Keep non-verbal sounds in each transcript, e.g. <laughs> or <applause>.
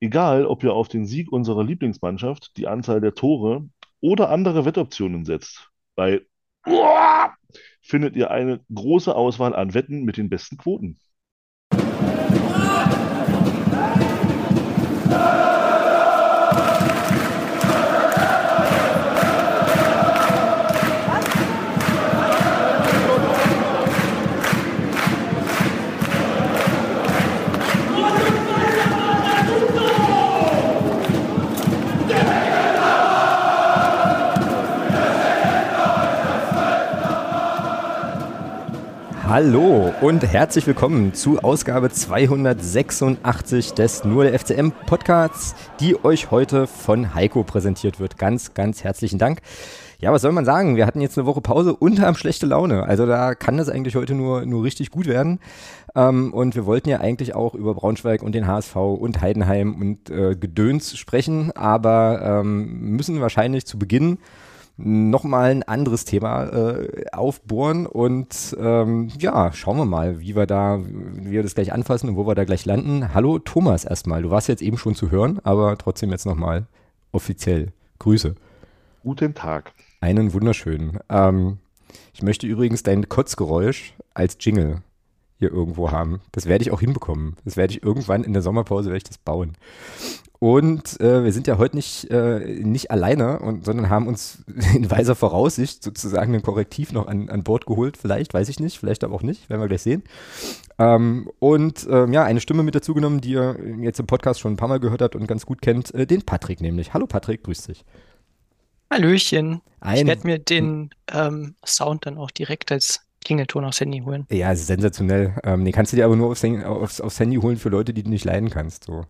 Egal, ob ihr auf den Sieg unserer Lieblingsmannschaft, die Anzahl der Tore oder andere Wettoptionen setzt. Bei Uah! findet ihr eine große Auswahl an Wetten mit den besten Quoten. Hallo und herzlich willkommen zu Ausgabe 286 des Nur der FCM Podcasts, die euch heute von Heiko präsentiert wird. Ganz, ganz herzlichen Dank. Ja, was soll man sagen? Wir hatten jetzt eine Woche Pause und haben schlechte Laune. Also da kann das eigentlich heute nur, nur richtig gut werden. Ähm, und wir wollten ja eigentlich auch über Braunschweig und den HSV und Heidenheim und äh, Gedöns sprechen, aber ähm, müssen wahrscheinlich zu Beginn nochmal ein anderes Thema äh, aufbohren und ähm, ja, schauen wir mal, wie wir da, wie wir das gleich anfassen und wo wir da gleich landen. Hallo Thomas erstmal, du warst jetzt eben schon zu hören, aber trotzdem jetzt nochmal offiziell. Grüße. Guten Tag. Einen wunderschönen. Ähm, ich möchte übrigens dein Kotzgeräusch als Jingle hier irgendwo haben. Das werde ich auch hinbekommen. Das werde ich irgendwann in der Sommerpause werde ich das bauen. Und äh, wir sind ja heute nicht, äh, nicht alleine, und, sondern haben uns <laughs> in weiser Voraussicht sozusagen ein Korrektiv noch an, an Bord geholt. Vielleicht, weiß ich nicht, vielleicht aber auch nicht, werden wir gleich sehen. Ähm, und ähm, ja, eine Stimme mit dazu genommen, die ihr jetzt im Podcast schon ein paar Mal gehört habt und ganz gut kennt, äh, den Patrick nämlich. Hallo Patrick, grüß dich. Hallöchen. Ein, ich werde mir den ähm, Sound dann auch direkt als Klingelton aufs Handy holen. Ja, sensationell. Ähm, den kannst du dir aber nur aufs, aufs, aufs Handy holen für Leute, die du nicht leiden kannst. So.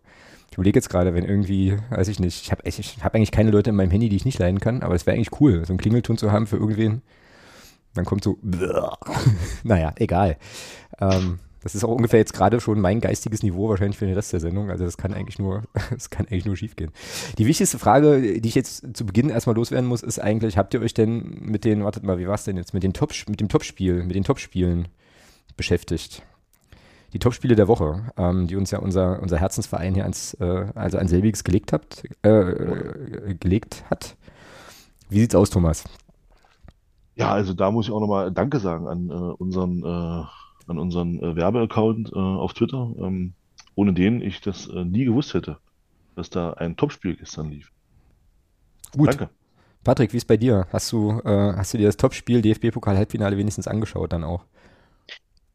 Ich überlege jetzt gerade, wenn irgendwie, weiß ich nicht, ich habe hab eigentlich keine Leute in meinem Handy, die ich nicht leiden kann, aber es wäre eigentlich cool, so einen Klingelton zu haben für irgendwen. Dann kommt so, <laughs> naja, egal. Ähm, das ist auch ungefähr jetzt gerade schon mein geistiges Niveau wahrscheinlich für den Rest der Sendung. Also das kann eigentlich nur, <laughs> das kann eigentlich nur schief gehen. Die wichtigste Frage, die ich jetzt zu Beginn erstmal loswerden muss, ist eigentlich, habt ihr euch denn mit den, wartet mal, wie war es denn jetzt, mit den Top, mit dem Topspiel, mit den Topspielen beschäftigt? die Topspiele der Woche, ähm, die uns ja unser, unser Herzensverein hier ans, äh, also an selbiges gelegt, habt, äh, äh, gelegt hat. Wie sieht's aus, Thomas? Ja, also da muss ich auch nochmal Danke sagen an äh, unseren, äh, an unseren äh, Werbeaccount auf Twitter, ähm, ohne den ich das nie gewusst hätte, dass da ein Topspiel gestern lief. Gut. Danke. Patrick, wie ist bei dir? Hast du, hast du dir das Topspiel DFB-Pokal-Halbfinale wenigstens angeschaut dann auch?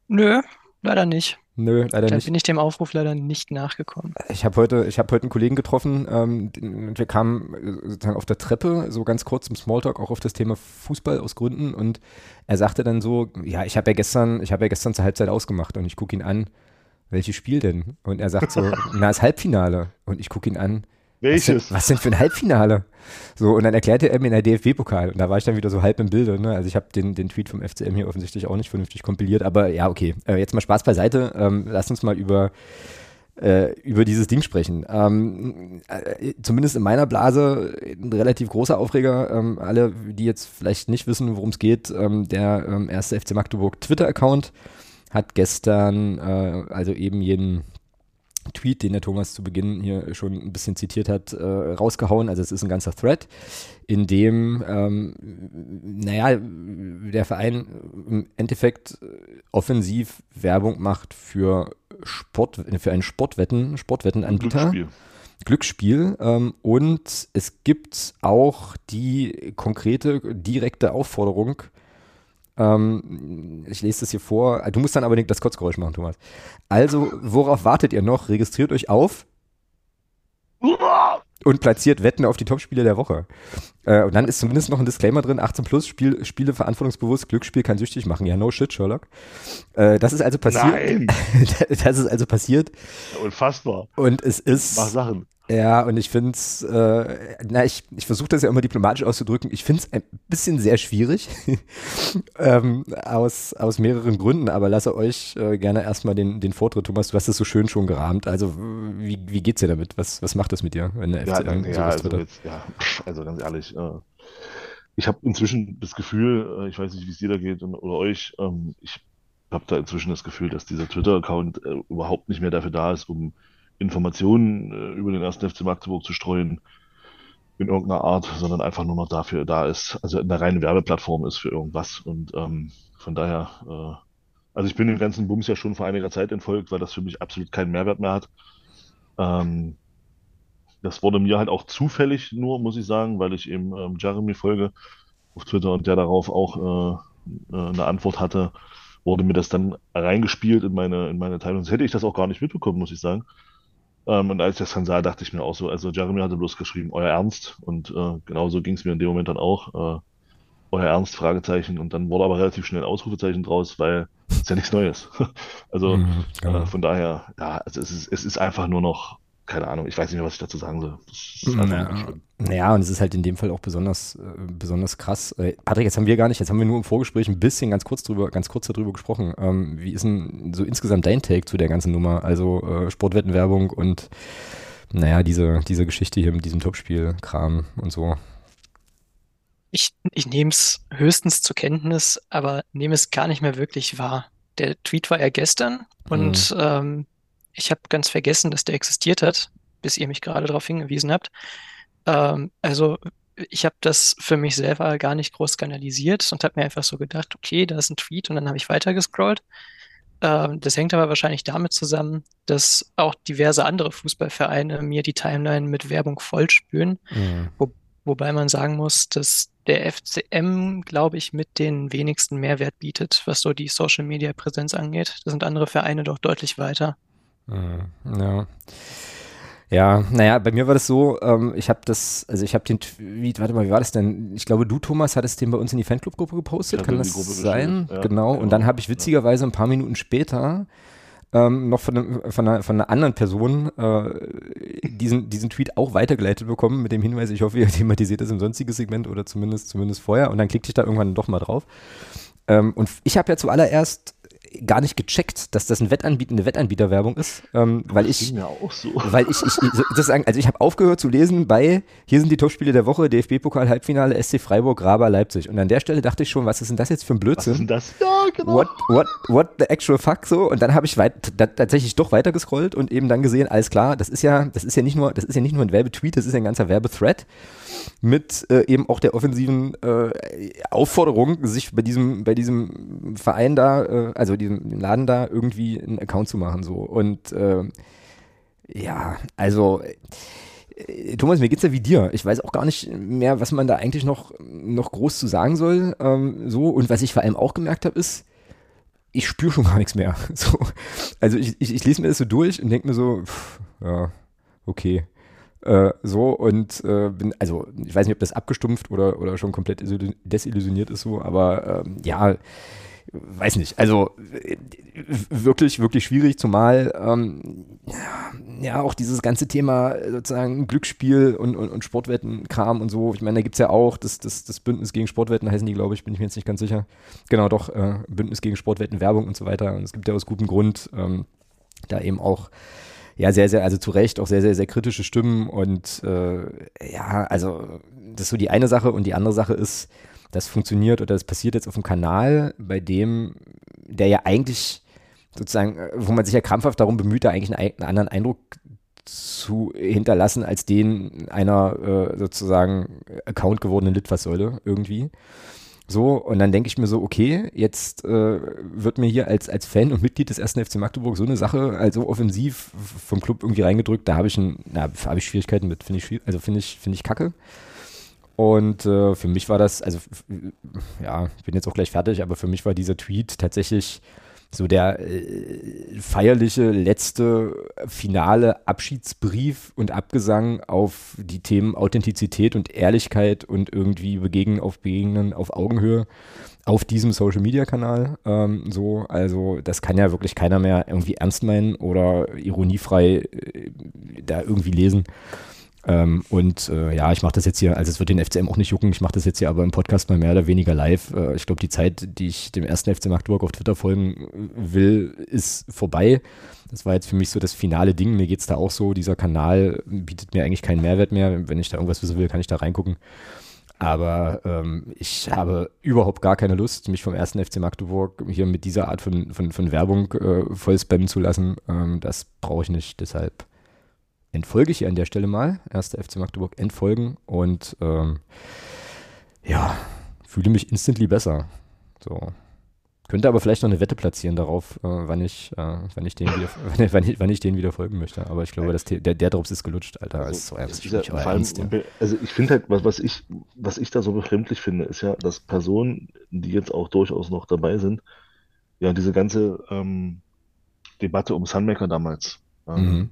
Nö, leider nicht. Nö, leider da nicht. bin ich dem Aufruf leider nicht nachgekommen. Ich habe heute, ich habe heute einen Kollegen getroffen ähm, und wir kamen äh, sozusagen auf der Treppe so ganz kurz im Smalltalk auch auf das Thema Fußball aus Gründen und er sagte dann so, ja, ich habe ja gestern, ich habe ja gestern zur Halbzeit ausgemacht und ich gucke ihn an, welches Spiel denn? Und er sagt so, <laughs> na, das Halbfinale und ich gucke ihn an, welches? Was denn, was denn für ein Halbfinale? So, und dann erklärte er mir in der DFB-Pokal. Und da war ich dann wieder so halb im Bilde. Ne? Also ich habe den, den Tweet vom FCM hier offensichtlich auch nicht vernünftig kompiliert. Aber ja, okay. Äh, jetzt mal Spaß beiseite. Ähm, lasst uns mal über, äh, über dieses Ding sprechen. Ähm, äh, zumindest in meiner Blase ein relativ großer Aufreger. Ähm, alle, die jetzt vielleicht nicht wissen, worum es geht, ähm, der ähm, erste FC Magdeburg Twitter-Account hat gestern, äh, also eben jeden Tweet, den der Thomas zu Beginn hier schon ein bisschen zitiert hat, äh, rausgehauen. Also es ist ein ganzer Thread, in dem, ähm, naja, der Verein im Endeffekt offensiv Werbung macht für Sport, für einen Sportwetten, Sportwettenanbieter. Glücksspiel. Glücksspiel ähm, und es gibt auch die konkrete, direkte Aufforderung, ähm, ich lese das hier vor. Du musst dann aber nicht das Kotzgeräusch machen, Thomas. Also, worauf wartet ihr noch? Registriert euch auf und platziert Wetten auf die Topspiele der Woche. Äh, und dann ist zumindest noch ein Disclaimer drin: 18 plus, Spiel, Spiele verantwortungsbewusst, Glücksspiel kann süchtig machen. Ja, no shit, Sherlock. Äh, das ist also passiert. Nein. <laughs> das ist also passiert. Unfassbar. Und es ist. Mach Sachen. Ja, und ich finde es, äh, na, ich, ich versuche das ja immer diplomatisch auszudrücken. Ich finde es ein bisschen sehr schwierig, <laughs> ähm, aus, aus mehreren Gründen, aber lasse euch äh, gerne erstmal den, den Vortritt. Thomas, du hast es so schön schon gerahmt. Also, wie, wie geht's dir damit? Was, was macht das mit dir, wenn der ja, FC dann, ja, also jetzt, ja, also ganz ehrlich, äh, ich habe inzwischen das Gefühl, äh, ich weiß nicht, wie es dir da geht und, oder euch, ähm, ich habe da inzwischen das Gefühl, dass dieser Twitter-Account äh, überhaupt nicht mehr dafür da ist, um Informationen äh, über den ersten FC Magdeburg zu streuen in irgendeiner Art, sondern einfach nur noch dafür da ist, also eine reine Werbeplattform ist für irgendwas. Und ähm, von daher, äh, also ich bin dem ganzen Bums ja schon vor einiger Zeit entfolgt, weil das für mich absolut keinen Mehrwert mehr hat. Ähm, das wurde mir halt auch zufällig nur, muss ich sagen, weil ich eben ähm, Jeremy folge auf Twitter und der darauf auch äh, äh eine Antwort hatte, wurde mir das dann reingespielt in meine, in meine Teilung. Sonst hätte ich das auch gar nicht mitbekommen, muss ich sagen. Ähm, und als ich das dann sah, dachte ich mir auch so, also Jeremy hatte bloß geschrieben, euer Ernst. Und äh, genauso ging es mir in dem Moment dann auch. Äh, euer Ernst, Fragezeichen. Und dann wurde aber relativ schnell ein Ausrufezeichen draus, weil es ja nichts Neues. <laughs> also mhm, genau. äh, von daher, ja, also es ist, es ist einfach nur noch keine Ahnung, ich weiß nicht mehr, was ich dazu sagen soll. Naja, naja, und es ist halt in dem Fall auch besonders, äh, besonders krass. Äh, Patrick, jetzt haben wir gar nicht, jetzt haben wir nur im Vorgespräch ein bisschen ganz kurz drüber, ganz kurz darüber gesprochen. Ähm, wie ist denn so insgesamt dein Take zu der ganzen Nummer? Also äh, Sportwettenwerbung und naja, diese, diese Geschichte hier mit diesem Topspiel-Kram und so. Ich, ich nehme es höchstens zur Kenntnis, aber nehme es gar nicht mehr wirklich wahr. Der Tweet war ja gestern und mhm. ähm, ich habe ganz vergessen, dass der existiert hat, bis ihr mich gerade darauf hingewiesen habt. Ähm, also ich habe das für mich selber gar nicht groß skandalisiert und habe mir einfach so gedacht, okay, da ist ein Tweet und dann habe ich weitergescrollt. Ähm, das hängt aber wahrscheinlich damit zusammen, dass auch diverse andere Fußballvereine mir die Timeline mit Werbung vollspülen. Mhm. Wo, wobei man sagen muss, dass der FCM, glaube ich, mit den wenigsten Mehrwert bietet, was so die Social-Media-Präsenz angeht. Da sind andere Vereine doch deutlich weiter. Mhm. Ja. Ja, naja, bei mir war das so, ähm, ich habe das, also ich habe den Tweet, warte mal, wie war das denn? Ich glaube, du, Thomas, hattest den bei uns in die Fanclub-Gruppe gepostet, ja, kann das sein? Ja, genau, und dann habe ich witzigerweise ein paar Minuten später ähm, noch von, von, einer, von einer anderen Person äh, diesen, diesen Tweet auch weitergeleitet bekommen mit dem Hinweis, ich hoffe, ihr thematisiert das im sonstigen Segment oder zumindest, zumindest vorher und dann klickte ich da irgendwann doch mal drauf. Ähm, und ich habe ja zuallererst gar nicht gecheckt, dass das ein Wettanbieter, eine Wettanbieterwerbung ist, ähm, weil ich, ja auch so. weil ich, ich sozusagen, also ich habe aufgehört zu lesen bei, hier sind die Topspiele der Woche, DFB-Pokal Halbfinale, SC Freiburg, Graber, Leipzig. Und an der Stelle dachte ich schon, was ist denn das jetzt für ein Blödsinn? Was ist denn das? Ja, genau. What, what, what the actual fuck so? Und dann habe ich weit, da, tatsächlich doch weiter gescrollt und eben dann gesehen, alles klar, das ist ja, das ist ja nicht nur, das ist ja nicht nur ein Werbetweet, das ist ja ein ganzer Werbethread mit äh, eben auch der offensiven äh, Aufforderung, sich bei diesem, bei diesem Verein da, äh, also diesem Laden da irgendwie einen Account zu machen. So. Und äh, ja, also äh, Thomas, mir geht's ja wie dir. Ich weiß auch gar nicht mehr, was man da eigentlich noch, noch groß zu sagen soll. Ähm, so, und was ich vor allem auch gemerkt habe, ist, ich spüre schon gar nichts mehr. <laughs> So. Also ich, ich, ich lese mir das so durch und denke mir so, pff, ja, okay. Äh, so und äh, bin, also ich weiß nicht, ob das abgestumpft oder, oder schon komplett desillusioniert ist so, aber ähm, ja, weiß nicht. Also äh, wirklich, wirklich schwierig, zumal ähm, ja, auch dieses ganze Thema sozusagen Glücksspiel und, und, und Sportwettenkram und so. Ich meine, da gibt es ja auch das, das, das Bündnis gegen Sportwetten, heißen die, glaube ich, bin ich mir jetzt nicht ganz sicher. Genau, doch, äh, Bündnis gegen Sportwetten, Werbung und so weiter. Und es gibt ja aus gutem Grund ähm, da eben auch ja, sehr, sehr, also zu Recht auch sehr, sehr, sehr kritische Stimmen und äh, ja, also das ist so die eine Sache und die andere Sache ist, das funktioniert oder das passiert jetzt auf dem Kanal, bei dem, der ja eigentlich sozusagen, wo man sich ja krampfhaft darum bemüht, da eigentlich einen, einen anderen Eindruck zu hinterlassen als den einer äh, sozusagen Account gewordenen Litfaßsäule irgendwie. So, und dann denke ich mir so, okay, jetzt äh, wird mir hier als, als Fan und Mitglied des ersten FC Magdeburg so eine Sache, also offensiv vom Club irgendwie reingedrückt, da habe ich, hab ich Schwierigkeiten mit, finde ich, also finde ich, finde ich kacke. Und äh, für mich war das, also ja, ich bin jetzt auch gleich fertig, aber für mich war dieser Tweet tatsächlich so der äh, feierliche letzte finale Abschiedsbrief und Abgesang auf die Themen Authentizität und Ehrlichkeit und irgendwie Begegnen auf Begegnen auf Augenhöhe auf diesem Social Media Kanal. Ähm, so, also das kann ja wirklich keiner mehr irgendwie ernst meinen oder ironiefrei äh, da irgendwie lesen. Ähm, und äh, ja, ich mache das jetzt hier, also es wird den FCM auch nicht jucken, ich mache das jetzt hier aber im Podcast mal mehr oder weniger live. Äh, ich glaube, die Zeit, die ich dem ersten FC Magdeburg auf Twitter folgen will, ist vorbei. Das war jetzt für mich so das finale Ding. Mir geht es da auch so, dieser Kanal bietet mir eigentlich keinen Mehrwert mehr. Wenn ich da irgendwas wissen will, kann ich da reingucken. Aber ähm, ich habe überhaupt gar keine Lust, mich vom ersten FC Magdeburg hier mit dieser Art von, von, von Werbung äh, voll spammen zu lassen. Ähm, das brauche ich nicht. Deshalb entfolge ich hier an der Stelle mal. Erster FC Magdeburg entfolgen und ähm, ja, fühle mich instantly besser. So. Könnte aber vielleicht noch eine Wette platzieren darauf, äh, wann, ich, äh, wann, ich den wieder, <laughs> wann, ich, wann ich den wieder folgen möchte. Aber ich glaube, das, der, der Drops ist gelutscht, Alter. Also, ist so ernst. Ist ja, allem, also ich finde halt, was, was, ich, was ich da so befremdlich finde, ist ja, dass Personen, die jetzt auch durchaus noch dabei sind, ja, diese ganze ähm, Debatte um Sunmaker damals ähm, mhm.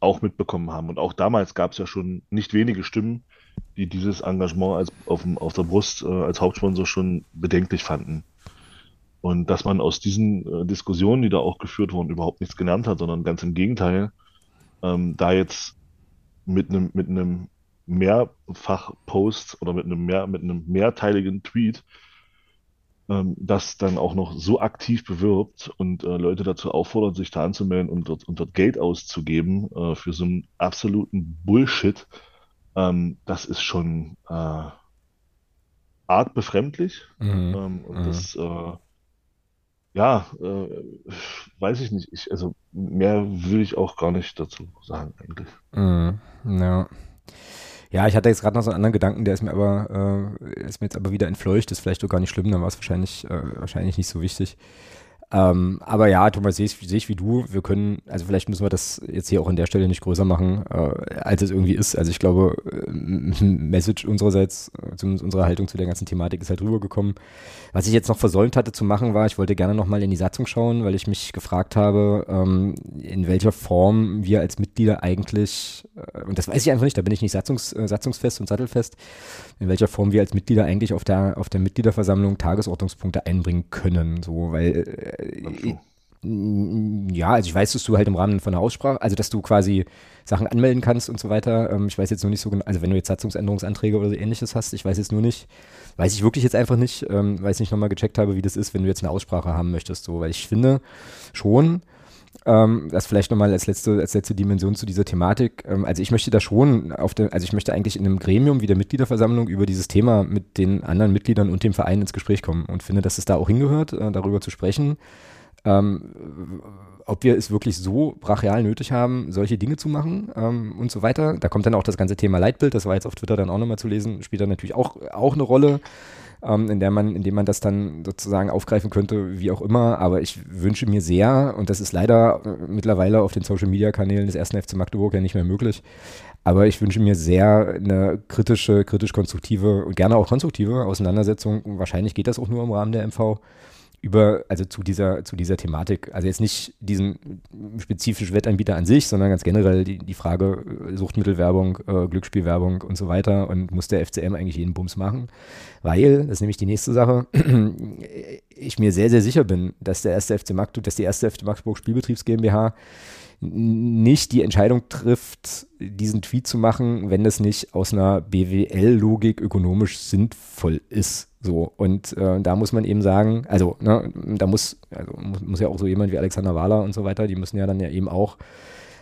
Auch mitbekommen haben. Und auch damals gab es ja schon nicht wenige Stimmen, die dieses Engagement als, auf, auf der Brust äh, als Hauptsponsor schon bedenklich fanden. Und dass man aus diesen äh, Diskussionen, die da auch geführt wurden, überhaupt nichts gelernt hat, sondern ganz im Gegenteil, ähm, da jetzt mit einem mit einem Mehrfach-Post oder mit einem mehr mit einem mehrteiligen Tweet ähm, das dann auch noch so aktiv bewirbt und äh, Leute dazu auffordert, sich da anzumelden und dort, und dort Geld auszugeben äh, für so einen absoluten Bullshit, ähm, das ist schon äh, arg befremdlich. Mhm. Ähm, und mhm. das äh, ja, äh, weiß ich nicht. Ich, also mehr will ich auch gar nicht dazu sagen eigentlich. Mm, ja. Ja, ich hatte jetzt gerade noch so einen anderen Gedanken, der ist mir aber, äh, ist mir jetzt aber wieder entfleucht, ist vielleicht auch gar nicht schlimm, dann war es wahrscheinlich, äh, wahrscheinlich nicht so wichtig. Ähm, aber ja, Thomas, sehe ich, seh ich wie du. Wir können, also vielleicht müssen wir das jetzt hier auch an der Stelle nicht größer machen, äh, als es irgendwie ist. Also ich glaube, äh, Message unsererseits, äh, zumindest unsere Haltung zu der ganzen Thematik ist halt rübergekommen. Was ich jetzt noch versäumt hatte zu machen, war, ich wollte gerne nochmal in die Satzung schauen, weil ich mich gefragt habe, ähm, in welcher Form wir als Mitglieder eigentlich, äh, und das weiß ich einfach nicht, da bin ich nicht satzungs, äh, satzungsfest und sattelfest, in welcher Form wir als Mitglieder eigentlich auf der, auf der Mitgliederversammlung Tagesordnungspunkte einbringen können. So, weil äh, ja, also ich weiß, dass du halt im Rahmen von einer Aussprache, also dass du quasi Sachen anmelden kannst und so weiter. Ähm, ich weiß jetzt nur nicht so genau, also wenn du jetzt Satzungsänderungsanträge oder so ähnliches hast, ich weiß jetzt nur nicht, weiß ich wirklich jetzt einfach nicht, ähm, weil ich nicht nochmal gecheckt habe, wie das ist, wenn du jetzt eine Aussprache haben möchtest, so, weil ich finde schon, ähm, das vielleicht nochmal als letzte, als letzte Dimension zu dieser Thematik. Ähm, also ich möchte da schon auf der, also ich möchte eigentlich in einem Gremium wie der Mitgliederversammlung über dieses Thema mit den anderen Mitgliedern und dem Verein ins Gespräch kommen und finde, dass es da auch hingehört, äh, darüber zu sprechen. Ähm, ob wir es wirklich so brachial nötig haben, solche Dinge zu machen ähm, und so weiter. Da kommt dann auch das ganze Thema Leitbild, das war jetzt auf Twitter dann auch nochmal zu lesen, spielt dann natürlich auch, auch eine Rolle ähm, in der man, indem man das dann sozusagen aufgreifen könnte, wie auch immer. Aber ich wünsche mir sehr, und das ist leider äh, mittlerweile auf den Social Media Kanälen des ersten FC Magdeburg ja nicht mehr möglich. Aber ich wünsche mir sehr eine kritische, kritisch-konstruktive und gerne auch konstruktive Auseinandersetzung. Wahrscheinlich geht das auch nur im Rahmen der MV über, also zu dieser, zu dieser Thematik. Also jetzt nicht diesen spezifischen Wettanbieter an sich, sondern ganz generell die, die Frage äh, Suchtmittelwerbung, äh, Glücksspielwerbung und so weiter. Und muss der FCM eigentlich jeden Bums machen? Weil, das ist nämlich die nächste Sache, <clears throat> ich mir sehr, sehr sicher bin, dass der erste FC Magdeburg, dass die erste FC Magdeburg Spielbetriebs GmbH nicht die Entscheidung trifft, diesen Tweet zu machen, wenn das nicht aus einer BWL-Logik ökonomisch sinnvoll ist. So, und äh, da muss man eben sagen, also, ne, da muss, also muss, muss, ja auch so jemand wie Alexander Wahler und so weiter, die müssen ja dann ja eben auch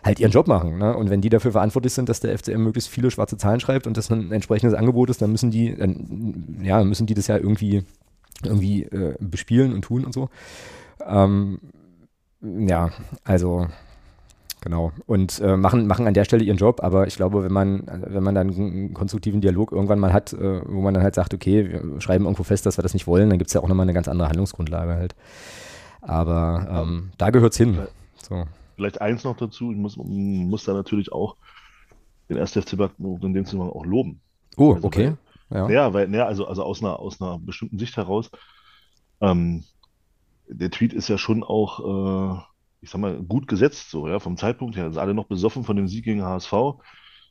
halt ihren Job machen. Ne? Und wenn die dafür verantwortlich sind, dass der FCM möglichst viele schwarze Zahlen schreibt und das ein entsprechendes Angebot ist, dann müssen die, dann, ja, müssen die das ja irgendwie, irgendwie äh, bespielen und tun und so. Ähm, ja, also Genau. Und äh, machen, machen an der Stelle ihren Job, aber ich glaube, wenn man, wenn man dann einen konstruktiven Dialog irgendwann mal hat, äh, wo man dann halt sagt, okay, wir schreiben irgendwo fest, dass wir das nicht wollen, dann gibt es ja auch nochmal eine ganz andere Handlungsgrundlage halt. Aber ähm, da gehört es hin. So. Vielleicht eins noch dazu, ich muss, muss da natürlich auch den 1. FC in dem Zusammenhang auch loben. Oh, also, okay. Weil, ja. ja, weil, ja, also, also aus einer, aus einer bestimmten Sicht heraus, ähm, der Tweet ist ja schon auch äh, ich sag mal, gut gesetzt, so, ja, vom Zeitpunkt her. Also alle noch besoffen von dem Sieg gegen HSV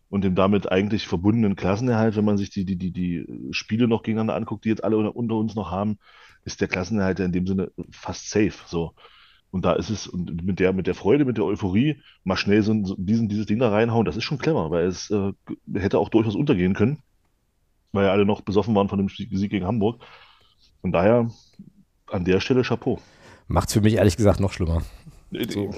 und dem damit eigentlich verbundenen Klassenerhalt, wenn man sich die, die, die, die Spiele noch gegeneinander anguckt, die jetzt alle unter uns noch haben, ist der Klassenerhalt ja in dem Sinne fast safe, so. Und da ist es, und mit der, mit der Freude, mit der Euphorie, mal schnell so, so diesen, dieses Ding da reinhauen, das ist schon clever, weil es äh, hätte auch durchaus untergehen können, weil ja alle noch besoffen waren von dem Sieg gegen Hamburg. Von daher an der Stelle Chapeau. Macht's für mich ehrlich gesagt noch schlimmer. So.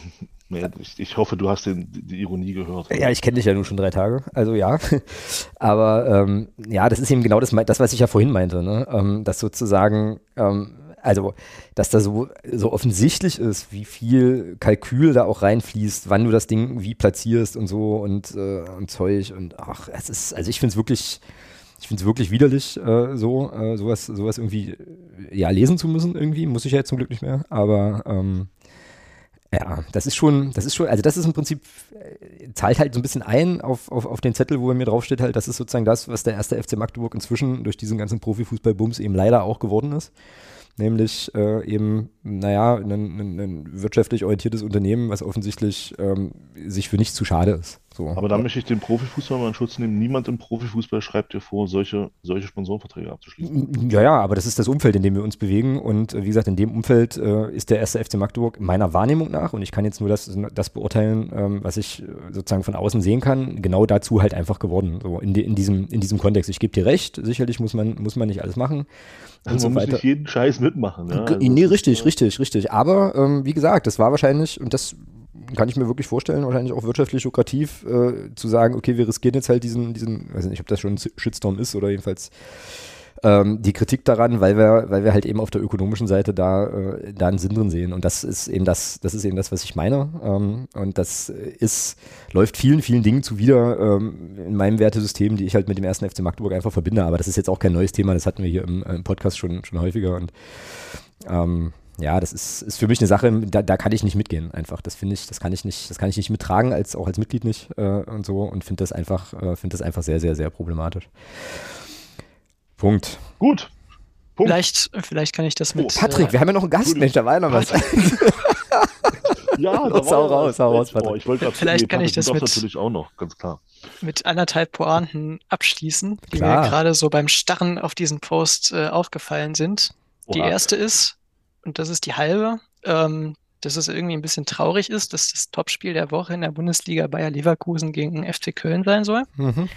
Ich, ich, hoffe, du hast den, die Ironie gehört. Ja, ich kenne dich ja nun schon drei Tage, also ja. <laughs> Aber ähm, ja, das ist eben genau das, das was ich ja vorhin meinte, ne? ähm, dass sozusagen, ähm, also, dass da so, so offensichtlich ist, wie viel Kalkül da auch reinfließt, wann du das Ding wie platzierst und so und, äh, und Zeug und ach, es ist, also ich finde es wirklich, ich finde es wirklich widerlich, äh, so, äh, sowas, sowas irgendwie, ja, lesen zu müssen irgendwie, muss ich ja jetzt zum Glück nicht mehr, aber, ähm, ja, das ist schon, das ist schon, also das ist im Prinzip, äh, zahlt halt so ein bisschen ein auf, auf, auf den Zettel, wo er mir draufsteht, halt, das ist sozusagen das, was der erste FC Magdeburg inzwischen durch diesen ganzen Profifußball-Bums eben leider auch geworden ist nämlich äh, eben, naja, ein, ein, ein, wirtschaftlich orientiertes Unternehmen, was offensichtlich ähm, sich für nichts zu schade ist. So. Aber da möchte ich den Profifußball mal in Schutz nehmen. Niemand im Profifußball schreibt dir vor, solche, solche Sponsorenverträge abzuschließen. Ja, ja, aber das ist das Umfeld, in dem wir uns bewegen. Und äh, wie gesagt, in dem Umfeld äh, ist der erste FC Magdeburg meiner Wahrnehmung nach, und ich kann jetzt nur das, das beurteilen, ähm, was ich äh, sozusagen von außen sehen kann, genau dazu halt einfach geworden. So in, die, in, diesem, in diesem Kontext. Ich gebe dir recht, sicherlich muss man, muss man nicht alles machen. Also man so muss nicht jeden Scheiß mitmachen. Ja? Also nee, richtig, richtig, richtig. Aber ähm, wie gesagt, das war wahrscheinlich, und das kann ich mir wirklich vorstellen, wahrscheinlich auch wirtschaftlich lukrativ, äh, zu sagen, okay, wir riskieren jetzt halt diesen, diesen, weiß nicht, ob das schon ein Shitstorm ist oder jedenfalls ähm, die Kritik daran, weil wir, weil wir halt eben auf der ökonomischen Seite da, äh, da einen Sinn drin sehen. Und das ist eben das, das ist eben das, was ich meine. Ähm, und das ist, läuft vielen, vielen Dingen zuwider ähm, in meinem Wertesystem, die ich halt mit dem ersten FC Magdeburg einfach verbinde. Aber das ist jetzt auch kein neues Thema, das hatten wir hier im, im Podcast schon, schon häufiger. Und ähm, ja, das ist, ist für mich eine Sache, da, da kann ich nicht mitgehen einfach. Das finde ich, das kann ich nicht, das kann ich nicht mittragen, als auch als Mitglied nicht äh, und so und finde das einfach, äh, finde das einfach sehr, sehr, sehr problematisch. Punkt. Gut. Punkt. Vielleicht, vielleicht kann ich das mit. Oh, Patrick, äh, wir haben ja noch einen Gast, Mensch, da war ja noch was. <laughs> ja, da hau raus, hau raus, Patrick. Oh, ich wollte Vielleicht nee, kann Patrick, ich das mit, natürlich auch noch, ganz klar. Mit anderthalb Pointen abschließen, die klar. mir gerade so beim Starren auf diesen Post äh, aufgefallen sind. Oha. Die erste ist, und das ist die halbe, ähm, dass es irgendwie ein bisschen traurig ist, dass das Topspiel der Woche in der Bundesliga Bayer Leverkusen gegen FC Köln sein soll. Mhm.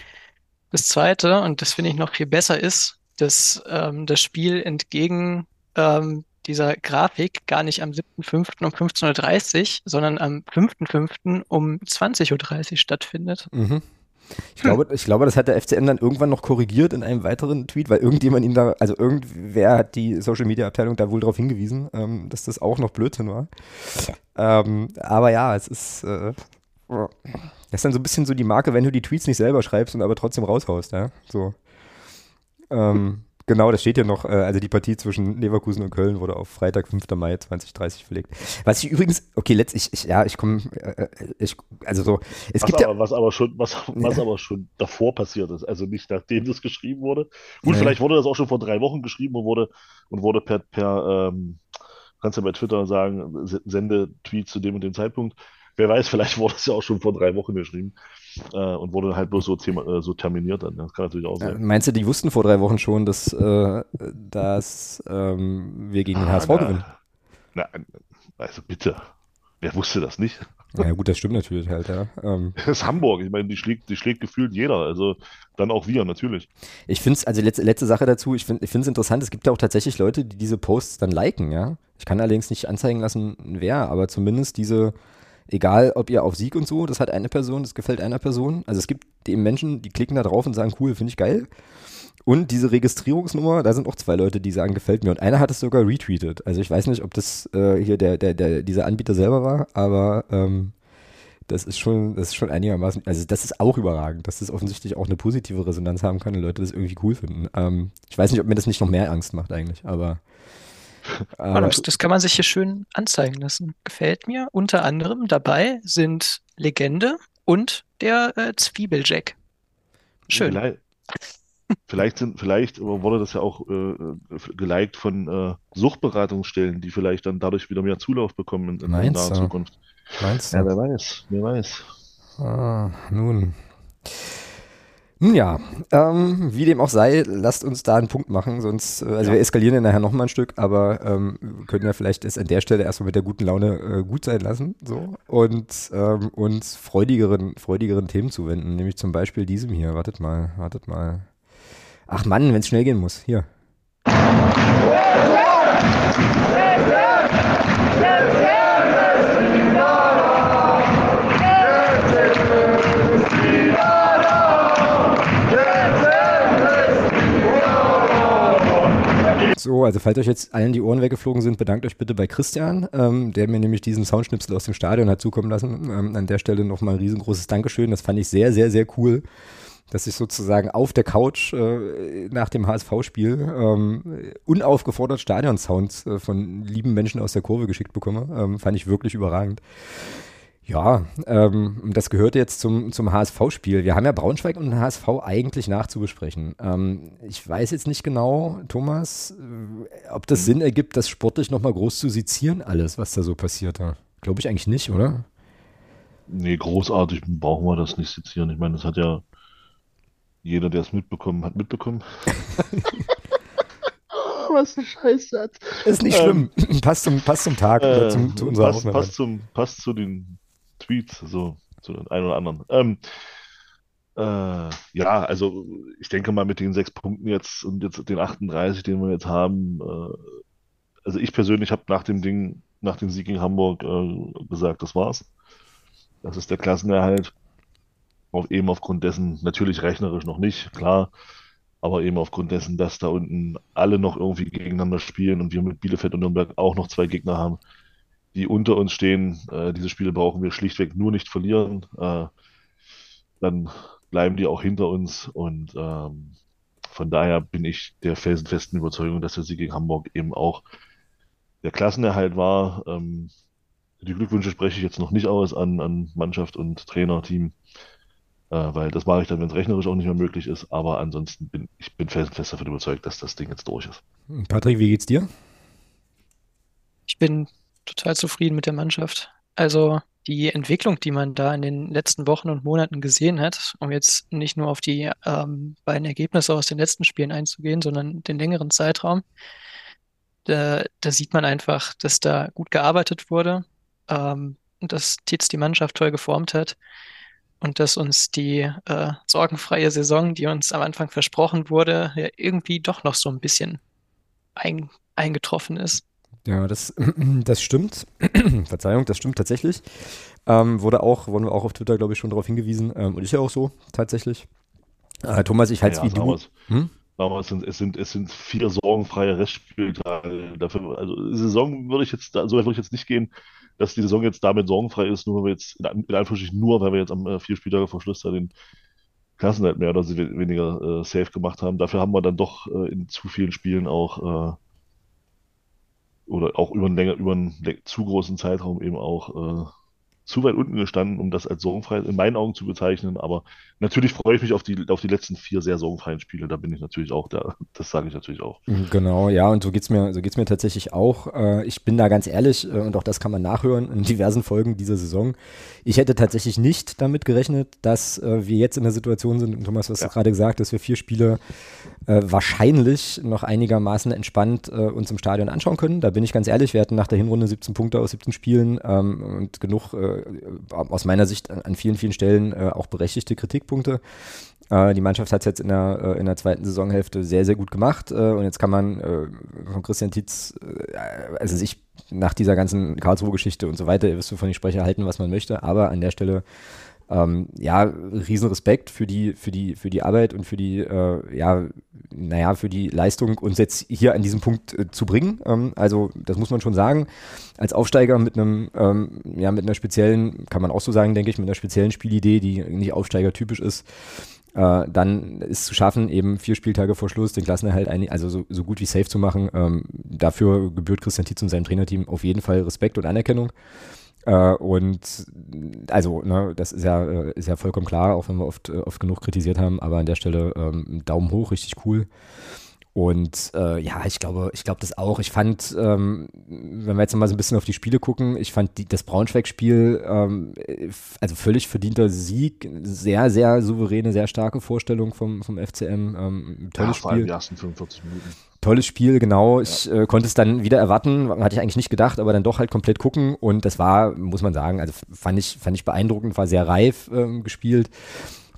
Das zweite, und das finde ich noch viel besser, ist, dass ähm, das Spiel entgegen ähm, dieser Grafik gar nicht am 7.5. um 15.30 Uhr, sondern am 5.5. um 20.30 Uhr stattfindet. Mhm. Ich glaube, ich glaube, das hat der FCN dann irgendwann noch korrigiert in einem weiteren Tweet, weil irgendjemand ihm da, also irgendwer hat die Social Media Abteilung da wohl darauf hingewiesen, ähm, dass das auch noch Blödsinn war. Ähm, aber ja, es ist, äh, das ist dann so ein bisschen so die Marke, wenn du die Tweets nicht selber schreibst und aber trotzdem raushaust, ja. So. Ähm, genau, das steht ja noch, äh, also die Partie zwischen Leverkusen und Köln wurde auf Freitag, 5. Mai 2030 verlegt. Was ich übrigens, okay, letztlich, ich, ja, ich komme, äh, ich, also so, es was gibt aber, ja, was aber schon, was, was ja. aber schon davor passiert ist, also nicht nachdem das geschrieben wurde. Gut, nee. vielleicht wurde das auch schon vor drei Wochen geschrieben und wurde, und wurde per, per ähm, kannst ja bei Twitter sagen, sende Tweet zu dem und dem Zeitpunkt wer weiß, <laughs> vielleicht wurde es ja auch schon vor drei Wochen geschrieben äh, und wurde halt bloß so, äh, so terminiert dann. Das kann natürlich auch sein. Ja, meinst du, die wussten vor drei Wochen schon, dass, äh, dass ähm, wir gegen den ah, HSV na, gewinnen? Na, also bitte. Wer wusste das nicht? Ja gut, das stimmt natürlich halt, ja. Ähm, <laughs> das ist Hamburg, ich meine, die schlägt, die schlägt gefühlt jeder, also dann auch wir natürlich. Ich finde es, also letzte, letzte Sache dazu, ich finde es interessant, es gibt ja auch tatsächlich Leute, die diese Posts dann liken, ja. Ich kann allerdings nicht anzeigen lassen, wer, aber zumindest diese, Egal, ob ihr auf Sieg und so, das hat eine Person, das gefällt einer Person. Also es gibt eben Menschen, die klicken da drauf und sagen, cool, finde ich geil. Und diese Registrierungsnummer, da sind auch zwei Leute, die sagen, gefällt mir. Und einer hat es sogar retweetet. Also ich weiß nicht, ob das äh, hier der, der, der, dieser Anbieter selber war, aber ähm, das ist schon, das ist schon einigermaßen, also das ist auch überragend, dass das offensichtlich auch eine positive Resonanz haben kann und Leute das irgendwie cool finden. Ähm, ich weiß nicht, ob mir das nicht noch mehr Angst macht eigentlich, aber aber das, das kann man sich hier schön anzeigen lassen. Gefällt mir. Unter anderem dabei sind Legende und der äh, Zwiebeljack. Schön. Vielleicht, vielleicht, sind, vielleicht wurde das ja auch äh, geliked von äh, Suchtberatungsstellen, die vielleicht dann dadurch wieder mehr Zulauf bekommen in, in naher Zukunft. Meinst du? Ja, wer weiß, wer weiß. Ah, nun. Nun ja, ähm, wie dem auch sei, lasst uns da einen Punkt machen, sonst, äh, also ja. wir eskalieren ja nachher nochmal ein Stück, aber ähm, wir können ja vielleicht es an der Stelle erstmal mit der guten Laune äh, gut sein lassen so und ähm, uns freudigeren, freudigeren Themen zuwenden, nämlich zum Beispiel diesem hier. Wartet mal, wartet mal. Ach Mann, wenn es schnell gehen muss. Hier. So, also falls euch jetzt allen die Ohren weggeflogen sind, bedankt euch bitte bei Christian, ähm, der mir nämlich diesen Soundschnipsel aus dem Stadion hat zukommen lassen. Ähm, an der Stelle nochmal ein riesengroßes Dankeschön. Das fand ich sehr, sehr, sehr cool, dass ich sozusagen auf der Couch äh, nach dem HSV-Spiel ähm, unaufgefordert Stadion-Sounds äh, von lieben Menschen aus der Kurve geschickt bekomme. Ähm, fand ich wirklich überragend. Ja, ähm, das gehört jetzt zum, zum HSV-Spiel. Wir haben ja Braunschweig und HSV eigentlich nachzubesprechen. Ähm, ich weiß jetzt nicht genau, Thomas, äh, ob das Sinn ergibt, das sportlich nochmal groß zu sezieren, alles, was da so passiert. Glaube ich eigentlich nicht, oder? Nee, großartig brauchen wir das nicht sezieren. Ich meine, das hat ja jeder, der es mitbekommen hat, mitbekommen. <laughs> was ein Scheißsatz. Ist nicht schlimm. Ähm, passt, zum, passt zum Tag äh, zum, zu unserer passt, passt, zum, passt zu den Tweets, so zu den einen oder anderen. Ähm, äh, ja, also ich denke mal mit den sechs Punkten jetzt und jetzt den 38, den wir jetzt haben, äh, also ich persönlich habe nach dem Ding, nach dem Sieg gegen Hamburg äh, gesagt, das war's. Das ist der Klassenerhalt. Auf, eben aufgrund dessen, natürlich rechnerisch noch nicht, klar, aber eben aufgrund dessen, dass da unten alle noch irgendwie gegeneinander spielen und wir mit Bielefeld und Nürnberg auch noch zwei Gegner haben, die unter uns stehen. Äh, diese Spiele brauchen wir schlichtweg nur nicht verlieren. Äh, dann bleiben die auch hinter uns und ähm, von daher bin ich der felsenfesten Überzeugung, dass der Sieg gegen Hamburg eben auch der Klassenerhalt war. Ähm, die Glückwünsche spreche ich jetzt noch nicht aus an, an Mannschaft und Trainerteam, äh, weil das mache ich dann, wenn es rechnerisch auch nicht mehr möglich ist. Aber ansonsten bin ich bin felsenfest davon überzeugt, dass das Ding jetzt durch ist. Patrick, wie geht's dir? Ich bin total zufrieden mit der Mannschaft. Also die Entwicklung, die man da in den letzten Wochen und Monaten gesehen hat, um jetzt nicht nur auf die ähm, beiden Ergebnisse aus den letzten Spielen einzugehen, sondern den längeren Zeitraum, da, da sieht man einfach, dass da gut gearbeitet wurde, ähm, dass Tietz die Mannschaft toll geformt hat und dass uns die äh, sorgenfreie Saison, die uns am Anfang versprochen wurde, ja irgendwie doch noch so ein bisschen ein, eingetroffen ist. Ja, das, <clears throat> das stimmt. <clears throat> Verzeihung, das stimmt tatsächlich. Ähm, wurde auch, wurden wir auch auf Twitter, glaube ich, schon darauf hingewiesen. Ähm, und ich ja auch so, tatsächlich. Äh, Thomas, ich halte es ja, wie du. Hm? es sind, es, sind, es sind vier sorgenfreie Restspieltage. Dafür, also Saison würde ich jetzt, so weit würde ich jetzt nicht gehen, dass die Saison jetzt damit sorgenfrei ist, nur weil wir jetzt, in Anführungsstrichen nur, weil wir jetzt am äh, vier Spieltage vor Schluss da den Klassenhalt mehr oder weniger äh, safe gemacht haben. Dafür haben wir dann doch äh, in zu vielen Spielen auch äh, oder auch über einen, länger, über einen zu großen Zeitraum eben auch äh, zu weit unten gestanden, um das als sorgenfrei in meinen Augen zu bezeichnen. Aber natürlich freue ich mich auf die, auf die letzten vier sehr sorgenfreien Spiele. Da bin ich natürlich auch da. Das sage ich natürlich auch. Genau, ja, und so geht es mir, so geht's mir tatsächlich auch. Äh, ich bin da ganz ehrlich, äh, und auch das kann man nachhören in diversen Folgen dieser Saison. Ich hätte tatsächlich nicht damit gerechnet, dass äh, wir jetzt in der Situation sind, Thomas, was ja. du gerade gesagt, dass wir vier Spiele wahrscheinlich noch einigermaßen entspannt uns im Stadion anschauen können. Da bin ich ganz ehrlich, wir hatten nach der Hinrunde 17 Punkte aus 17 Spielen ähm, und genug aus meiner Sicht an vielen, vielen Stellen äh, auch berechtigte Kritikpunkte. Äh, die Mannschaft hat es jetzt in der, äh, in der zweiten Saisonhälfte sehr, sehr gut gemacht. Äh, und jetzt kann man äh, von Christian Tietz, äh, also sich nach dieser ganzen Karlsruhe-Geschichte und so weiter, ihr wisst, wovon ich spreche, halten, was man möchte. Aber an der Stelle ähm, ja, riesen Respekt für die, für die, für die Arbeit und für die, äh, ja, naja, für die Leistung, uns jetzt hier an diesem Punkt äh, zu bringen. Ähm, also, das muss man schon sagen. Als Aufsteiger mit einem, ähm, ja, mit einer speziellen, kann man auch so sagen, denke ich, mit einer speziellen Spielidee, die nicht Aufsteiger-typisch ist, äh, dann ist zu schaffen, eben vier Spieltage vor Schluss den Klassenerhalt ein, also so, so gut wie safe zu machen. Ähm, dafür gebührt Christian Tietz und seinem Trainerteam auf jeden Fall Respekt und Anerkennung. Äh, und also, ne, das ist ja, äh, ist ja vollkommen klar, auch wenn wir oft, äh, oft genug kritisiert haben, aber an der Stelle ähm, Daumen hoch, richtig cool. Und äh, ja, ich glaube, ich glaube das auch. Ich fand, ähm, wenn wir jetzt mal so ein bisschen auf die Spiele gucken, ich fand die, das Braunschweig-Spiel, ähm, also völlig verdienter Sieg, sehr, sehr souveräne, sehr starke Vorstellung vom, vom FCM. Ähm, tolles ja, vor allem die ersten 45 Minuten. Tolles Spiel, genau. Ich äh, konnte es dann wieder erwarten, hatte ich eigentlich nicht gedacht, aber dann doch halt komplett gucken. Und das war, muss man sagen, also fand ich, fand ich beeindruckend, war sehr reif ähm, gespielt.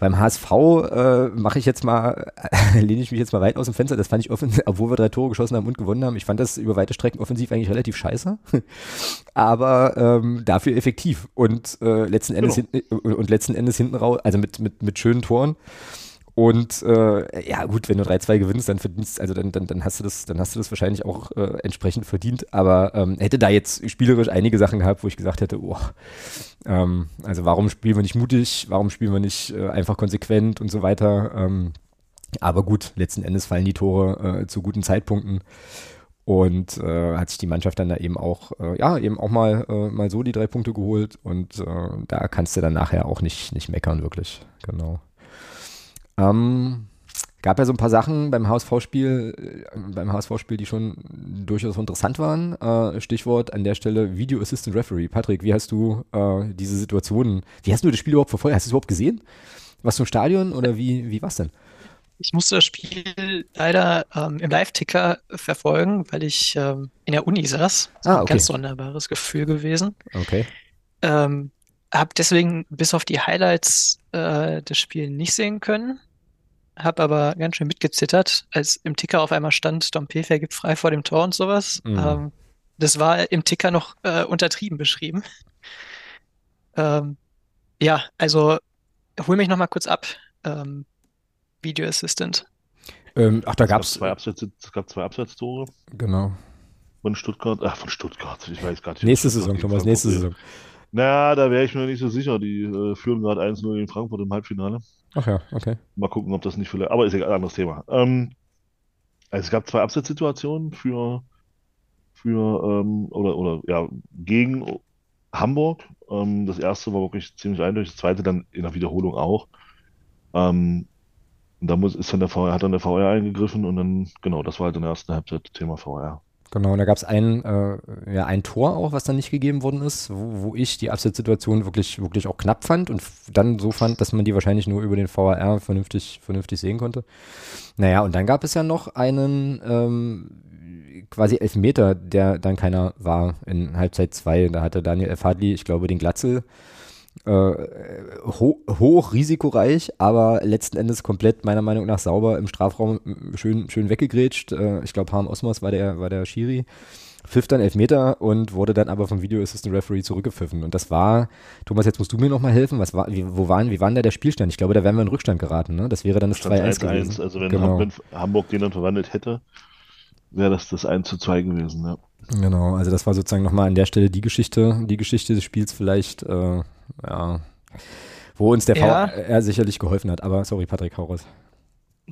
Beim HSV äh, mache ich jetzt mal, <laughs> lehne ich mich jetzt mal weit aus dem Fenster. Das fand ich, <laughs> obwohl wir drei Tore geschossen haben und gewonnen haben, ich fand das über weite Strecken offensiv eigentlich relativ scheiße. <laughs> Aber ähm, dafür effektiv und äh, letzten Endes genau. hinten, und letzten Endes hinten raus, also mit, mit, mit schönen Toren. Und äh, ja, gut, wenn du 3-2 gewinnst, dann verdienst, also dann, dann, dann hast du das, dann hast du das wahrscheinlich auch äh, entsprechend verdient. Aber ähm, hätte da jetzt spielerisch einige Sachen gehabt, wo ich gesagt hätte, oh, ähm, also warum spielen wir nicht mutig, warum spielen wir nicht äh, einfach konsequent und so weiter. Ähm, aber gut, letzten Endes fallen die Tore äh, zu guten Zeitpunkten. Und äh, hat sich die Mannschaft dann da eben auch, äh, ja, eben auch mal, äh, mal so die drei Punkte geholt. Und äh, da kannst du dann nachher auch nicht, nicht meckern, wirklich. Genau. Ähm, gab ja so ein paar Sachen beim HSV-Spiel, äh, beim HSV-Spiel, die schon durchaus interessant waren. Äh, Stichwort an der Stelle Video Assistant Referee. Patrick, wie hast du äh, diese Situationen, wie hast du das Spiel überhaupt verfolgt? Hast du es überhaupt gesehen? Was zum Stadion oder wie, wie war es denn? Ich musste das Spiel leider ähm, im Live-Ticker verfolgen, weil ich ähm, in der Uni saß. Das ah, okay. ein ganz sonderbares Gefühl gewesen. Okay. Ähm, hab deswegen bis auf die Highlights äh, das Spiel nicht sehen können. Hab aber ganz schön mitgezittert, als im Ticker auf einmal stand, Dompefer gibt frei vor dem Tor und sowas. Mhm. Ähm, das war im Ticker noch äh, untertrieben beschrieben. <laughs> ähm, ja, also hol mich noch mal kurz ab. Ähm, Video Assistant. Ähm, ach, da gab es. Es gab zwei Abseitstore. Genau. Von Stuttgart. Ach, von Stuttgart. Ich weiß gar nicht. Nächste Saison, Thomas, nächste Saison. Naja, da wäre ich mir nicht so sicher. Die äh, führen gerade 1-0 in Frankfurt im Halbfinale. Ach ja, okay. Mal gucken, ob das nicht vielleicht. Aber ist egal, anderes Thema. Ähm, also es gab zwei Abseitssituationen für, für ähm, oder, oder ja, gegen Hamburg. Ähm, das erste war wirklich ziemlich eindeutig, das zweite dann in der Wiederholung auch. Ähm, und da muss, ist dann der VR, hat dann der VR eingegriffen und dann, genau, das war halt in der ersten Halbzeit Thema VR. Genau, und da gab es ein, äh, ja, ein Tor auch, was dann nicht gegeben worden ist, wo, wo ich die Abseitssituation wirklich, wirklich auch knapp fand und dann so fand, dass man die wahrscheinlich nur über den VAR vernünftig, vernünftig sehen konnte. Naja, und dann gab es ja noch einen ähm, quasi Elfmeter, der dann keiner war in Halbzeit 2. Da hatte Daniel F. Hadley, ich glaube, den Glatzel äh, ho hoch risikoreich, aber letzten Endes komplett meiner Meinung nach sauber im Strafraum schön, schön weggegrätscht. Äh, ich glaube, Harm Osmos war der, war der Schiri. Pfiff dann Elfmeter und wurde dann aber vom Video Assistant Referee zurückgepfiffen. Und das war, Thomas, jetzt musst du mir nochmal helfen. Was war, wie, wo waren, wie war denn da der Spielstand? Ich glaube, da wären wir in Rückstand geraten, ne? Das wäre dann das 2-1 gewesen. Also wenn, genau. Hamburg den dann verwandelt hätte, wäre das das 1 zu 2 gewesen, ja. Genau, also das war sozusagen nochmal an der Stelle die Geschichte, die Geschichte des Spiels vielleicht, äh, ja, wo uns der ja. VR sicherlich geholfen hat. Aber sorry, Patrick, hau raus.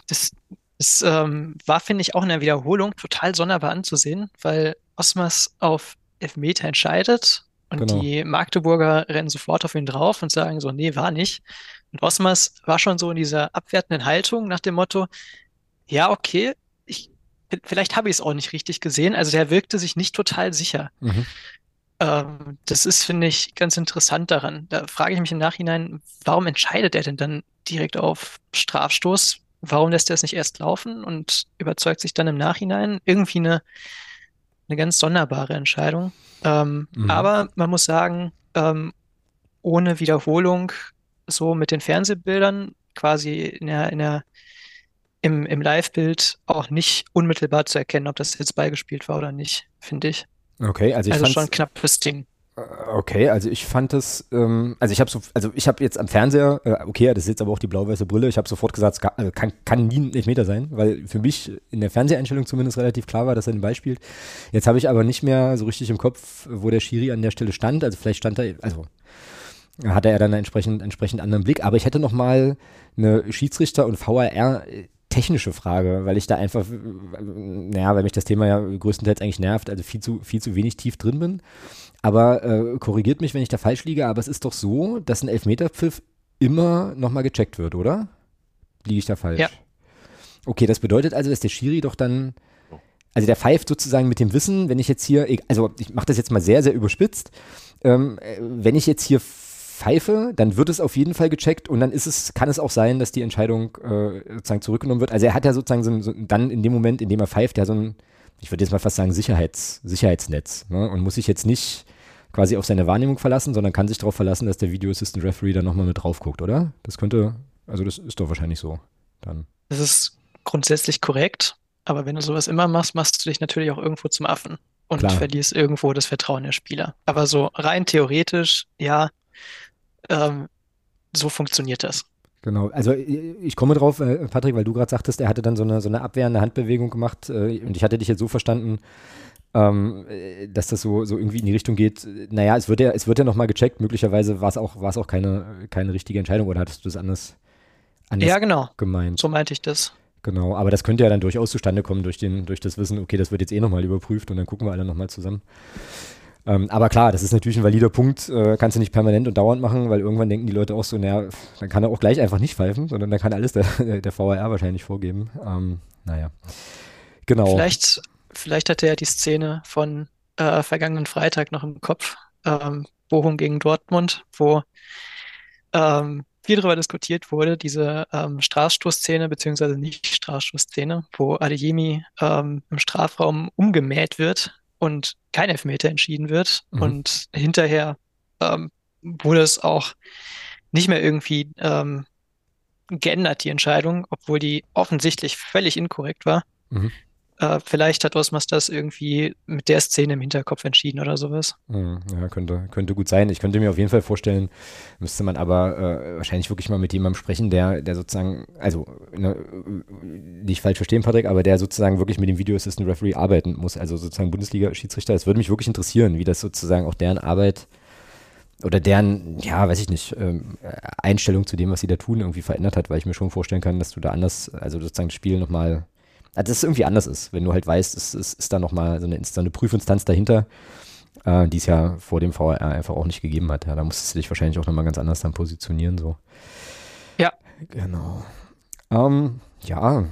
Das, das ähm, war, finde ich, auch in der Wiederholung total sonderbar anzusehen, weil Osmas auf Elfmeter entscheidet und genau. die Magdeburger rennen sofort auf ihn drauf und sagen so, nee, war nicht. Und Osmas war schon so in dieser abwertenden Haltung nach dem Motto, ja, okay, ich, vielleicht habe ich es auch nicht richtig gesehen. Also der wirkte sich nicht total sicher. Mhm. Ähm, das ist, finde ich, ganz interessant daran. Da frage ich mich im Nachhinein, warum entscheidet er denn dann direkt auf Strafstoß? Warum lässt er es nicht erst laufen und überzeugt sich dann im Nachhinein? Irgendwie eine, eine ganz sonderbare Entscheidung. Ähm, mhm. Aber man muss sagen, ähm, ohne Wiederholung, so mit den Fernsehbildern, quasi in der, in der, im, im Live-Bild auch nicht unmittelbar zu erkennen, ob das jetzt beigespielt war oder nicht, finde ich. Okay, also ich Also schon knappes Ding. Äh, okay, also ich fand es, ähm, also ich habe so, also ich habe jetzt am Fernseher, äh, okay, das ist jetzt aber auch die blau-weiße Brille, ich habe sofort gesagt, es also kann, kann nie ein Elfmeter sein, weil für mich in der Fernseheinstellung zumindest relativ klar war, dass er den Ball spielt. Jetzt habe ich aber nicht mehr so richtig im Kopf, wo der Schiri an der Stelle stand, also vielleicht stand er, also hatte er dann einen entsprechend, entsprechend anderen Blick, aber ich hätte noch mal eine Schiedsrichter- und VAR technische Frage, weil ich da einfach, naja, weil mich das Thema ja größtenteils eigentlich nervt, also viel zu, viel zu wenig tief drin bin. Aber äh, korrigiert mich, wenn ich da falsch liege, aber es ist doch so, dass ein Elfmeterpfiff immer nochmal gecheckt wird, oder? Liege ich da falsch? Ja. Okay, das bedeutet also, dass der Schiri doch dann, also der pfeift sozusagen mit dem Wissen, wenn ich jetzt hier, also ich mache das jetzt mal sehr, sehr überspitzt, ähm, äh, wenn ich jetzt hier pfeife, dann wird es auf jeden Fall gecheckt und dann ist es, kann es auch sein, dass die Entscheidung äh, sozusagen zurückgenommen wird. Also er hat ja sozusagen so, so, dann in dem Moment, in dem er pfeift, ja so ein, ich würde jetzt mal fast sagen, Sicherheits, Sicherheitsnetz ne? und muss sich jetzt nicht quasi auf seine Wahrnehmung verlassen, sondern kann sich darauf verlassen, dass der Video Assistant Referee dann nochmal mit drauf guckt, oder? Das könnte, also das ist doch wahrscheinlich so dann. Das ist grundsätzlich korrekt, aber wenn du sowas immer machst, machst du dich natürlich auch irgendwo zum Affen und Klar. verlierst irgendwo das Vertrauen der Spieler. Aber so rein theoretisch, ja, ähm, so funktioniert das. Genau, also ich komme drauf, äh, Patrick, weil du gerade sagtest, er hatte dann so eine, so eine abwehrende Handbewegung gemacht äh, und ich hatte dich jetzt so verstanden, ähm, äh, dass das so, so irgendwie in die Richtung geht, naja, es wird ja, es wird ja nochmal gecheckt, möglicherweise war es auch, war es auch keine, keine richtige Entscheidung oder hattest du das anders, anders Ja, genau. gemeint? So meinte ich das. Genau, aber das könnte ja dann durchaus zustande kommen durch, den, durch das Wissen, okay, das wird jetzt eh nochmal überprüft und dann gucken wir alle nochmal zusammen. Ähm, aber klar, das ist natürlich ein valider Punkt, äh, kannst du nicht permanent und dauernd machen, weil irgendwann denken die Leute auch so, naja, dann kann er auch gleich einfach nicht pfeifen, sondern dann kann alles der, <laughs> der VAR wahrscheinlich vorgeben. Ähm, naja, genau. Vielleicht, vielleicht hat er ja die Szene von äh, vergangenen Freitag noch im Kopf, ähm, Bochum gegen Dortmund, wo ähm, viel darüber diskutiert wurde, diese ähm, Strafstoßszene beziehungsweise Nicht-Strafstoßszene, wo Adeyemi ähm, im Strafraum umgemäht wird und kein Elfmeter entschieden wird. Mhm. Und hinterher ähm, wurde es auch nicht mehr irgendwie ähm, geändert, die Entscheidung, obwohl die offensichtlich völlig inkorrekt war. Mhm. Äh, vielleicht hat Osmas das irgendwie mit der Szene im Hinterkopf entschieden oder sowas. Hm, Ja, könnte, könnte gut sein. Ich könnte mir auf jeden Fall vorstellen, müsste man aber äh, wahrscheinlich wirklich mal mit jemandem sprechen, der, der sozusagen, also ne, nicht falsch verstehen, Patrick, aber der sozusagen wirklich mit dem Video Assistant Referee arbeiten muss, also sozusagen Bundesliga-Schiedsrichter. Es würde mich wirklich interessieren, wie das sozusagen auch deren Arbeit oder deren, ja, weiß ich nicht, ähm, Einstellung zu dem, was sie da tun, irgendwie verändert hat, weil ich mir schon vorstellen kann, dass du da anders, also sozusagen das Spiel nochmal, dass es irgendwie anders ist, wenn du halt weißt, es, es ist da nochmal so eine, so eine Prüfinstanz dahinter, äh, die es ja vor dem VAR einfach auch nicht gegeben hat. Ja, da musstest du dich wahrscheinlich auch nochmal ganz anders dann positionieren, so. Ja. Genau. Ähm, ja.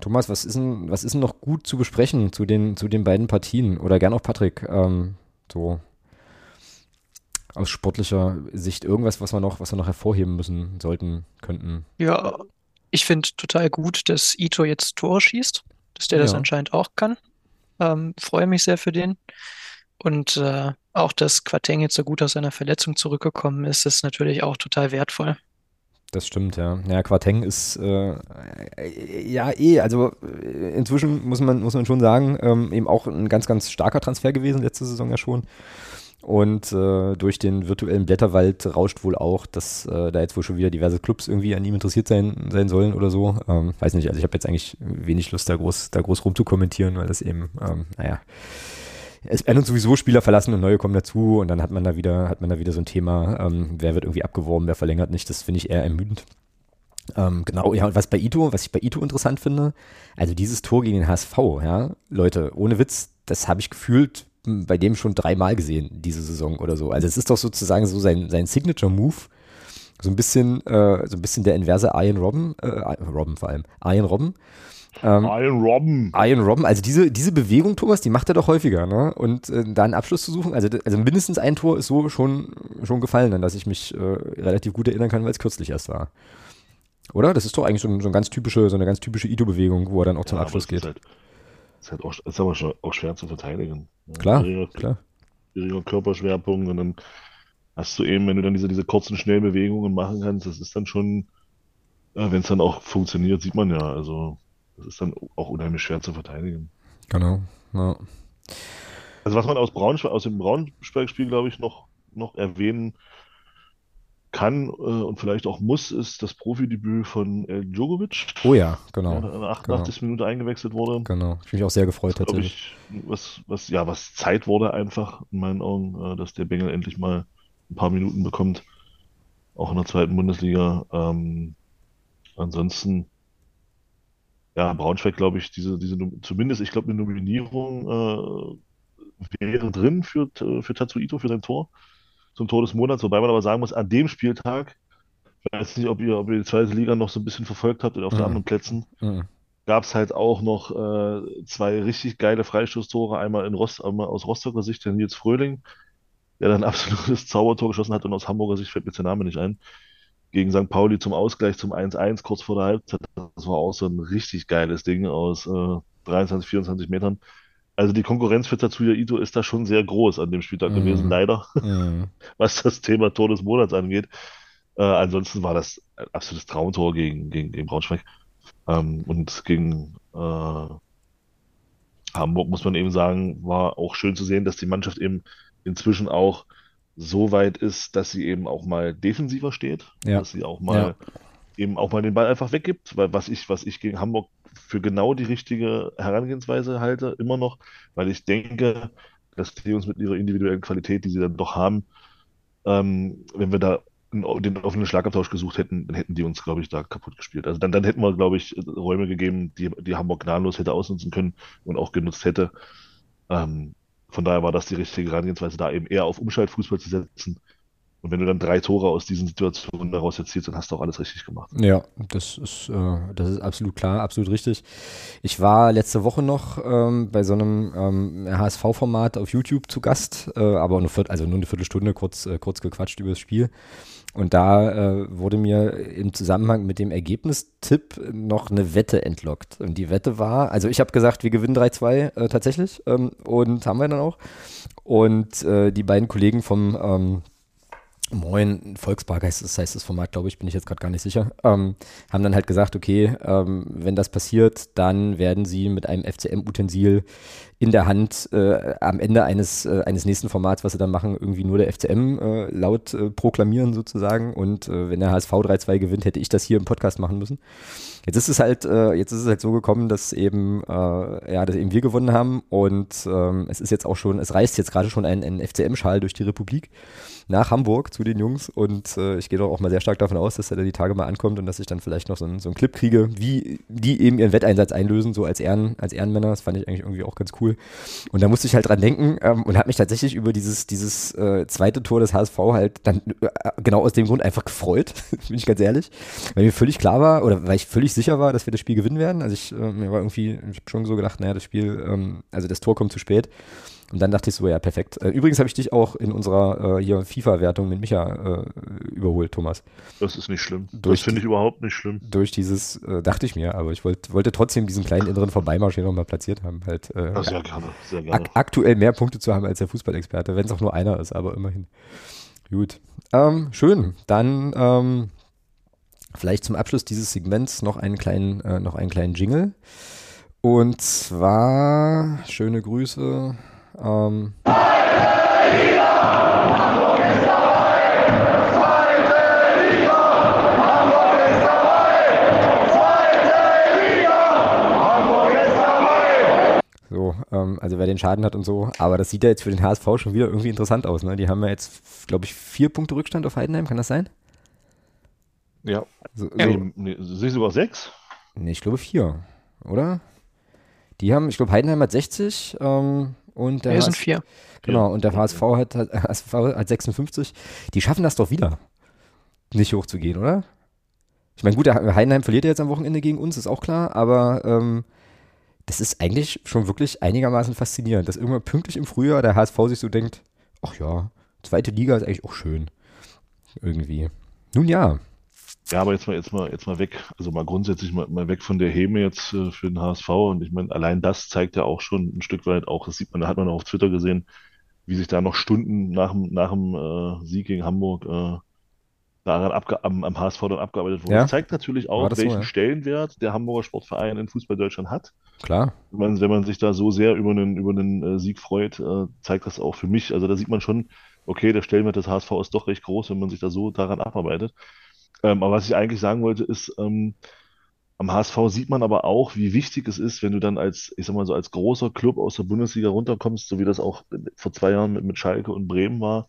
Thomas, was ist denn, was ist denn noch gut zu besprechen zu den, zu den beiden Partien? Oder gern auch Patrick, ähm, so aus sportlicher Sicht irgendwas, was wir noch, was wir noch hervorheben müssen, sollten, könnten. Ja, ich finde total gut, dass Ito jetzt Tore schießt, dass der das Ja. anscheinend auch kann. Ähm, freue mich sehr für den. Und äh, auch, dass Quateng jetzt so gut aus seiner Verletzung zurückgekommen ist, ist natürlich auch total wertvoll. Das stimmt, ja. Ja, Quateng ist äh, äh, ja eh, also äh, inzwischen muss man, muss man schon sagen, ähm, eben auch ein ganz, ganz starker Transfer gewesen, letzte Saison ja schon. Und äh, durch den virtuellen Blätterwald rauscht wohl auch, dass äh, da jetzt wohl schon wieder diverse Clubs irgendwie an ihm interessiert sein, sein sollen oder so. Ähm, weiß nicht, also ich habe jetzt eigentlich wenig Lust, da groß, da groß rumzukommentieren, weil das eben, ähm, naja, es werden uns sowieso Spieler verlassen und neue kommen dazu und dann hat man da wieder, hat man da wieder so ein Thema, ähm, wer wird irgendwie abgeworben, wer verlängert nicht, das finde ich eher ermüdend. Ähm, genau, ja, und was bei Ito, was ich bei Ito interessant finde, also dieses Tor gegen den HSV, ja, Leute, ohne Witz, das habe ich gefühlt bei dem schon dreimal gesehen, diese Saison oder so. Also es ist doch sozusagen so sein, sein Signature-Move, so ein bisschen, äh, so ein bisschen der inverse Ian Robben, äh, Robben vor allem, Ian Robben. Ähm, Iron Robben. Ian Robben, also diese, diese Bewegung, Thomas, die macht er doch häufiger, ne? Und äh, da einen Abschluss zu suchen, also, also mindestens ein Tor ist so schon, schon gefallen, an das ich mich äh, relativ gut erinnern kann, weil es kürzlich erst war. Oder? Das ist doch eigentlich so, ein, so, ein ganz typische, so eine ganz typische Ito-Bewegung, wo er dann auch zum Ja, Abschluss geht. Halt, ist, halt auch, ist aber schon, auch schwer zu verteidigen. Ja, Klar, Geringer, klar. geringer Körperschwerpunkt und dann hast du eben, wenn du dann diese, diese kurzen Schnellbewegungen machen kannst, das ist dann schon, wenn es dann auch funktioniert, sieht man ja. Also, das ist dann auch unheimlich schwer zu verteidigen. Genau. Ja. Also, was man aus Braunschweig, aus dem Braunschweig-Spiel, glaube ich, noch, noch erwähnen kann äh, und vielleicht auch muss, ist das Profidebüt von El Djokovic, Oh ja, der genau. in der 88. Minute eingewechselt wurde. Genau. Ich bin mich auch sehr gefreut glaube tatsächlich. ich, was, was, ja, was Zeit wurde einfach in meinen Augen, äh, dass der Bengel endlich mal ein paar Minuten bekommt, auch in der zweiten Bundesliga. Ähm, ansonsten, ja, Braunschweig, glaube ich, diese, diese, zumindest, ich glaube, eine Nominierung äh, wäre drin für, äh, für Tatsuito, für sein Tor, zum Tor des Monats, wobei man aber sagen muss, an dem Spieltag, ich weiß nicht, ob ihr, ob ihr die zweite Liga noch so ein bisschen verfolgt habt oder auf den Mhm. anderen Plätzen, Mhm. gab es halt auch noch äh, zwei richtig geile Freistoßtore. Einmal in Rost, einmal aus Rostocker Sicht, der Nils Fröhling, der dann ein <laughs> absolutes Zaubertor geschossen hat und aus Hamburger Sicht fällt mir der Name nicht ein. Gegen St. Pauli zum Ausgleich zum 1-1 kurz vor der Halbzeit. Das war auch so ein richtig geiles Ding aus äh, 23, 24 Metern. Also die Konkurrenz für Tatsuya Ito ist da schon sehr groß an dem Spieltag Mhm. gewesen, leider, <laughs> Mhm. <laughs> was das Thema Tor des Monats angeht. Äh, ansonsten war das ein absolutes Traumtor gegen, gegen, gegen Braunschweig. Ähm, und gegen äh, Hamburg muss man eben sagen, war auch schön zu sehen, dass die Mannschaft eben inzwischen auch so weit ist, dass sie eben auch mal defensiver steht, Ja. dass sie auch mal eben auch mal den Ball einfach weggibt, weil was ich, was ich gegen Hamburg für genau die richtige Herangehensweise halte, immer noch, weil ich denke, dass die uns mit ihrer individuellen Qualität, die sie dann doch haben, ähm, wenn wir da den offenen Schlagabtausch gesucht hätten, dann hätten die uns, glaube ich, da kaputt gespielt. Also dann, dann hätten wir, glaube ich, Räume gegeben, die, die Hamburg gnadenlos hätte ausnutzen können und auch genutzt hätte. Ähm, von daher war das die richtige Herangehensweise, da eben eher auf Umschaltfußball zu setzen und wenn du dann drei Tore aus diesen Situationen daraus erzielst, dann hast du auch alles richtig gemacht. Ja, das ist, äh, das ist absolut klar, absolut richtig. Ich war letzte Woche noch ähm, bei so einem ähm, HSV-Format auf YouTube zu Gast, äh, aber nur, also nur eine Viertelstunde kurz, äh, kurz gequatscht über das Spiel. Und da äh, wurde mir im Zusammenhang mit dem Ergebnistipp noch eine Wette entlockt. Und die Wette war, also ich habe gesagt, wir gewinnen 3-2 äh, tatsächlich ähm, und haben wir dann auch. Und äh, die beiden Kollegen vom ähm, Moin, Volkspark heißt das, heißt das Format, glaube ich, bin ich jetzt gerade gar nicht sicher, ähm, haben dann halt gesagt, okay, ähm, wenn das passiert, dann werden sie mit einem FCM-Utensil in der Hand äh, am Ende eines, äh, eines nächsten Formats, was sie dann machen, irgendwie nur der FCM äh, laut äh, proklamieren sozusagen. Und äh, wenn der HSV 3-2 gewinnt, hätte ich das hier im Podcast machen müssen. Jetzt ist es halt, äh, jetzt ist es halt so gekommen, dass eben, ja, dass eben wir gewonnen haben und ähm, es ist jetzt auch schon, es reist jetzt gerade schon ein, ein FCM-Schal durch die Republik nach Hamburg zu den Jungs und äh, ich gehe doch auch mal sehr stark davon aus, dass er da die Tage mal ankommt und dass ich dann vielleicht noch so, ein, so einen Clip kriege, wie die eben ihren Wetteinsatz einlösen, so als Ehren, als Ehrenmänner. Das fand ich eigentlich irgendwie auch ganz cool. Und da musste ich halt dran denken ähm, und habe mich tatsächlich über dieses, dieses äh, zweite Tor des HSV halt dann äh, genau aus dem Grund einfach gefreut, <laughs> bin ich ganz ehrlich. Weil mir völlig klar war, oder weil ich völlig sicher war, dass wir das Spiel gewinnen werden. Also ich, äh, mir war irgendwie, ich habe schon so gedacht, naja, das Spiel, ähm, also das Tor kommt zu spät. Und dann dachte ich so, ja, perfekt. Äh, übrigens habe ich dich auch in unserer äh, hier FIFA-Wertung mit Micha äh, überholt, Thomas. Das ist nicht schlimm. Durch, das finde ich überhaupt nicht schlimm. Durch dieses, äh, dachte ich mir, aber ich wollt, wollte trotzdem diesen kleinen inneren Vorbeimarsch hier nochmal platziert haben. Halt, äh, ja, sehr gerne, sehr gerne. Ak aktuell mehr Punkte zu haben als der Fußballexperte, wenn es auch nur einer ist, aber immerhin. Gut. Ähm, schön. Dann ähm, vielleicht zum Abschluss dieses Segments noch einen kleinen, äh, noch einen kleinen Jingle. Und zwar schöne Grüße ähm, So, ähm, also wer den Schaden hat und so. Aber das sieht ja jetzt für den HSV schon wieder irgendwie interessant aus. Ne? Die haben ja jetzt, glaube ich, vier Punkte Rückstand auf Heidenheim. Kann das sein? Ja. So, so. Nee, nee, sind sogar sechs? Nee, ich glaube vier, oder? Die haben, ich glaube, Heidenheim hat 60 ähm, und der Wir sind vier. Genau, und der HSV hat, hat, HSV hat 56. Die schaffen das doch wieder, nicht hochzugehen, oder? Ich meine, gut, der Heidenheim verliert ja jetzt am Wochenende gegen uns, ist auch klar, aber ähm, das ist eigentlich schon wirklich einigermaßen faszinierend, dass irgendwann pünktlich im Frühjahr der HSV sich so denkt, ach ja, zweite Liga ist eigentlich auch schön. Irgendwie. Nun ja, ja, aber jetzt mal, jetzt mal, jetzt mal weg, also mal grundsätzlich mal, mal weg von der Heme jetzt äh, für den HSV. Und ich meine, allein das zeigt ja auch schon ein Stück weit auch, das sieht man, da hat man auch auf Twitter gesehen, wie sich da noch Stunden nach dem, nach dem äh, Sieg gegen Hamburg äh, daran abge am, am HSV dann abgearbeitet wurde. Ja. Das zeigt natürlich auch, welchen so, ja. Stellenwert der Hamburger Sportverein in Fußball Deutschland hat. Klar. Wenn man, wenn man sich da so sehr über einen, über einen äh, Sieg freut, äh, zeigt das auch für mich. Also da sieht man schon, okay, der Stellenwert des HSV ist doch recht groß, wenn man sich da so daran abarbeitet. Ähm, aber was ich eigentlich sagen wollte, ist, ähm, am HSV sieht man aber auch, wie wichtig es ist, wenn du dann als, ich sag mal so, als großer Club aus der Bundesliga runterkommst, so wie das auch vor zwei Jahren mit, mit Schalke und Bremen war,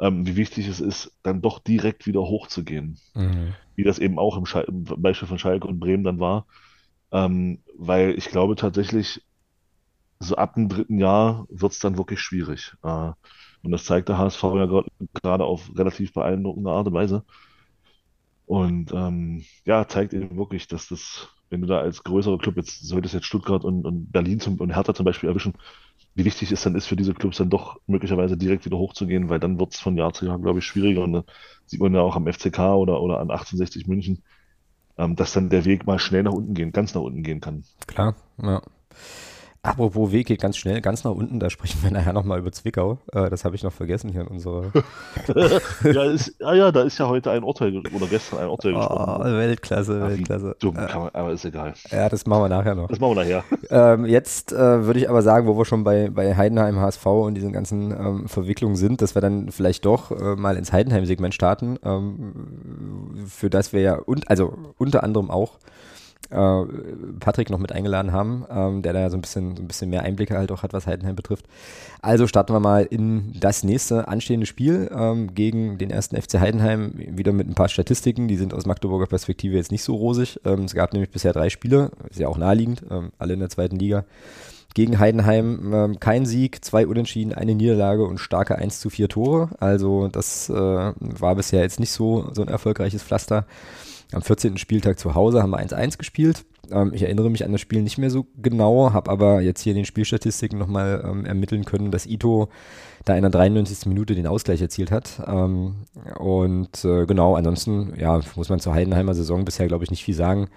ähm, wie wichtig es ist, dann doch direkt wieder hochzugehen. Mhm. Wie das eben auch im, im, Beispiel von Schalke und Bremen dann war. Ähm, weil ich glaube tatsächlich, so ab dem dritten Jahr wird es dann wirklich schwierig. Äh, und das zeigt der HSV ja gerade auf relativ beeindruckende Art und Weise. Und ähm, ja, zeigt eben wirklich, dass das, wenn du da als größerer Club, jetzt solltest jetzt Stuttgart und, und Berlin zum, und Hertha zum Beispiel erwischen, wie wichtig es dann ist für diese Clubs dann doch möglicherweise direkt wieder hochzugehen, weil dann wird es von Jahr zu Jahr, glaube ich, schwieriger. Und dann sieht man ja auch am FCK oder, oder an 1860 München, ähm, dass dann der Weg mal schnell nach unten gehen, ganz nach unten gehen kann. Klar, ja. Apropos Weg geht ganz schnell, ganz nach unten, da sprechen wir <laughs> nachher nochmal über Zwickau. Äh, das habe ich noch vergessen hier in unserer. <laughs> ja, ist, ah ja, da ist ja heute ein Urteil oder gestern ein Urteil oh, gesprochen. Weltklasse, Ach, Weltklasse. Dumm, äh, man, aber ist egal. Ja, das machen wir nachher noch. Das machen wir nachher. Ähm, jetzt äh, würde ich aber sagen, wo wir schon bei, bei Heidenheim, HSV und diesen ganzen ähm, Verwicklungen sind, dass wir dann vielleicht doch äh, mal ins Heidenheim-Segment starten, ähm, für das wir ja, und, also unter anderem auch äh, Patrick noch mit eingeladen haben, ähm, der da so ein bisschen, so ein bisschen mehr Einblicke halt auch hat, was Heidenheim betrifft. Also starten wir mal in das nächste anstehende Spiel ähm, gegen den ersten FC Heidenheim, wieder mit ein paar Statistiken, die sind aus Magdeburger Perspektive jetzt nicht so rosig. Ähm, es gab nämlich bisher drei Spiele, ist ja auch naheliegend, ähm, alle in der zweiten Liga. Gegen Heidenheim ähm, kein Sieg, zwei Unentschieden, eine Niederlage und starke 1 zu 4 Tore. Also das äh, war bisher jetzt nicht so, so ein erfolgreiches Pflaster. Am 14. Spieltag zu Hause haben wir 1-1 gespielt. Ähm, ich erinnere mich an das Spiel nicht mehr so genau, habe aber jetzt hier in den Spielstatistiken nochmal ähm, ermitteln können, dass Ito da in der 93. Minute den Ausgleich erzielt hat. Ähm, und äh, genau, ansonsten, ja, muss man zur Heidenheimer Saison bisher, glaube ich, nicht viel sagen.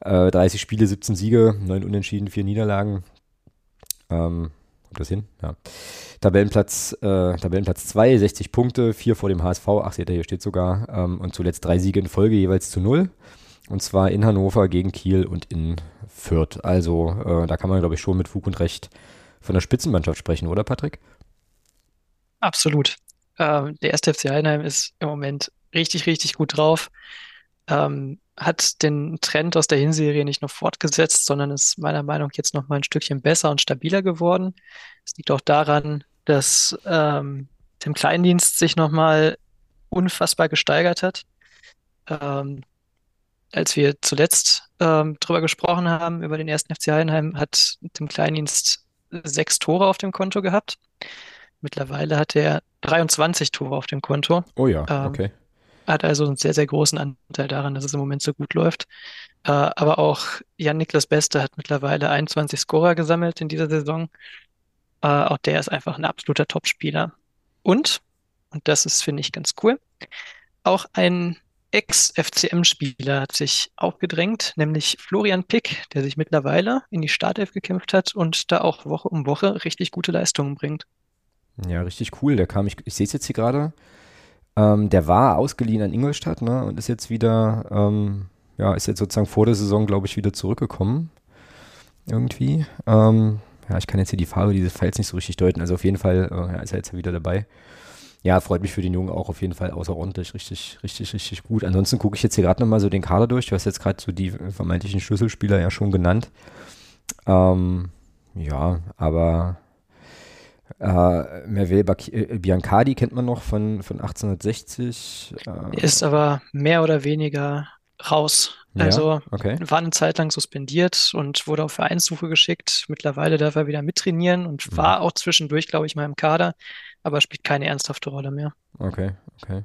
Äh, 30 Spiele, 17 Siege, 9 Unentschieden, 4 Niederlagen. Ähm, kommt das hin? Ja. Tabellenplatz, äh, Tabellenplatz 2, 60 Punkte, 4 vor dem HSV, ach seht ihr, hier steht sogar, ähm, und zuletzt drei Siege in Folge jeweils zu null. Und zwar in Hannover gegen Kiel und in Fürth. Also äh, da kann man, glaube ich, schon mit Fug und Recht von der Spitzenmannschaft sprechen, oder Patrick? Absolut. Ähm, der erste FC Heidenheim ist im Moment richtig, richtig gut drauf. Ähm, hat den Trend aus der Hinserie nicht nur fortgesetzt, sondern ist meiner Meinung nach jetzt noch mal ein Stückchen besser und stabiler geworden. Es liegt auch daran, dass ähm, Tim Kleindienst sich nochmal unfassbar gesteigert hat. Ähm, als wir zuletzt ähm, drüber gesprochen haben, über den ersten FC Heidenheim, hat Tim Kleindienst sechs Tore auf dem Konto gehabt. Mittlerweile hat er 23 Tore auf dem Konto. Oh ja, ähm, okay. Hat also einen sehr, sehr großen Anteil daran, dass es im Moment so gut läuft. Äh, aber auch Jan-Niklas Beste hat mittlerweile 21 Scorer gesammelt in dieser Saison. Äh, auch der ist einfach ein absoluter Topspieler. Und, und das ist, finde ich, ganz cool, auch ein Ex-FCM-Spieler hat sich aufgedrängt, nämlich Florian Pick, der sich mittlerweile in die Startelf gekämpft hat und da auch Woche um Woche richtig gute Leistungen bringt. Ja, richtig cool. Der kam, ich, ich sehe es jetzt hier gerade, ähm, der war ausgeliehen an Ingolstadt ne, und ist jetzt wieder, ähm, ja, ist jetzt sozusagen vor der Saison, glaube ich, wieder zurückgekommen. Irgendwie. Ähm, ja, ich kann jetzt hier die Farbe dieses Pfeils nicht so richtig deuten. Also auf jeden Fall äh, ist er jetzt wieder dabei. Ja, freut mich für den Jungen auch auf jeden Fall außerordentlich. Richtig, richtig, richtig gut. Ansonsten gucke ich jetzt hier gerade nochmal so den Kader durch. Du hast jetzt gerade so die vermeintlichen Schlüsselspieler ja schon genannt. Ähm, ja, aber äh, Merville äh, Biancardi kennt man noch von, von 1860. Äh, ist aber mehr oder weniger raus. Also ja, okay. war eine Zeit lang suspendiert und wurde auf Vereinssuche geschickt. Mittlerweile darf er wieder mittrainieren und mhm. war auch zwischendurch, glaube ich, mal im Kader, aber spielt keine ernsthafte Rolle mehr. Okay, okay.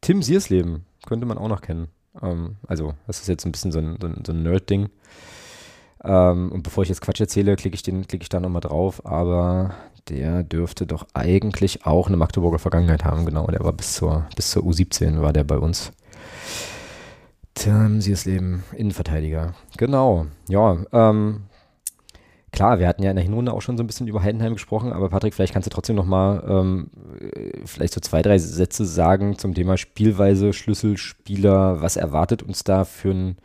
Tim Siersleben könnte man auch noch kennen. Ähm, also, das ist jetzt ein bisschen so ein, so ein, so ein Nerd-Ding. Ähm, und bevor ich jetzt Quatsch erzähle, klicke ich, klick ich da nochmal drauf. Aber der dürfte doch eigentlich auch eine Magdeburger Vergangenheit haben. Genau, der war bis zur, bis zur U17 war der bei uns. Tim Siersleben, Innenverteidiger. Genau, ja. Ähm, klar, wir hatten ja in der Hinrunde auch schon so ein bisschen über Heidenheim gesprochen, aber Patrick, vielleicht kannst du trotzdem nochmal ähm, vielleicht so zwei, drei Sätze sagen zum Thema Spielweise, Schlüsselspieler. Was erwartet uns da für ein,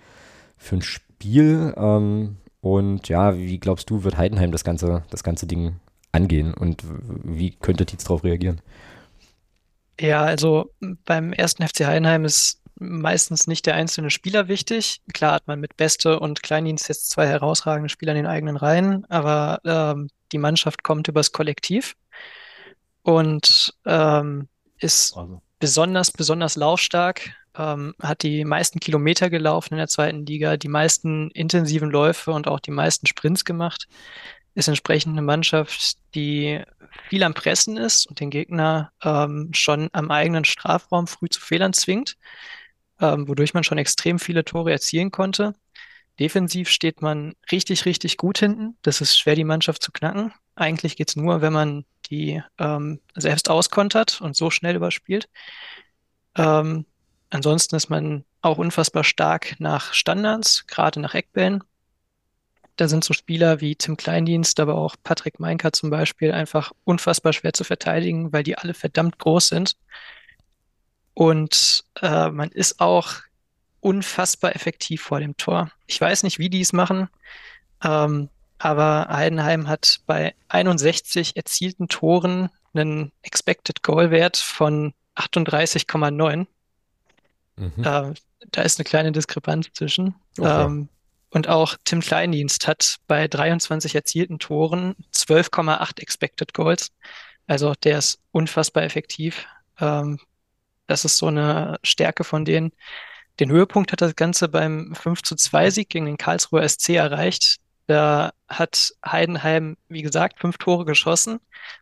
für ein Spiel? Ähm, und ja, wie glaubst du, wird Heidenheim das ganze, das ganze Ding angehen und wie könnte Tietz darauf reagieren? Ja, also beim ersten FC Heidenheim ist meistens nicht der einzelne Spieler wichtig. Klar hat man mit Beste und Kleindienst jetzt zwei herausragende Spieler in den eigenen Reihen, aber ähm, die Mannschaft kommt übers Kollektiv und ähm, ist also. besonders, besonders laufstark, ähm, hat die meisten Kilometer gelaufen in der zweiten Liga, die meisten intensiven Läufe und auch die meisten Sprints gemacht. Ist entsprechend eine Mannschaft, die viel am Pressen ist und den Gegner ähm, schon am eigenen Strafraum früh zu Fehlern zwingt ähm, wodurch man schon extrem viele Tore erzielen konnte. Defensiv steht man richtig, richtig gut hinten. Das ist schwer, die Mannschaft zu knacken. Eigentlich geht es nur, wenn man die ähm, selbst auskontert und so schnell überspielt. Ähm, ansonsten ist man auch unfassbar stark nach Standards, gerade nach Eckbällen. Da sind so Spieler wie Tim Kleindienst, aber auch Patrick Meinker zum Beispiel einfach unfassbar schwer zu verteidigen, weil die alle verdammt groß sind. Und äh, man ist auch unfassbar effektiv vor dem Tor. Ich weiß nicht, wie die es machen, ähm, aber Heidenheim hat bei 61 erzielten Toren einen Expected Goal Wert von 38,9. Mhm. Äh, da ist eine kleine Diskrepanz zwischen. Okay. Ähm, und auch Tim Kleindienst hat bei 23 erzielten Toren 12,8 Expected Goals. Also der ist unfassbar effektiv. Ähm, das ist so eine Stärke von denen. Den Höhepunkt hat das Ganze beim 5 zu 2 Sieg gegen den Karlsruher SC erreicht. Da hat Heidenheim, wie gesagt, fünf Tore geschossen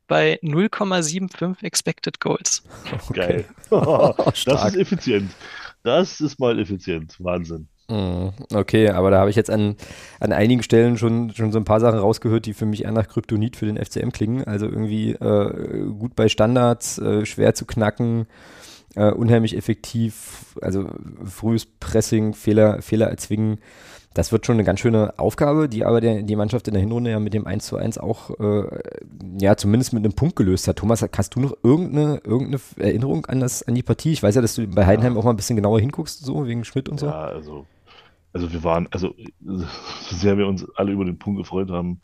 bei 0,75 Expected Goals. Okay. Geil. <laughs> das ist effizient. Das ist mal effizient. Wahnsinn. Hm, okay, aber da habe ich jetzt an, an einigen Stellen schon, schon so ein paar Sachen rausgehört, die für mich eher nach Kryptonit für den FCM klingen. Also irgendwie äh, gut bei Standards, äh, schwer zu knacken, äh, unheimlich effektiv, also frühes Pressing, Fehler, Fehler erzwingen. Das wird schon eine ganz schöne Aufgabe, die aber der, die Mannschaft in der Hinrunde ja mit dem 1 zu 1 auch, äh, ja, zumindest mit einem Punkt gelöst hat. Thomas, hast du noch irgendeine, irgendeine Erinnerung an, das, an die Partie? Ich weiß ja, dass du bei Heidenheim ja. auch mal ein bisschen genauer hinguckst, so wegen Schmidt und so. Ja, also, also wir waren, also <laughs> so sehr wir uns alle über den Punkt gefreut haben,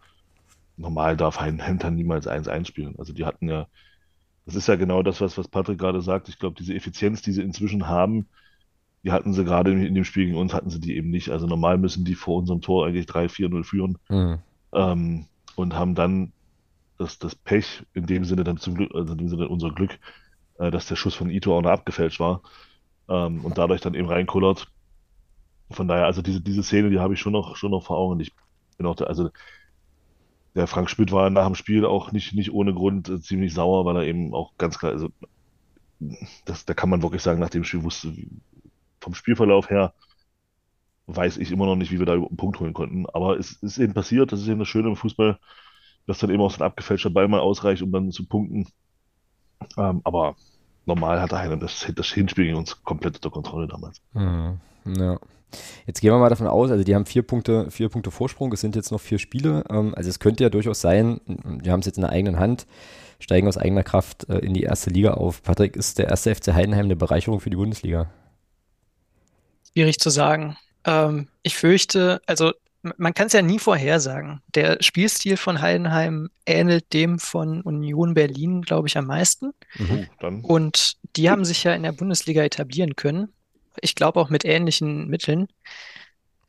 normal darf Heidenheim dann niemals 1-1 spielen. Also die hatten ja, das ist ja genau das, was, was Patrick gerade sagt. Ich glaube, diese Effizienz, die sie inzwischen haben, die hatten sie gerade in, dem Spiel gegen uns, hatten sie die eben nicht. Also normal müssen die vor unserem Tor eigentlich 3-4-0 führen mhm. ähm, und haben dann das, das Pech, in dem Sinne dann zum Glück, also in dem Sinne unser Glück, äh, dass der Schuss von Ito auch noch abgefälscht war ähm, und dadurch dann eben reinkullert. Von daher, also diese, diese Szene, die habe ich schon noch, schon noch vor Augen. Ich bin auch, da, also der Frank Schmidt war nach dem Spiel auch nicht, nicht ohne Grund äh, ziemlich sauer, weil er eben auch ganz klar, also das, da kann man wirklich sagen, nach dem Spiel wusste, vom Spielverlauf her weiß ich immer noch nicht, wie wir da einen Punkt holen konnten. Aber es ist eben passiert, das ist eben das Schöne im Fußball, dass dann eben auch so ein abgefälschter Ball mal ausreicht, um dann zu punkten. Ähm, aber normal hat einer das, das Hinspiel gegen uns komplett unter Kontrolle damals. Mhm. Ja. Jetzt gehen wir mal davon aus, also die haben vier Punkte, vier Punkte Vorsprung, es sind jetzt noch vier Spiele. Ähm, also es könnte ja durchaus sein, die haben es jetzt in der eigenen Hand, steigen aus eigener Kraft äh, in die erste Liga auf. Patrick, ist der erste FC Heidenheim eine Bereicherung für die Bundesliga? Schwierig zu sagen. Ähm, ich fürchte, also man kann es ja nie vorhersagen. Der Spielstil von Heidenheim ähnelt dem von Union Berlin, glaube ich, am meisten. Mhm, Und die haben sich ja in der Bundesliga etablieren können. Ich glaube auch mit ähnlichen Mitteln.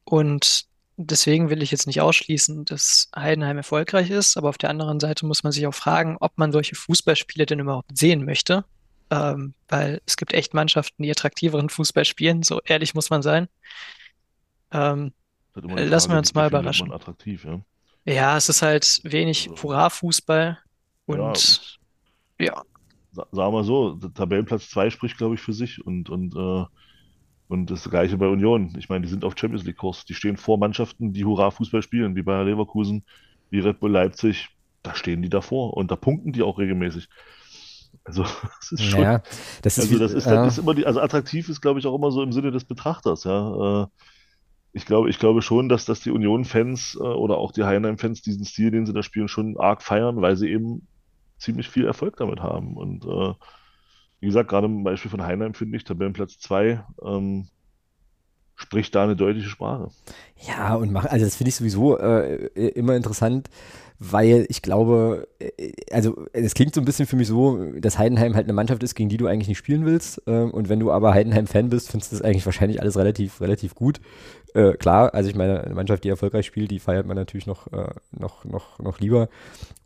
Und deswegen will ich jetzt nicht ausschließen, dass Heidenheim erfolgreich ist. Aber auf der anderen Seite muss man sich auch fragen, ob man solche Fußballspiele denn überhaupt sehen möchte ähm, weil es gibt echt Mannschaften, die attraktiveren Fußball spielen, so ehrlich muss man sein. Ähm, lassen wir uns mal überraschen. Attraktiv, ja? ja, es ist halt wenig also, Hurra-Fußball und ja. ja. Sagen wir so, Tabellenplatz 2 spricht, glaube ich, für sich und, und, äh, und das gleiche bei Union. Ich meine, die sind auf Champions League-Kurs. Die stehen vor Mannschaften, die Hurra-Fußball spielen, wie bei Leverkusen, wie Red Bull Leipzig. Da stehen die davor und da punkten die auch regelmäßig. Also, <laughs> das ist schon. Ja, das ist, also, das ist, ja. ist immer die, also attraktiv ist, glaube ich, auch immer so im Sinne des Betrachters, ja. Äh, ich glaube, ich glaube schon, dass, dass die Union-Fans äh, oder auch die Heidenheim-Fans diesen Stil, den sie da spielen, schon arg feiern, weil sie eben ziemlich viel Erfolg damit haben. Und äh, wie gesagt, gerade im Beispiel von Heidenheim finde ich, Tabellenplatz 2, ähm, spricht da eine deutliche Sprache. Ja, und mach, also das finde ich sowieso äh, immer interessant, weil ich glaube, äh, also es klingt so ein bisschen für mich so, dass Heidenheim halt eine Mannschaft ist, gegen die du eigentlich nicht spielen willst. Ähm, und wenn du aber Heidenheim-Fan bist, findest du das eigentlich wahrscheinlich alles relativ, relativ gut. Äh, klar, also ich meine, eine Mannschaft, die erfolgreich spielt, die feiert man natürlich noch, äh, noch, noch, noch lieber.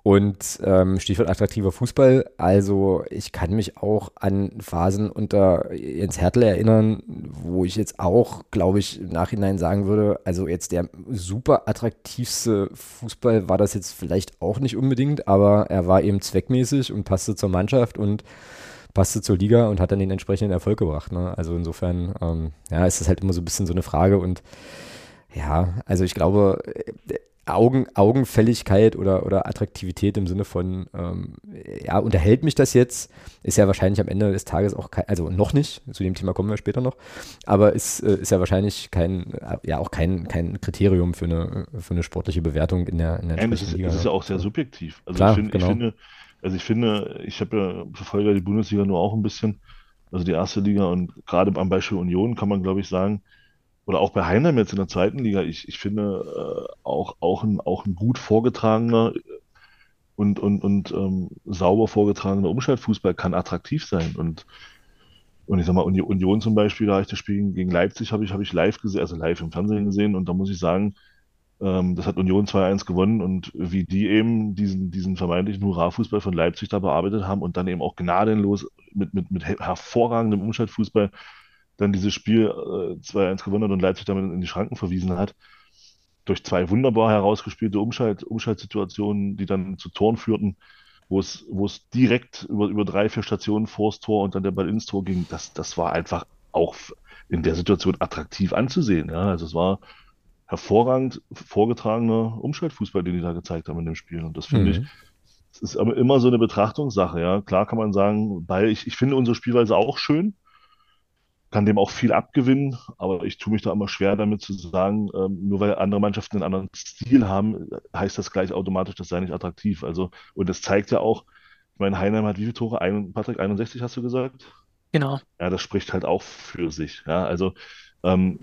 Und ähm, Stichwort attraktiver Fußball. Also ich kann mich auch an Phasen unter Jens Hertel erinnern, wo ich jetzt auch, glaube ich, im Nachhinein sagen würde, also jetzt der super attraktivste Fußball war das jetzt vielleicht auch nicht unbedingt, aber er war eben zweckmäßig und passte zur Mannschaft und passte zur Liga und hat dann den entsprechenden Erfolg gebracht. Ne? Also insofern, ähm, ja, ist das halt immer so ein bisschen so eine Frage und ja, also ich glaube, Augen, Augenfälligkeit oder, oder Attraktivität im Sinne von, ähm, ja, unterhält mich das jetzt? Ist ja wahrscheinlich am Ende des Tages auch kein, also noch nicht, zu dem Thema kommen wir später noch, aber ist, äh, ist ja wahrscheinlich kein, ja auch kein, kein Kriterium für eine, für eine sportliche Bewertung in der, in der Nein, das ist, Liga. das ist ja auch sehr subjektiv. Also Klar, ich, find, genau. ich finde, also ich finde, ich habe ja verfolge ja die Bundesliga nur auch ein bisschen, also die erste Liga und gerade am Beispiel Union kann man, glaube ich, sagen, oder auch bei Heidenheim jetzt in der zweiten Liga, ich, ich finde äh, auch, auch, ein, auch ein gut vorgetragener und, und, und ähm, sauber vorgetragener Umschaltfußball kann attraktiv sein. Und, und ich sag mal, Uni- Union zum Beispiel, da habe ich das Spiel gegen Leipzig, habe ich, habe ich live gesehen, also live im Fernsehen gesehen. Und da muss ich sagen, ähm, das hat Union 2-1 gewonnen. Und wie die eben diesen, diesen vermeintlichen Hurra-Fußball von Leipzig da bearbeitet haben und dann eben auch gnadenlos mit, mit, mit her- hervorragendem Umschaltfußball dann dieses Spiel äh, 2-1 gewonnen hat und Leipzig damit in die Schranken verwiesen hat. Durch zwei wunderbar herausgespielte Umschalt, Umschaltsituationen, die dann zu Toren führten, wo es, wo es direkt über, über drei, vier Stationen vors Tor und dann der Ball ins Tor ging. Das, das war einfach auch in der Situation attraktiv anzusehen. Ja? Also es war hervorragend vorgetragener Umschaltfußball, den die da gezeigt haben in dem Spiel. Und das finde ich, Mhm. es ist aber immer so eine Betrachtungssache, ja. Klar kann man sagen, weil ich, ich finde unsere Spielweise auch schön, kann dem auch viel abgewinnen, aber ich tue mich da immer schwer damit zu sagen, ähm, nur weil andere Mannschaften einen anderen Stil haben, heißt das gleich automatisch, das sei nicht attraktiv. Also, und das zeigt ja auch, ich meine, Heinheim hat wie viele Tore? Ein, Patrick, 61 hast du gesagt? Genau. Ja, das spricht halt auch für sich. Ja, also ähm,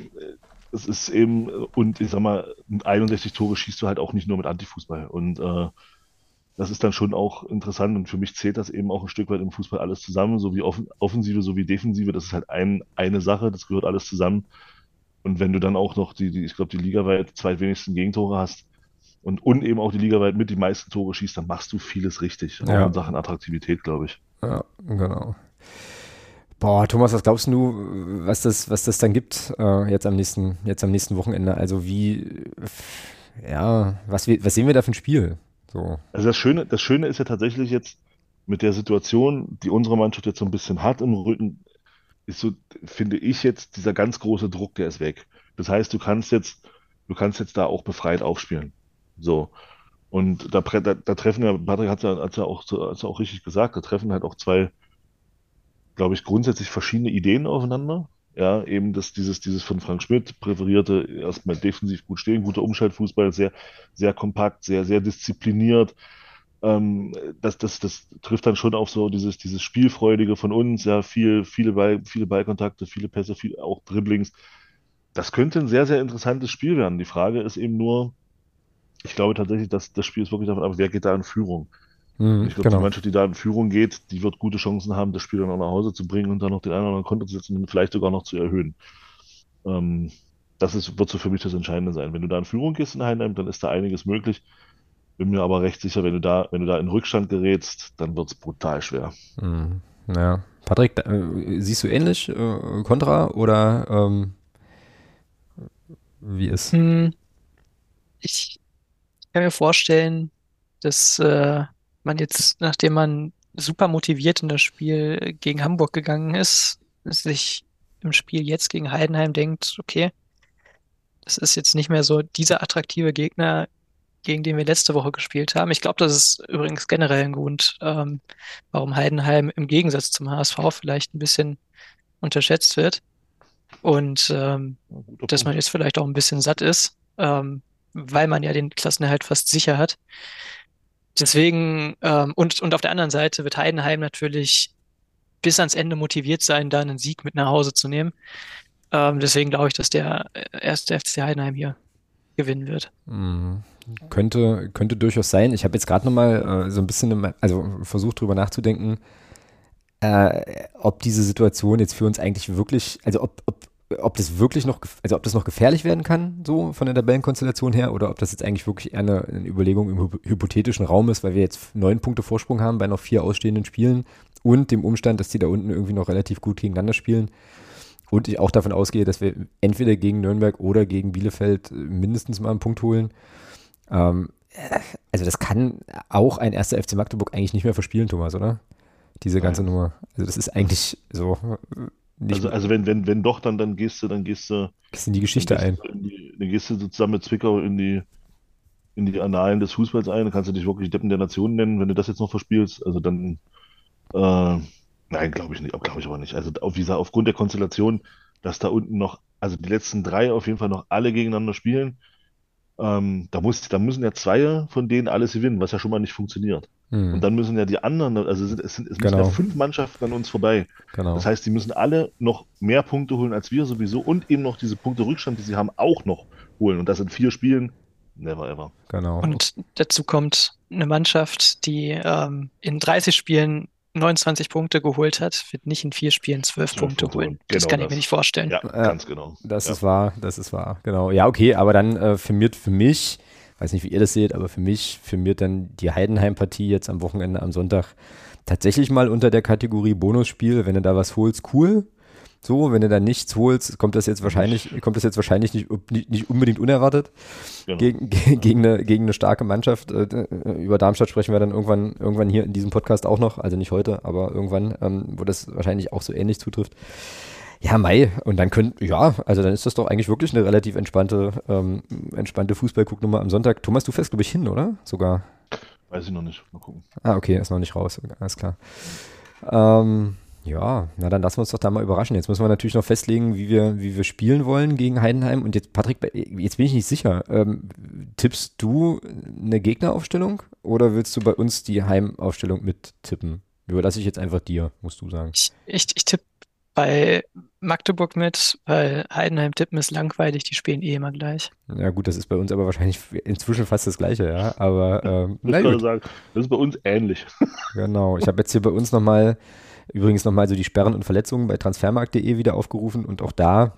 es ist eben, und ich sag mal, mit 61 Tore schießt du halt auch nicht nur mit Antifußball. Und äh, das ist dann schon auch interessant. Und für mich zählt das eben auch ein Stück weit im Fußball alles zusammen, so wie Offen Offensive, so wie Defensive. Das ist halt ein, eine Sache, das gehört alles zusammen. Und wenn du dann auch noch die, die ich glaube, die ligaweit zweitwenigsten Gegentore hast und, und eben auch die ligaweit mit die meisten Tore schießt, dann machst du vieles richtig. Auch Ja. in Sachen Attraktivität, glaube ich. Ja, genau. Boah, Thomas, was glaubst du, was das, was das dann gibt äh, jetzt am nächsten, jetzt am nächsten Wochenende? Also wie, ja, was, was sehen wir da für ein Spiel? So. Also das Schöne, das Schöne ist ja tatsächlich jetzt mit der Situation, die unsere Mannschaft jetzt so ein bisschen hat im Rücken, ist so, finde ich jetzt, dieser ganz große Druck, der ist weg. Das heißt, du kannst jetzt, du kannst jetzt da auch befreit aufspielen. So. Und da, da, da treffen ja, Patrick hat ja, ja auch, hat's ja auch richtig gesagt, da treffen halt auch zwei, glaube ich, grundsätzlich verschiedene Ideen aufeinander. Ja, eben das, dieses, dieses von Frank Schmidt präferierte, erstmal defensiv gut stehen, guter Umschaltfußball, sehr, sehr kompakt, sehr, sehr diszipliniert. Ähm, das, das, das trifft dann schon auf so dieses, dieses Spielfreudige von uns, ja, viel, viele Ball, viele Ballkontakte, viele Pässe, viel, auch Dribblings. Das könnte ein sehr, sehr interessantes Spiel werden. Die Frage ist eben nur, ich glaube tatsächlich, dass das Spiel ist wirklich davon ab, wer geht da in Führung. Mhm, Ich glaube, die genau. Mannschaft, die da in Führung geht, die wird gute Chancen haben, das Spiel dann auch nach Hause zu bringen und dann noch den einen oder anderen Konter zu setzen und vielleicht sogar noch zu erhöhen. Ähm, das ist, wird so für mich das Entscheidende sein. Wenn du da in Führung gehst in Heidenheim, dann ist da einiges möglich. Bin mir aber recht sicher, wenn du da, wenn du da in Rückstand gerätst, dann wird es brutal schwer. Mhm. Ja. Patrick, da, äh, siehst du ähnlich äh, Contra oder ähm, wie ist? Hm, ich kann mir vorstellen, dass äh, man jetzt, nachdem man super motiviert in das Spiel gegen Hamburg gegangen ist, sich im Spiel jetzt gegen Heidenheim denkt, okay, das ist jetzt nicht mehr so dieser attraktive Gegner, gegen den wir letzte Woche gespielt haben. Ich glaube, das ist übrigens generell ein Grund, ähm, warum Heidenheim im Gegensatz zum HSV vielleicht ein bisschen unterschätzt wird. Und ähm, Ja, dass man jetzt vielleicht auch ein bisschen satt ist, ähm, weil man ja den Klassenerhalt fast sicher hat. Deswegen, ähm, und, und auf der anderen Seite wird Heidenheim natürlich bis ans Ende motiviert sein, da einen Sieg mit nach Hause zu nehmen. Ähm, deswegen glaube ich, dass der äh, erste FC Heidenheim hier gewinnen wird. Mhm. Könnte, könnte durchaus sein. Ich habe jetzt gerade nochmal äh, so ein bisschen, also versucht drüber nachzudenken, äh, ob diese Situation jetzt für uns eigentlich wirklich, also ob, ob, ob das wirklich noch, also ob das noch gefährlich werden kann, so von der Tabellenkonstellation her, oder ob das jetzt eigentlich wirklich eher eine, eine Überlegung im hy- hypothetischen Raum ist, weil wir jetzt neun Punkte Vorsprung haben bei noch vier ausstehenden Spielen und dem Umstand, dass die da unten irgendwie noch relativ gut gegeneinander spielen. Und ich auch davon ausgehe, dass wir entweder gegen Nürnberg oder gegen Bielefeld äh, mindestens mal einen Punkt holen. Ähm, äh, also das kann auch ein erster FC Magdeburg eigentlich nicht mehr verspielen, Thomas, oder? Diese ganze Nein. Nummer. Also das ist eigentlich so nicht Also, also wenn, wenn, wenn doch, dann, dann gehst du, dann gehst du, ist in die dann Geschichte gehst ein. die, dann gehst du zusammen mit Zwickau in die, in die Annalen des Fußballs ein. Da kannst du dich wirklich Deppen der Nation nennen, wenn du das jetzt noch verspielst. Also dann, äh, nein, glaube ich nicht, glaube ich aber nicht. Also auf, wie gesagt, aufgrund der Konstellation, dass da unten noch, also die letzten drei auf jeden Fall noch alle gegeneinander spielen, ähm, da muss, da müssen ja zwei von denen alles gewinnen, was ja schon mal nicht funktioniert. Und dann müssen ja die anderen, also es sind, es sind, es müssen Genau. ja fünf Mannschaften an uns vorbei. Genau. Das heißt, die müssen alle noch mehr Punkte holen als wir sowieso und eben noch diese Punkte Rückstand, die sie haben, auch noch holen. Und das in vier Spielen, never ever. Genau. Und dazu kommt eine Mannschaft, die ähm, in 30 Spielen 29 Punkte geholt hat, wird nicht in vier Spielen 12 12 Punkte holen. holen. Das Genau kann ich das. mir nicht vorstellen. Ja, Ja, ganz genau. Das ja. ist wahr, das ist wahr, genau. Ja, okay, aber dann äh, firmiert für mich, weiß nicht, wie ihr das seht, aber für mich firmiert dann die Heidenheim-Partie jetzt am Wochenende, am Sonntag, tatsächlich mal unter der Kategorie Bonusspiel. Wenn du da was holst, cool. So, wenn du da nichts holst, kommt das jetzt wahrscheinlich, kommt das jetzt wahrscheinlich nicht, nicht, nicht unbedingt unerwartet Genau. gegen, ge- gegen, eine, gegen eine starke Mannschaft. Äh, äh, Über Darmstadt sprechen wir dann irgendwann, irgendwann hier in diesem Podcast auch noch, also nicht heute, aber irgendwann, ähm, wo das wahrscheinlich auch so ähnlich zutrifft. Ja, Mai. Und dann könnt, ja, also dann ist das doch eigentlich wirklich eine relativ entspannte, ähm, entspannte Fußballgucknummer am Sonntag. Thomas, du fährst, glaube ich, hin, oder? Sogar. Weiß ich noch nicht. Mal gucken. Ah, okay, ist noch nicht raus. Alles klar. Ähm, ja, na dann lassen wir uns doch da mal überraschen. Jetzt müssen wir natürlich noch festlegen, wie wir, wie wir spielen wollen gegen Heidenheim. Und jetzt, Patrick, jetzt bin ich nicht sicher. Ähm, tippst du eine Gegneraufstellung oder willst du bei uns die Heimaufstellung mittippen? Überlasse ich jetzt einfach dir, musst du sagen. Ich, ich, ich tippe bei Magdeburg mit, weil Heidenheim tippen ist langweilig, die spielen eh immer gleich. Ja gut, das ist bei uns aber wahrscheinlich inzwischen fast das Gleiche, ja. Aber <laughs> ähm, Ich gut. sagen, das ist bei uns ähnlich. <laughs> Genau. Ich habe jetzt hier bei uns nochmal, übrigens nochmal so die Sperren und Verletzungen bei transfermarkt.de wieder aufgerufen und auch da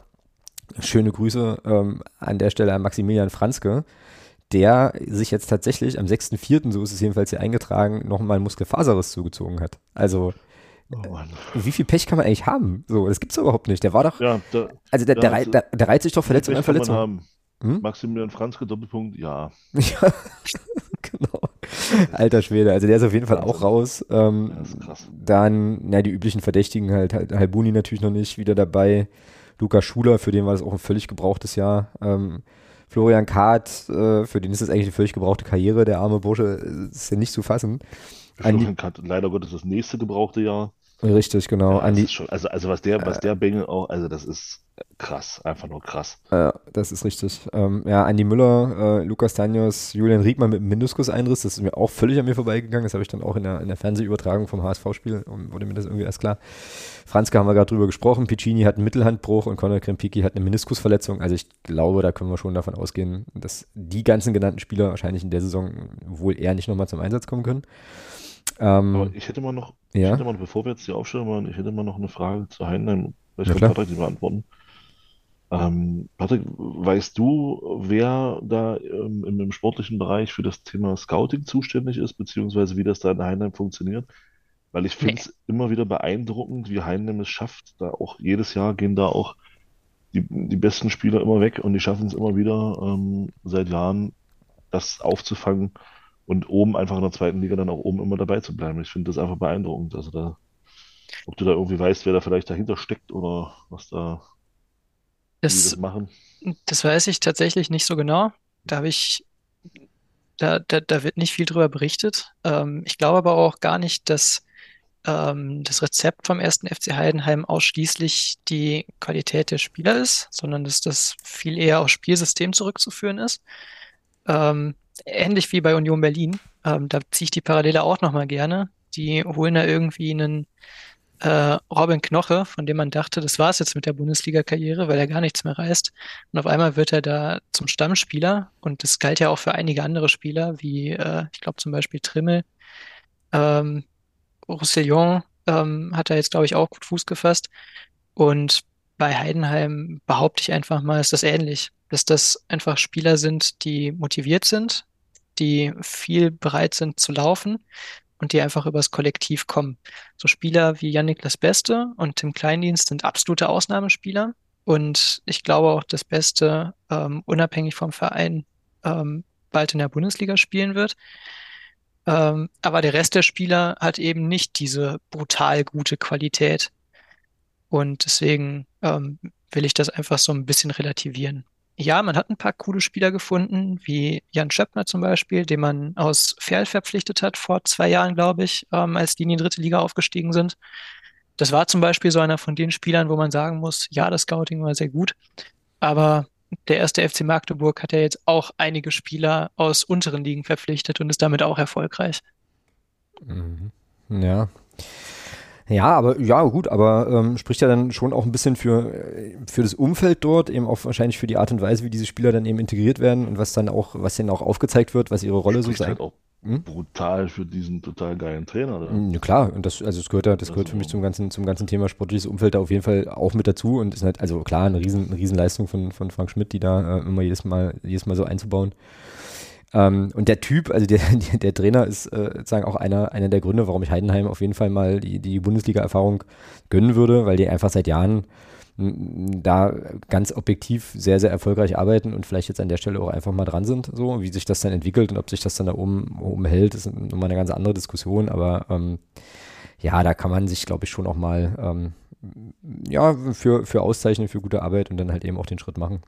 schöne Grüße ähm, an der Stelle an Maximilian Franzke, der sich jetzt tatsächlich am 6.4., so ist es jedenfalls hier eingetragen, nochmal einen Muskelfaserriss zugezogen hat. Also, Oh Mann. wie viel Pech kann man eigentlich haben? So, das gibt's doch überhaupt nicht. Der war doch, Ja, da, also der, der, also- der, der reiht sich doch Verletzung an Verletzung. haben. Hm? Maximilian Franzke, Doppelpunkt, ja. <laughs> Ja, genau. Alter Schwede, also der ist auf jeden Fall auch raus. Ähm, Ja, das ist krass. Dann, na, die üblichen Verdächtigen halt, halt Halbuni natürlich noch nicht wieder dabei. Luca Schuler, für den war das auch ein völlig gebrauchtes Jahr. Ähm, Florian Kahrt, äh, für den ist das eigentlich eine völlig gebrauchte Karriere, der arme Bursche, äh, ist ja nicht zu fassen. Florian hat leider Gottes das nächste gebrauchte Jahr. Richtig, genau. Ja, ist schon, also, also was der, was der Bengel auch, also das ist krass, einfach nur krass. äh, das ist richtig. Ähm, ja, Andi Müller, äh, Lukas Tanios, Julian Riegmann mit einem Meniskus-Einriss, das ist mir auch völlig an mir vorbeigegangen. Das habe ich dann auch in der, in der Fernsehübertragung vom HSV-Spiel, um, wurde mir das irgendwie erst klar. Franzke haben wir gerade drüber gesprochen, Piccini hat einen Mittelhandbruch und Conor Krempiki hat eine Meniskusverletzung. Also ich glaube, da können wir schon davon ausgehen, dass die ganzen genannten Spieler wahrscheinlich in der Saison wohl eher nicht nochmal zum Einsatz kommen können. Ähm, Aber ich hätte mal noch, ich ja, hätte mal, bevor wir jetzt die Aufstellung machen, ich hätte mal noch eine Frage zu Heidenheim. Vielleicht Ja, kann. Patrick die beantworten. Ähm, Patrick, weißt du, wer da ähm, im, im sportlichen Bereich für das Thema Scouting zuständig ist, beziehungsweise wie das da in Heidenheim funktioniert? Weil ich finde es immer wieder beeindruckend, wie Heidenheim es schafft. Da auch jedes Jahr gehen da auch die, die besten Spieler immer weg und die schaffen es immer wieder ähm, seit Jahren, das aufzufangen und oben einfach in der zweiten Liga dann auch oben immer dabei zu bleiben. Ich finde das einfach beeindruckend. Also da, ob du da irgendwie weißt, wer da vielleicht dahinter steckt oder was da, das Das, machen. das weiß ich tatsächlich nicht so genau. Da habe ich, da, da, da wird nicht viel drüber berichtet. Ähm, ich glaube aber auch gar nicht, dass ähm, das Rezept vom ersten FC Heidenheim ausschließlich die Qualität der Spieler ist, sondern dass das viel eher aufs Spielsystem zurückzuführen ist. Ähm, ähnlich wie bei Union Berlin. Ähm, da ziehe ich die Parallele auch nochmal gerne. Die holen da irgendwie einen äh, Robin Knoche, von dem man dachte, das war's jetzt mit der Bundesliga-Karriere, weil er gar nichts mehr reißt. Und auf einmal wird er da zum Stammspieler. Und das galt ja auch für einige andere Spieler, wie äh, ich glaube zum Beispiel Trimmel. Ähm, Roussillon ähm, hat da jetzt, glaube ich, auch gut Fuß gefasst. Und bei Heidenheim behaupte ich einfach mal, ist das ähnlich, dass das einfach Spieler sind, die motiviert sind, die viel bereit sind zu laufen und die einfach übers Kollektiv kommen. So Spieler wie Yannick Beste und Tim Kleindienst sind absolute Ausnahmespieler. Und ich glaube auch, das Beste, ähm, unabhängig vom Verein, ähm, bald in der Bundesliga spielen wird. Ähm, aber der Rest der Spieler hat eben nicht diese brutal gute Qualität. Und deswegen ähm, will ich das einfach so ein bisschen relativieren. Ja, man hat ein paar coole Spieler gefunden, wie Jan Schöppner zum Beispiel, den man aus Ferl verpflichtet hat vor zwei Jahren, glaube ich, ähm, als die in die dritte Liga aufgestiegen sind. Das war zum Beispiel so einer von den Spielern, wo man sagen muss, ja, das Scouting war sehr gut, aber der erste FC Magdeburg hat ja jetzt auch einige Spieler aus unteren Ligen verpflichtet und ist damit auch erfolgreich. Mhm. Ja. Ja, aber ja, gut, aber ähm, spricht ja dann schon auch ein bisschen für, für das Umfeld dort, eben auch wahrscheinlich für die Art und Weise, wie diese Spieler dann eben integriert werden und was dann auch, was denen auch aufgezeigt wird, was ihre Rolle Spricht so sein. halt auch hm? brutal für diesen total geilen Trainer. Da. Ja, klar, und das, also es gehört ja, das gehört für mich zum ganzen, zum ganzen Thema sportliches Umfeld da auf jeden Fall auch mit dazu und ist halt, also klar, eine riesen, eine Riesenleistung von, von Frank Schmidt, die da äh, immer jedes Mal, jedes Mal so einzubauen. Ähm, und der Typ, also <laughs> der, der Trainer ist äh, sozusagen auch einer, einer der Gründe, warum ich Heidenheim auf jeden Fall mal die, die Bundesliga-Erfahrung gönnen würde, weil die einfach seit Jahren da ganz objektiv sehr, sehr erfolgreich arbeiten und vielleicht jetzt an der Stelle auch einfach mal dran sind, so wie sich das dann entwickelt und ob sich das dann da oben, hält, ist nochmal eine ganz andere Diskussion, aber ähm, ja, da kann man sich, glaube ich, schon auch mal ähm, ja, für, für auszeichnen, für gute Arbeit und dann halt eben auch den Schritt machen.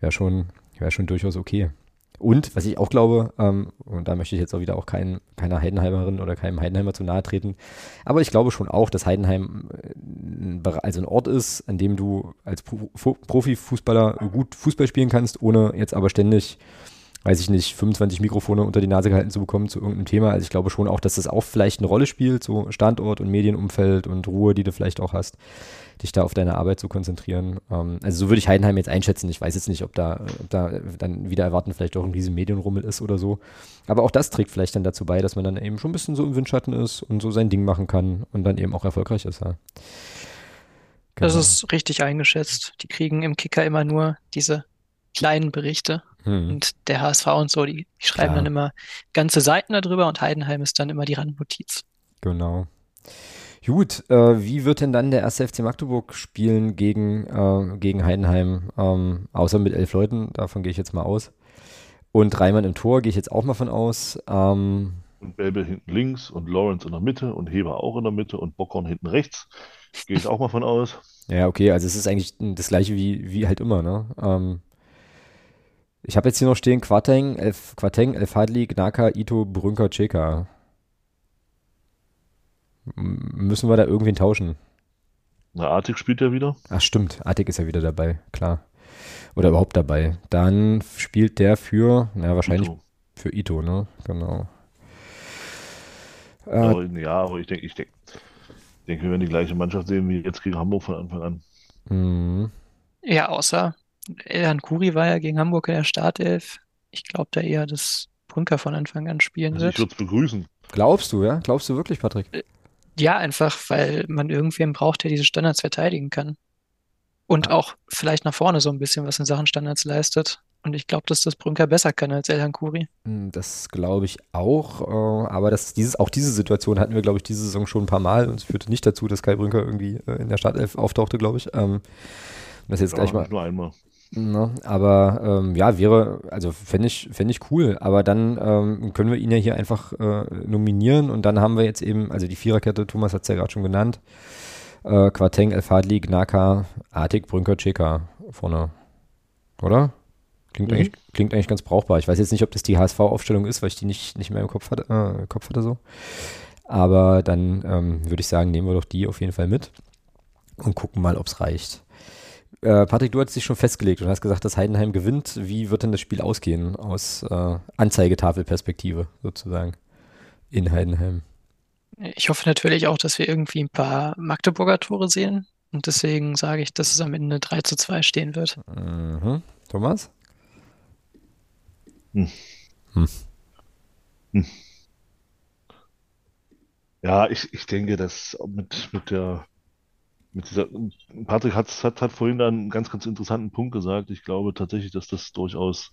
Wäre schon, wäre schon durchaus okay. Und was ich auch glaube, ähm, und da möchte ich jetzt auch wieder auch kein, keiner Heidenheimerin oder keinem Heidenheimer zu nahe treten, aber ich glaube schon auch, dass Heidenheim äh, also ein Ort ist, an dem du als Pro Profifußballer gut Fußball spielen kannst, ohne jetzt aber ständig, weiß ich nicht, 25 Mikrofone unter die Nase gehalten zu bekommen zu irgendeinem Thema. Also ich glaube schon auch, dass das auch vielleicht eine Rolle spielt, so Standort und Medienumfeld und Ruhe, die du vielleicht auch hast dich da auf deine Arbeit zu konzentrieren. Ähm, also so würde ich Heidenheim jetzt einschätzen. Ich weiß jetzt nicht, ob da, ob da dann wieder erwarten vielleicht auch ein riesen Medienrummel ist oder so. Aber auch das trägt vielleicht dann dazu bei, dass man dann eben schon ein bisschen so im Windschatten ist und so sein Ding machen kann und dann eben auch erfolgreich ist. Ja. Genau. Das ist richtig eingeschätzt. Die kriegen im Kicker immer nur diese kleinen Berichte. Hm. Und der HSV und so, die, die schreiben Klar. dann immer ganze Seiten darüber und Heidenheim ist dann immer die Randnotiz. Genau. Gut, äh, wie wird denn dann der erste FC Magdeburg spielen gegen, äh, gegen Heidenheim? Ähm, außer mit elf Leuten, davon gehe ich jetzt mal aus. Und Reimann im Tor gehe ich jetzt auch mal von aus. Ähm, und Belbel hinten links und Lawrence in der Mitte und Heber auch in der Mitte und Bockhorn hinten rechts. Gehe ich auch mal von aus. Ja, okay, also es ist eigentlich das gleiche wie, wie halt immer, ne? Ähm, ich habe jetzt hier noch stehen Quateng, Elf, Quateng, Elfadli, Gnaka, Ito, Brünker, Cheka. Müssen wir da irgendwen tauschen? Na, Artik spielt ja wieder. Ach stimmt, Artik ist ja wieder dabei, klar. Oder überhaupt dabei. Dann spielt der für, na wahrscheinlich Ito. für Ito, ne? Genau. Äh, aber, ja, aber ich denke, ich denke, denk, wir werden die gleiche Mannschaft sehen wie jetzt gegen Hamburg von Anfang an. Mhm. Ja, außer Elhan Kuri war ja gegen Hamburg in der Startelf. Ich glaube da eher, dass Brünker von Anfang an spielen also wird. Ich würde es begrüßen. Glaubst du, ja? Glaubst du wirklich, Patrick? Äh, ja, einfach, weil man irgendwen braucht, der diese Standards verteidigen kann. Und auch vielleicht nach vorne so ein bisschen was in Sachen Standards leistet. Und ich glaube, dass das Brünker besser kann als Elhan Kuri. Hm, das glaube ich auch. Äh, aber das, dieses, auch diese Situation hatten wir, glaube ich, diese Saison schon ein paar Mal. Und es führte nicht dazu, dass Kai Brünker irgendwie äh, in der Startelf auftauchte, glaube ich. Ähm, das jetzt ja, gleich mal. Nur einmal. Ne? Aber ähm, ja, wäre, also fände ich, fänd ich cool. Aber dann ähm, können wir ihn ja hier einfach äh, nominieren und dann haben wir jetzt eben, also die Viererkette, Thomas hat es ja gerade schon genannt, äh, Quateng, El Fadli, Gnaka, Artik, Brünker, Cheka vorne. Oder? Klingt, mhm. eigentlich, klingt eigentlich ganz brauchbar. Ich weiß jetzt nicht, ob das die HSV-Aufstellung ist, weil ich die nicht, nicht mehr im Kopf hatte, äh, Kopf hatte so. Aber dann ähm, würde ich sagen, nehmen wir doch die auf jeden Fall mit und gucken mal, ob es reicht. Äh, Patrick, du hast dich schon festgelegt und hast gesagt, dass Heidenheim gewinnt. Wie wird denn das Spiel ausgehen aus äh, Anzeigetafelperspektive sozusagen in Heidenheim? Ich hoffe natürlich auch, dass wir irgendwie ein paar Magdeburger Tore sehen. Und deswegen sage ich, dass es am Ende 3 zu 2 stehen wird. Mhm. Thomas? Hm. Hm. Hm. Ja, ich, ich denke, dass mit, mit der dieser, Patrick hat, hat, hat vorhin da einen ganz, ganz interessanten Punkt gesagt. Ich glaube tatsächlich, dass das durchaus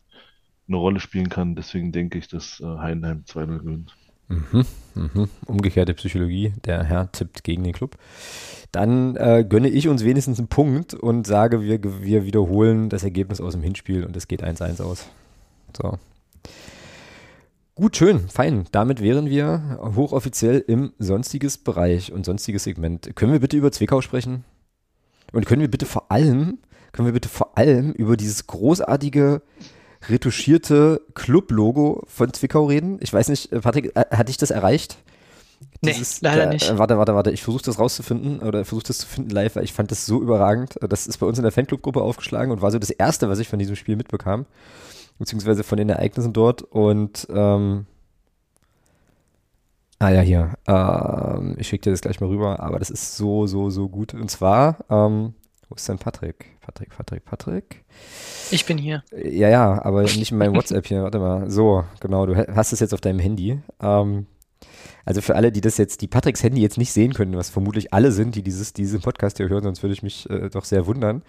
eine Rolle spielen kann. Deswegen denke ich, dass äh, Heidenheim 2-0 gewinnt. Mhm, mhm. Umgekehrte Psychologie. Der Herr tippt gegen den Club. Dann äh, gönne ich uns wenigstens einen Punkt und sage, wir, wir wiederholen das Ergebnis aus dem Hinspiel und es geht 1-1 aus. So. Gut, schön, fein. Damit wären wir hochoffiziell im sonstiges Bereich und sonstiges Segment. Können wir bitte über Zwickau sprechen? Und können wir bitte vor allem können wir bitte vor allem über dieses großartige retuschierte Club-Logo von Zwickau reden? Ich weiß nicht, Patrick, äh, hat dich das erreicht? Dieses, nee, leider äh, nicht. Warte, warte, warte. Ich versuche das rauszufinden oder versuche das zu finden live, weil ich fand das so überragend. Das ist bei uns in der Fanclub-Gruppe aufgeschlagen und war so das Erste, was ich von diesem Spiel mitbekam. Beziehungsweise von den Ereignissen dort. Und ähm, Ah ja, hier. Ähm, ich schicke dir das gleich mal rüber, aber das ist so, so, so gut. Und zwar, ähm, wo ist denn Patrick? Patrick, Patrick, Patrick. Ich bin hier. Ja, ja, aber nicht in meinem <laughs> WhatsApp hier. Warte mal. So, genau, du hast es jetzt auf deinem Handy. Ähm, also für alle, die das jetzt, die Patricks Handy jetzt nicht sehen können, was vermutlich alle sind, die dieses, diesen Podcast hier hören, sonst würde ich mich äh, doch sehr wundern.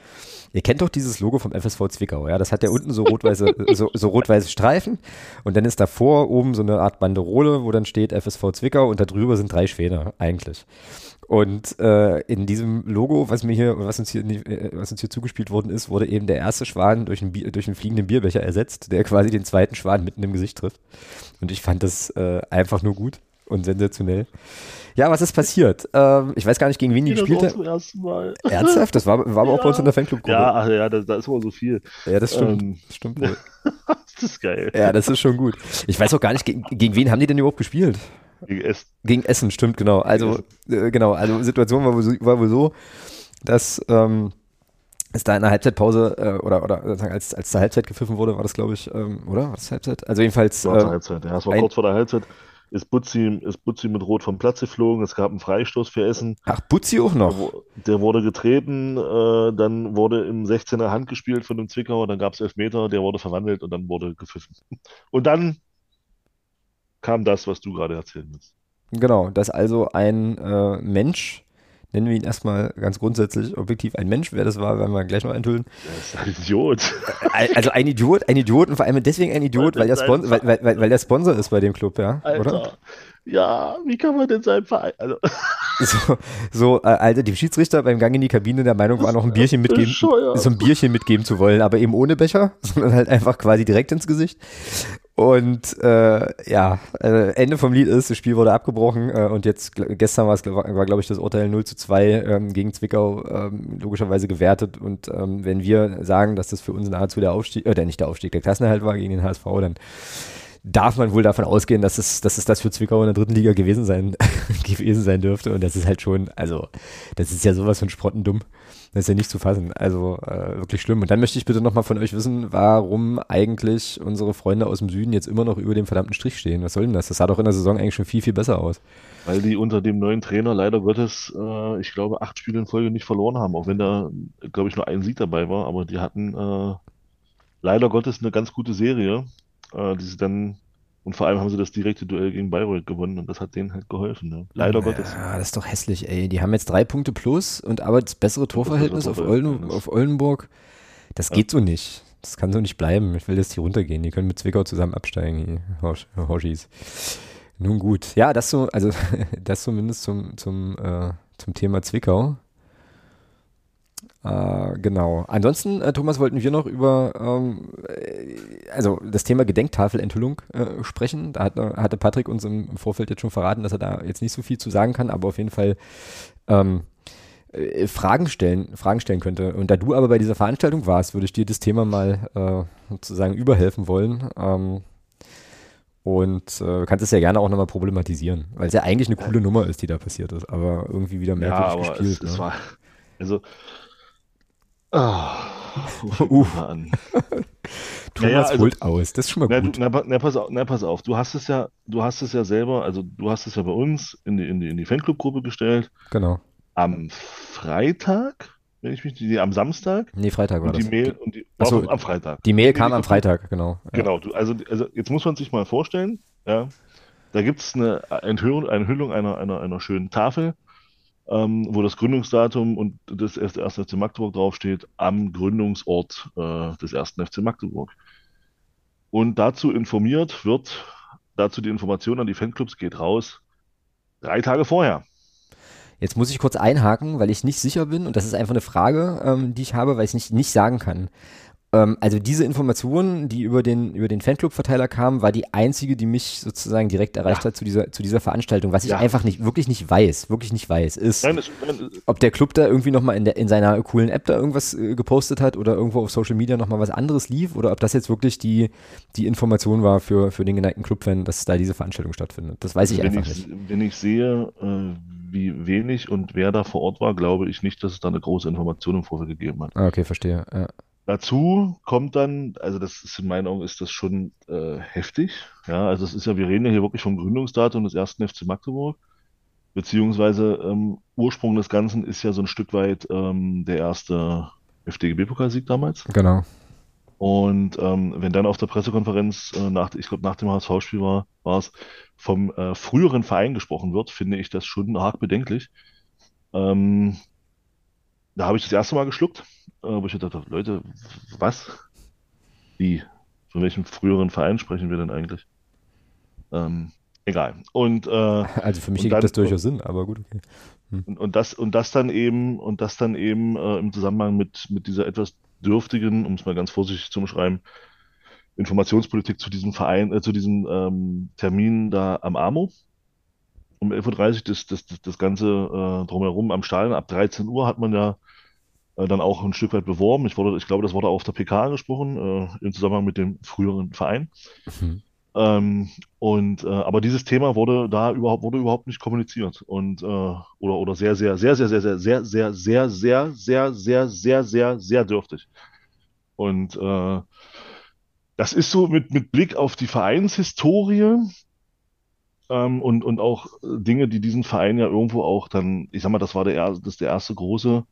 Ihr kennt doch dieses Logo vom FSV Zwickau, ja? Das hat ja unten so rot-weiße, <laughs> so, so rot-weiße Streifen und dann ist davor oben so eine Art Banderole, wo dann steht FSV Zwickau und da drüber sind drei Schwäne, eigentlich. Und äh, in diesem Logo, was mir hier, was uns hier, äh, was uns hier zugespielt worden ist, wurde eben der erste Schwan durch einen, Bier, durch einen fliegenden Bierbecher ersetzt, der quasi den zweiten Schwan mitten im Gesicht trifft. Und ich fand das äh, einfach nur gut und sensationell. Ja, was ist passiert? Ähm, ich weiß gar nicht, gegen wen die gespielt haben. Ernsthaft? Das war, war aber ja. auch bei uns in der Fanclub-Gruppe. Ja, ach ja, da, da ist immer so viel. Ja, das stimmt. Ähm, das stimmt wohl. <laughs> das ist geil. Ja, das ist schon gut. Ich weiß auch gar nicht, gegen, gegen wen haben die denn überhaupt gespielt? Gegen Essen. Gegen Essen, stimmt, genau. Also, äh, genau, also Situation war wohl so, war wohl so dass ähm, es da in der Halbzeitpause äh, oder, oder als, als zur Halbzeit gepfiffen wurde, war das, glaube ich, ähm, oder? War das Halbzeit? Also jedenfalls. War äh, zur Halbzeit, ja. Es war ein- kurz vor der Halbzeit. Ist Butzi, ist Butzi mit Rot vom Platz geflogen. Es gab einen Freistoß für Essen. Ach, Butzi auch noch. der wurde getreten, äh, dann wurde im 16er Hand gespielt von dem Zwickauer, dann gab es Elfmeter, der wurde verwandelt und dann wurde gepfiffen. <laughs> Und dann kam das, was du gerade erzählen willst. Genau, dass also ein äh, Mensch, nennen wir ihn erstmal ganz grundsätzlich objektiv ein Mensch, wer das war, werden wir gleich noch enthüllen. Der ist ein Idiot. Al- Also ein Idiot, ein Idiot und vor allem deswegen ein Idiot, weil der, Spon weil, weil, weil, der Sponsor ist bei dem Club, ja, Alter. oder? Ja, wie kann man denn seinen Verein. Also, <laughs> So, so äh, Alter, die Schiedsrichter beim Gang in die Kabine der Meinung war noch ein Bierchen mitgeben, bescheuert. so ein Bierchen mitgeben zu wollen, aber eben ohne Becher, <laughs> sondern halt einfach quasi direkt ins Gesicht. Und äh, ja, äh, Ende vom Lied ist, das Spiel wurde abgebrochen äh, und jetzt gestern war es, war, glaube ich, das Urteil 0 zu 2 ähm, gegen Zwickau ähm, logischerweise gewertet. Und ähm, wenn wir sagen, dass das für uns nahezu der Aufstieg, äh, der nicht der Aufstieg, der Klassenerhalt war gegen den HSV, dann darf man wohl davon ausgehen, dass es, dass es das für Zwickau in der dritten Liga gewesen sein, <laughs> gewesen sein dürfte. Und das ist halt schon, also, das ist ja sowas von sprottendumm. Das ist ja nicht zu fassen. Also äh, wirklich schlimm. Und dann möchte ich bitte nochmal von euch wissen, warum eigentlich unsere Freunde aus dem Süden jetzt immer noch über dem verdammten Strich stehen. Was soll denn das? Das sah doch in der Saison eigentlich schon viel, viel besser aus. weil die unter dem neuen Trainer leider Gottes, äh, ich glaube, acht Spiele in Folge nicht verloren haben, auch wenn da, glaube ich, nur ein Sieg dabei war, aber die hatten äh, leider Gottes eine ganz gute Serie, äh, die sie dann, und vor allem haben sie das direkte Duell gegen Bayreuth gewonnen und das hat denen halt geholfen, ne? Leider Gottes. Ja, das ist doch hässlich, ey. Die haben jetzt drei Punkte plus und aber das bessere Torverhältnis auf, Olden, Torverhältnis. auf Oldenburg. Das geht so nicht. Das kann so nicht bleiben. Ich will, dass die runtergehen. Die können mit Zwickau zusammen absteigen, die Horsch, Horschis. Nun gut. Ja, das so, also <laughs> das zumindest zum, zum, äh, zum Thema Zwickau. Äh, genau. Ansonsten, äh, Thomas, wollten wir noch über ähm, äh, also das Thema Gedenktafelenthüllung äh, sprechen. Da hat, hatte Patrick uns im, im Vorfeld jetzt schon verraten, dass er da jetzt nicht so viel zu sagen kann, aber auf jeden Fall ähm, äh, Fragen stellen, Fragen stellen könnte. Und da du aber bei dieser Veranstaltung warst, würde ich dir das Thema mal sozusagen überhelfen wollen. Ähm, und äh, kannst es ja gerne auch nochmal problematisieren, weil es ja eigentlich eine coole Nummer ist, die da passiert ist, aber irgendwie wieder Ja, merkwürdig aber gespielt. es, es ne? war, also, ah, fängt Uff. man an? <laughs> Thomas Naja, also- holt aus, das ist schon mal Na, gut. na, pa- na, pass auf, na, pass auf, du hast es ja, du hast es ja selber, also du hast es ja bei uns in die, in die, in die Fanclub-Gruppe gestellt, Genau. am Freitag, wenn ich mich, nee, am Samstag, Nee, Freitag war und die das. Mail, und die, Ach so, am- Freitag. Die Mail Die- kam die- am Freitag, genau. Genau, du, also, also jetzt muss man sich mal vorstellen, ja, da gibt es eine Enthüllung, eine Enthüllung einer, einer, einer schönen Tafel, ähm, wo das Gründungsdatum und das erste, erste FC Magdeburg draufsteht, am Gründungsort äh, des ersten FC Magdeburg. Und dazu informiert wird, dazu die Information an die Fanclubs geht raus, drei Tage vorher. Jetzt muss ich kurz einhaken, weil ich nicht sicher bin und das ist einfach eine Frage, ähm, die ich habe, weil ich nicht, nicht sagen kann. Ähm, also diese Information, die über den, über den Fanclub-Verteiler kam, war die einzige, die mich sozusagen direkt erreicht Ja. hat zu dieser, zu dieser Veranstaltung. Was ich Ja. einfach nicht, wirklich nicht weiß, wirklich nicht weiß, ist, Nein, das, nein, ob der Club da irgendwie nochmal in, der- in seiner coolen App da irgendwas äh, gepostet hat oder irgendwo auf Social Media nochmal was anderes lief oder ob das jetzt wirklich die, die Information war für, für den geneigten Clubfan, dass da diese Veranstaltung stattfindet. Das weiß ich wenn einfach ich, nicht. wenn ich sehe, äh, wie wenig und wer da vor Ort war, glaube ich nicht, dass es da eine große Information im Vorfeld gegeben hat. Ah, okay, verstehe. Ja. Dazu kommt dann, also das ist in meinen Augen ist das schon äh, heftig. Ja, also es ist ja, wir reden ja hier wirklich vom Gründungsdatum des ersten FC Magdeburg, beziehungsweise ähm, Ursprung des Ganzen ist ja so ein Stück weit ähm, der erste FDGB-Pokalsieg damals. Genau. Und ähm, wenn dann auf der Pressekonferenz äh, nach, ich glaube nach dem HSV-Spiel war, war es vom äh, früheren Verein gesprochen wird, finde ich das schon arg bedenklich. Ähm, da habe ich das erste Mal geschluckt, äh, wo ich gedacht habe, Leute, was? Wie? Von welchem früheren Verein sprechen wir denn eigentlich? Ähm, egal. Und, äh, <laughs> Also für mich ergibt das durchaus Sinn, aber gut, okay. und, und das, und das dann eben, und das dann eben äh, im Zusammenhang mit, mit dieser etwas dürftigen, um es mal ganz vorsichtig zu beschreiben, Informationspolitik zu diesem Verein, äh, zu diesem ähm, Termin da am AMO. Um 11.30 Uhr das, das, das, das Ganze äh, drumherum am Stadion. Ab 13 Uhr hat man ja äh, dann auch ein Stück weit beworben. Ich, wurde, ich glaube, das wurde auch auf der PK angesprochen, äh, im Zusammenhang mit dem früheren Verein. Mhm. Ähm, und äh, aber dieses Thema wurde da überhaupt wurde überhaupt nicht kommuniziert und äh, oder oder sehr sehr sehr sehr sehr sehr sehr sehr sehr sehr sehr sehr sehr sehr sehr dürftig und äh, das ist so mit mit Blick auf die Vereinshistorie ähm, und und auch äh, Dinge, die diesen Verein ja irgendwo auch dann, ich sag mal, das war der erste, das ist der erste große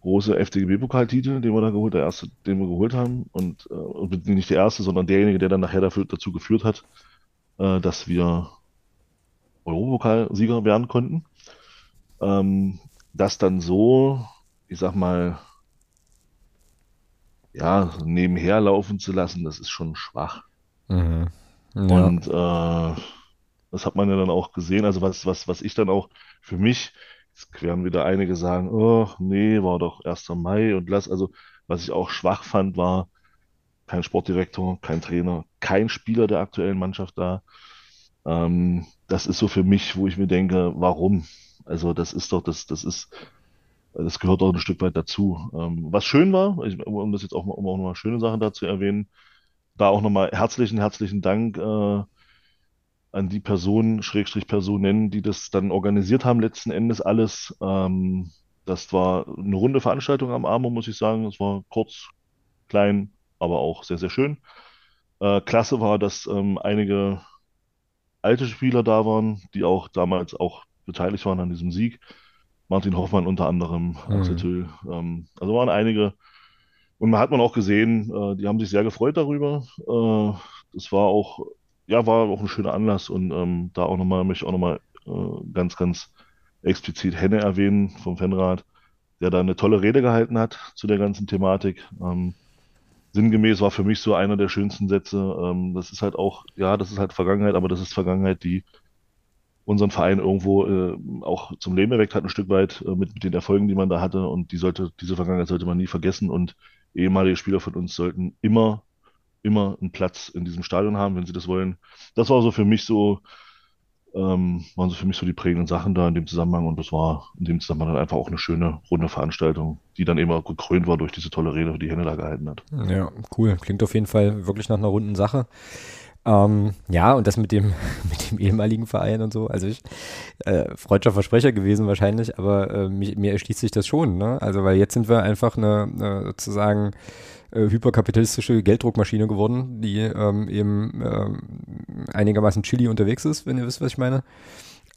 große FDGB-Pokaltitel, den wir da geholt, der erste, den wir geholt haben und, äh, und nicht der erste, sondern derjenige, der dann nachher dafür, dazu geführt hat, äh, dass wir Europapokalsieger werden konnten. Ähm, das dann so, ich sag mal, ja, nebenher laufen zu lassen, das ist schon schwach. Mhm. Ja. Und äh, das hat man ja dann auch gesehen. Also was, was, was ich dann auch für mich, jetzt werden wieder einige sagen, oh, nee, war doch 1. Mai und lass. Also was ich auch schwach fand, war kein Sportdirektor, kein Trainer, kein Spieler der aktuellen Mannschaft da. Ähm, das ist so für mich, wo ich mir denke, warum? Also das ist doch, das, das ist, das gehört doch ein Stück weit dazu. Ähm, was schön war, ich, um das jetzt auch mal, um auch nochmal schöne Sachen dazu erwähnen, da auch nochmal herzlichen, herzlichen Dank äh, an die Personen, Schrägstrich Personen, die das dann organisiert haben, letzten Endes alles. Ähm, das war eine runde Veranstaltung am Armo, muss ich sagen. Es war kurz, klein, aber auch sehr, sehr schön. Äh, klasse war, dass ähm, einige alte Spieler da waren, die auch damals auch beteiligt waren an diesem Sieg. Martin Hoffmann unter anderem, Axel Mhm. Tüll. Ähm, also waren einige. Und man hat man auch gesehen, äh, die haben sich sehr gefreut darüber. Äh, das war auch, ja, war auch ein schöner Anlass. Und ähm, da auch nochmal, möchte ich auch nochmal äh, ganz, ganz explizit Henne erwähnen vom Fanrat, der da eine tolle Rede gehalten hat zu der ganzen Thematik. Ähm, sinngemäß war für mich so einer der schönsten Sätze. Ähm, das ist halt auch, ja, das ist halt Vergangenheit, aber das ist Vergangenheit, die unseren Verein irgendwo äh, auch zum Leben erweckt hat, ein Stück weit äh, mit, mit den Erfolgen, die man da hatte. Und die sollte, diese Vergangenheit sollte man nie vergessen. Und ehemalige Spieler von uns sollten immer, immer einen Platz in diesem Stadion haben, wenn sie das wollen. Das war so für mich so, ähm, waren so für mich so die prägenden Sachen da in dem Zusammenhang. Und das war in dem Zusammenhang dann einfach auch eine schöne, runde Veranstaltung, die dann eben auch gekrönt war durch diese tolle Rede, die Henne da gehalten hat. Ja, cool. Klingt auf jeden Fall wirklich nach einer runden Sache. Ähm, ja, und das mit dem, <laughs> mit dem ehemaligen Verein und so. Also ich, äh, freudscher Versprecher gewesen wahrscheinlich, aber äh, mich, mir erschließt sich das schon, ne? Also weil jetzt sind wir einfach eine, eine sozusagen äh, hyperkapitalistische Gelddruckmaschine geworden, die ähm, eben ähm, einigermaßen chilly unterwegs ist, wenn ihr wisst, was ich meine.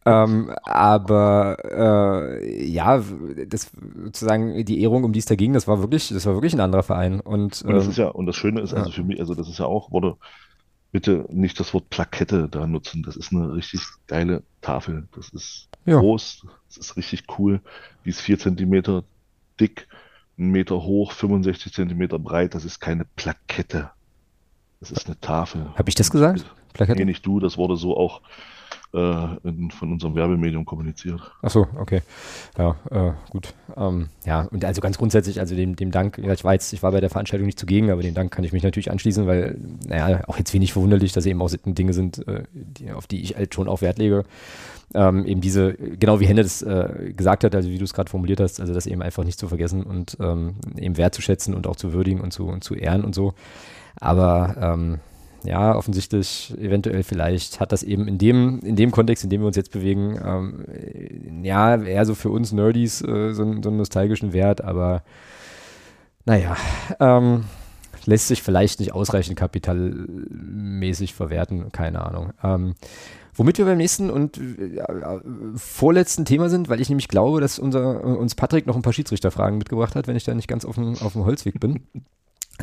Ähm, aber äh, ja, das sozusagen die Ehrung, um die es da ging, das war wirklich, das war wirklich ein anderer Verein. Und, Und das ähm, ist ja, und das Schöne ist also ja. für mich, also das ist ja auch, wurde bitte nicht das Wort Plakette da nutzen. Das ist eine richtig geile Tafel. Das ist Ja. groß, das ist richtig cool. Die ist vier Zentimeter dick, einen Meter hoch, 65 Zentimeter breit. Das ist keine Plakette. Das ist eine Tafel. Habe ich das gesagt? Nee, Plakette? nicht du, das wurde so auch in, von unserem Werbemedium kommuniziert. Ach so, okay. Ja, äh, gut. Ähm, ja, und also ganz grundsätzlich, also dem, dem Dank, ich war ich war bei der Veranstaltung nicht zugegen, aber dem Dank kann ich mich natürlich anschließen, weil, naja, auch jetzt wenig verwunderlich, dass eben auch Dinge sind, äh, die, auf die ich halt schon auch Wert lege. Ähm, eben diese, genau wie Henne das äh, gesagt hat, also wie du es gerade formuliert hast, also das eben einfach nicht zu vergessen und ähm, eben wertzuschätzen und auch zu würdigen und zu, und zu ehren und so. Aber ähm, ja, offensichtlich, eventuell vielleicht hat das eben in dem, in dem Kontext, in dem wir uns jetzt bewegen, ähm, ja, eher so für uns Nerdies äh, so, so, einen nostalgischen Wert, aber naja, ähm, lässt sich vielleicht nicht ausreichend kapitalmäßig verwerten, keine Ahnung. Ähm, womit wir beim nächsten und äh, vorletzten Thema sind, weil ich nämlich glaube, dass unser, uns Patrick noch ein paar Schiedsrichterfragen mitgebracht hat, wenn ich da nicht ganz auf dem, auf dem Holzweg bin. <laughs>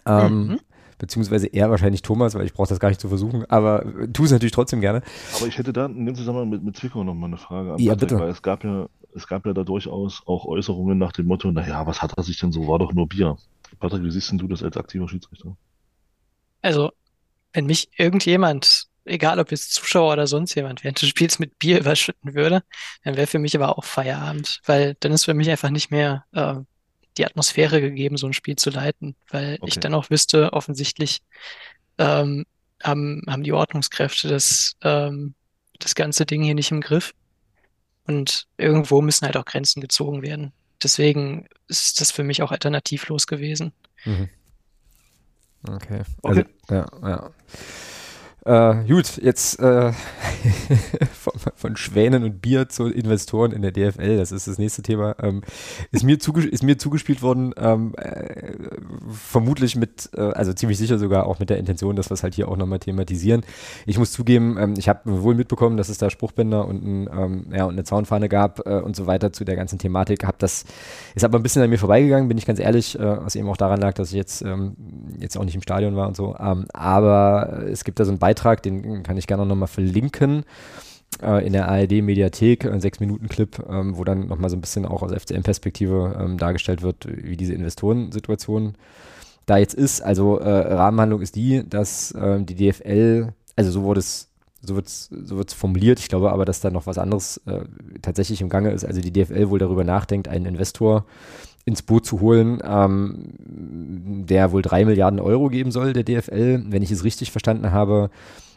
Ähm, mhm beziehungsweise eher wahrscheinlich Thomas, weil ich brauche das gar nicht zu versuchen, aber äh, tu es natürlich trotzdem gerne. Aber ich hätte da in dem Zusammenhang mit, mit Zwickau noch mal eine Frage an Ja, Patrick, bitte. Weil es gab ja, es gab ja da durchaus auch Äußerungen nach dem Motto, naja, was hat er sich denn so, war doch nur Bier. Patrick, wie siehst denn du das als aktiver Schiedsrichter? Also, wenn mich irgendjemand, egal ob jetzt Zuschauer oder sonst jemand, während des Spiels mit Bier <laughs> überschütten würde, dann wäre für mich aber auch Feierabend, weil dann ist für mich einfach nicht mehr äh, die Atmosphäre gegeben, so ein Spiel zu leiten, weil okay. ich dann auch wüsste, offensichtlich ähm, haben, haben die Ordnungskräfte das, ähm, das ganze Ding hier nicht im Griff. Und irgendwo müssen halt auch Grenzen gezogen werden. Deswegen ist das für mich auch alternativlos gewesen. Mhm. Okay. Also, okay. ja, ja. Äh, gut, jetzt äh, <laughs> von, von, Schwänen und Bier zu Investoren in der DFL, das ist das nächste Thema, ähm, ist, mir ist mir zugespielt worden, ähm, äh, vermutlich mit, äh, also ziemlich sicher sogar auch mit der Intention, dass wir es halt hier auch nochmal thematisieren. Ich muss zugeben, ähm, ich habe wohl mitbekommen, dass es da Spruchbänder und, ein, ähm, ja, und eine Zaunfahne gab äh, und so weiter zu der ganzen Thematik. Hab das, ist aber ein bisschen an mir vorbeigegangen, bin ich ganz ehrlich, äh, was eben auch daran lag, dass ich jetzt, ähm, jetzt auch nicht im Stadion war und so. Ähm, aber es gibt da so ein Beispiel, Beitrag, den kann ich gerne nochmal verlinken äh, in der ARD-Mediathek, ein Sechs-Minuten-Clip, ähm, wo dann nochmal so ein bisschen auch aus FCM-Perspektive ähm, dargestellt wird, wie diese Investorensituation da jetzt ist. Also äh, Rahmenhandlung ist die, dass äh, die DFL, also so wurde es so wird es so formuliert. Ich glaube aber, dass da noch was anderes äh, tatsächlich im Gange ist. Also die DFL wohl darüber nachdenkt, einen Investor ins Boot zu holen, ähm, der wohl drei Milliarden Euro geben soll, der DFL, wenn ich es richtig verstanden habe.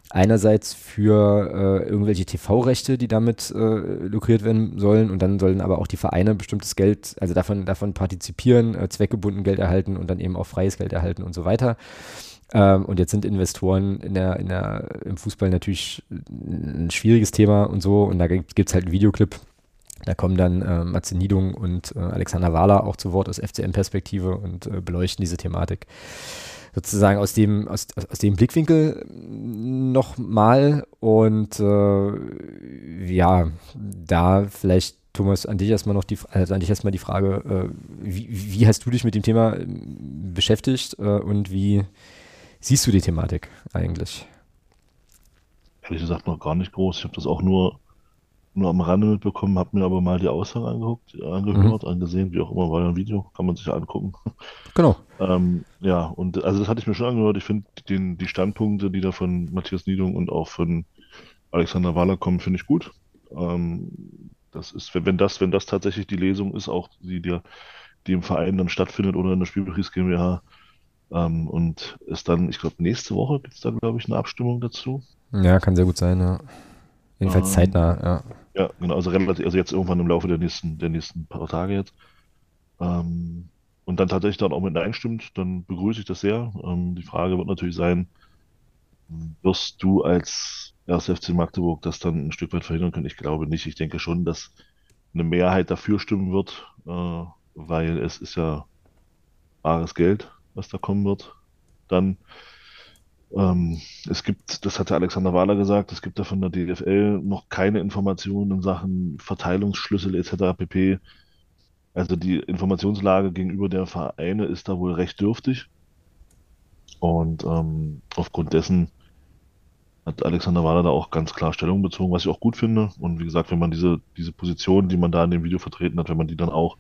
Einerseits für äh, irgendwelche TV-Rechte, die damit äh, lukriert werden sollen, und dann sollen aber auch die Vereine bestimmtes Geld, also davon, davon partizipieren, äh, zweckgebunden Geld erhalten und dann eben auch freies Geld erhalten und so weiter. Ähm, und jetzt sind Investoren in der, in der, im Fußball natürlich ein schwieriges Thema und so. Und da gibt es halt einen Videoclip, da kommen dann äh, Matze Niedung und äh, Alexander Wahler auch zu Wort aus FCM-Perspektive und äh, beleuchten diese Thematik sozusagen aus dem, aus, aus dem Blickwinkel nochmal. Und äh, ja, da vielleicht, Thomas, an dich erstmal noch die, also an dich erstmal die Frage, äh, wie, wie hast du dich mit dem Thema äh, beschäftigt und wie siehst du die Thematik eigentlich? Ehrlich gesagt noch gar nicht groß. Ich habe das auch nur nur am Rande mitbekommen, habe mir aber mal die Aussage angeguckt, angehört, mhm. angesehen, wie auch immer, war ja ein Video, kann man sich ja angucken. <laughs> Genau. ähm, ja, und also das hatte ich mir schon angehört. Ich finde die Standpunkte, die da von Matthias Niedung und auch von Alexander Wahler kommen, finde ich gut. Ähm, das ist, wenn, wenn das, wenn das tatsächlich die Lesung ist, auch die, die, die im Verein dann stattfindet oder in der Spielbetriebs GmbH, ähm, und es dann, ich glaube, nächste Woche gibt es dann, glaube ich, eine Abstimmung dazu. Ja, kann sehr gut sein, ja. Jedenfalls ähm, zeitnah, ja. Ja, genau, also relativ, also jetzt irgendwann im Laufe der nächsten, der nächsten paar Tage jetzt. Ähm, und dann tatsächlich dann auch mit einstimmt, dann begrüße ich das sehr. Ähm, die Frage wird natürlich sein, wirst du als 1. FC Magdeburg das dann ein Stück weit verhindern können? Ich glaube nicht. Ich denke schon, dass eine Mehrheit dafür stimmen wird, äh, weil es ist ja bares Geld, was da kommen wird. Dann ähm, es gibt, das hatte Alexander Wahler gesagt, es gibt da von der DFL noch keine Informationen in Sachen Verteilungsschlüssel etc. pp. Also die Informationslage gegenüber der Vereine ist da wohl recht dürftig. Und ähm, aufgrund dessen hat Alexander Wahler da auch ganz klar Stellung bezogen, was ich auch gut finde. Und wie gesagt, wenn man diese, diese Position, die man da in dem Video vertreten hat, wenn man die dann auch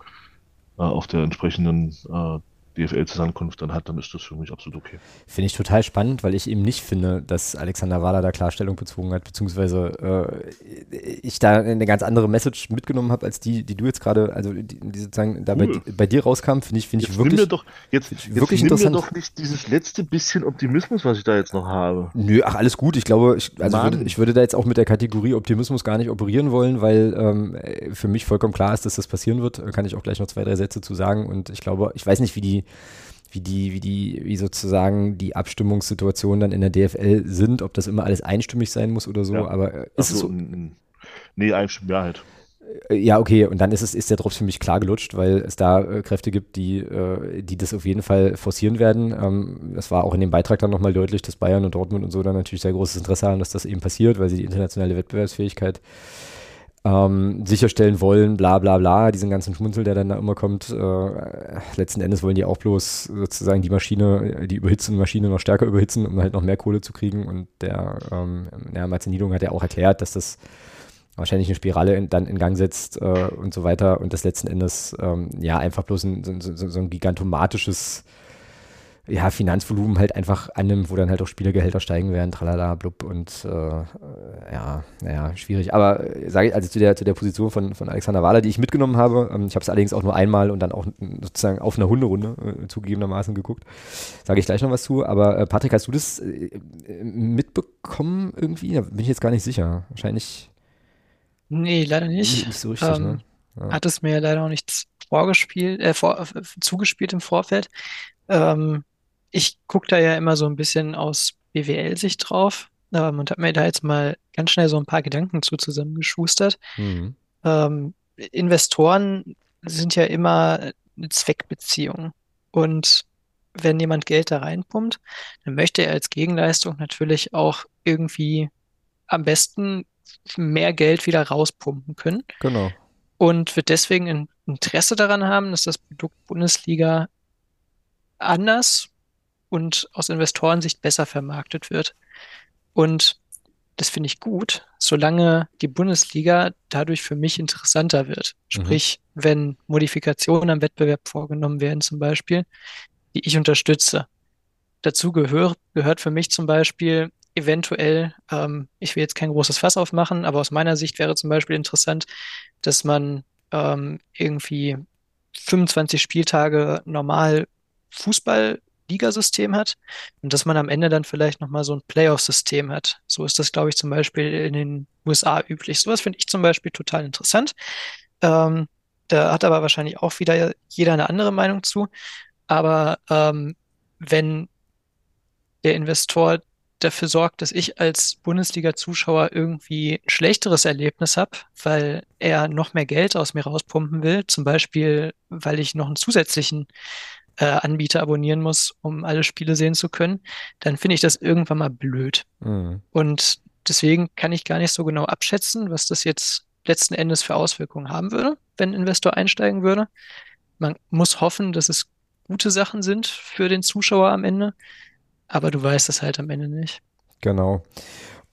äh, auf der entsprechenden äh, DFL-Zusammenkunft dann hat, dann ist das für mich absolut okay. Finde ich total spannend, weil ich eben nicht finde, dass Alexander Wahler da Klarstellung bezogen hat, beziehungsweise äh, ich da eine ganz andere Message mitgenommen habe, als die, die du jetzt gerade, also die, die sozusagen da bei, bei, dir rauskam, finde ich, finde ich wirklich. Nimm mir doch, jetzt, jetzt wirklich nimm interessant. mir doch nicht dieses letzte bisschen Optimismus, was ich da jetzt noch habe. Nö, ach, alles gut. Ich glaube, ich, also würde, ich würde da jetzt auch mit der Kategorie Optimismus gar nicht operieren wollen, weil ähm, für mich vollkommen klar ist, dass das passieren wird. Kann ich auch gleich noch zwei, drei Sätze zu sagen. Und ich glaube, ich weiß nicht, wie die wie die, wie die, wie sozusagen die Abstimmungssituationen dann in der DFL sind, ob das immer alles einstimmig sein muss oder so, ja. aber äh, ist so, es so? Nee, einstimmig, ja halt. Äh, ja, okay, und dann ist es, ist der Drops für mich klar gelutscht, weil es da äh, Kräfte gibt, die, äh, die das auf jeden Fall forcieren werden. Ähm, das war auch in dem Beitrag dann nochmal deutlich, dass Bayern und Dortmund und so dann natürlich sehr großes Interesse haben, dass das eben passiert, weil sie die internationale Wettbewerbsfähigkeit ähm, sicherstellen wollen, bla bla bla, diesen ganzen Schmunzel, der dann da immer kommt. Äh, letzten Endes wollen die auch bloß sozusagen die Maschine, die überhitzende Maschine noch stärker überhitzen, um halt noch mehr Kohle zu kriegen. Und der ähm, ja, Martin Niedung hat ja auch erklärt, dass das wahrscheinlich eine Spirale in, dann in Gang setzt äh, und so weiter und das letzten Endes ähm, ja einfach bloß ein, so, so, so ein gigantomatisches ja, Finanzvolumen halt einfach annimmt, wo dann halt auch Spielergehälter steigen werden, tralala, blub und äh, ja, naja, schwierig. Aber äh, sage ich, also zu der, zu der Position von, von Alexander Wahler, die ich mitgenommen habe, ähm, ich habe es allerdings auch nur einmal und dann auch sozusagen auf einer Hunderunde äh, zugegebenermaßen geguckt, sage ich gleich noch was zu. Aber äh, Patrick, hast du das äh, mitbekommen irgendwie? Da bin ich jetzt gar nicht sicher. Wahrscheinlich. Nee, leider nicht. Nicht so richtig, ähm, ne? Ja. Hat es mir leider auch nichts vorgespielt, äh, vor, zugespielt im Vorfeld. Ähm, ich gucke da ja immer so ein bisschen aus BWL-Sicht drauf ähm, und habe mir da jetzt mal ganz schnell so ein paar Gedanken zu zusammengeschustert. Mhm. Ähm, Investoren sind ja immer eine Zweckbeziehung. Und wenn jemand Geld da reinpumpt, dann möchte er als Gegenleistung natürlich auch irgendwie am besten mehr Geld wieder rauspumpen können. Genau. Und wird deswegen ein Interesse daran haben, dass das Produkt Bundesliga anders und aus Investorensicht besser vermarktet wird. Und das finde ich gut, solange die Bundesliga dadurch für mich interessanter wird. Mhm. Sprich, mhm. wenn Modifikationen am Wettbewerb vorgenommen werden, zum Beispiel, die ich unterstütze. Dazu gehör, gehört für mich zum Beispiel eventuell, ähm, ich will jetzt kein großes Fass aufmachen, aber aus meiner Sicht wäre zum Beispiel interessant, dass man ähm, irgendwie 25 Spieltage normal Fußball Ligasystem hat und dass man am Ende dann vielleicht nochmal so ein Playoff-System hat. So ist das, glaube ich, zum Beispiel in den USA üblich. Sowas finde ich zum Beispiel total interessant. Ähm, da hat aber wahrscheinlich auch wieder jeder eine andere Meinung zu. Aber ähm, wenn der Investor dafür sorgt, dass ich als Bundesliga-Zuschauer irgendwie ein schlechteres Erlebnis habe, weil er noch mehr Geld aus mir rauspumpen will, zum Beispiel, weil ich noch einen zusätzlichen äh, Anbieter abonnieren muss, um alle Spiele sehen zu können, dann finde ich das irgendwann mal blöd. Mhm. Und deswegen kann ich gar nicht so genau abschätzen, was das jetzt letzten Endes für Auswirkungen haben würde, wenn ein Investor einsteigen würde. Man muss hoffen, dass es gute Sachen sind für den Zuschauer am Ende, aber du weißt es halt am Ende nicht. Genau.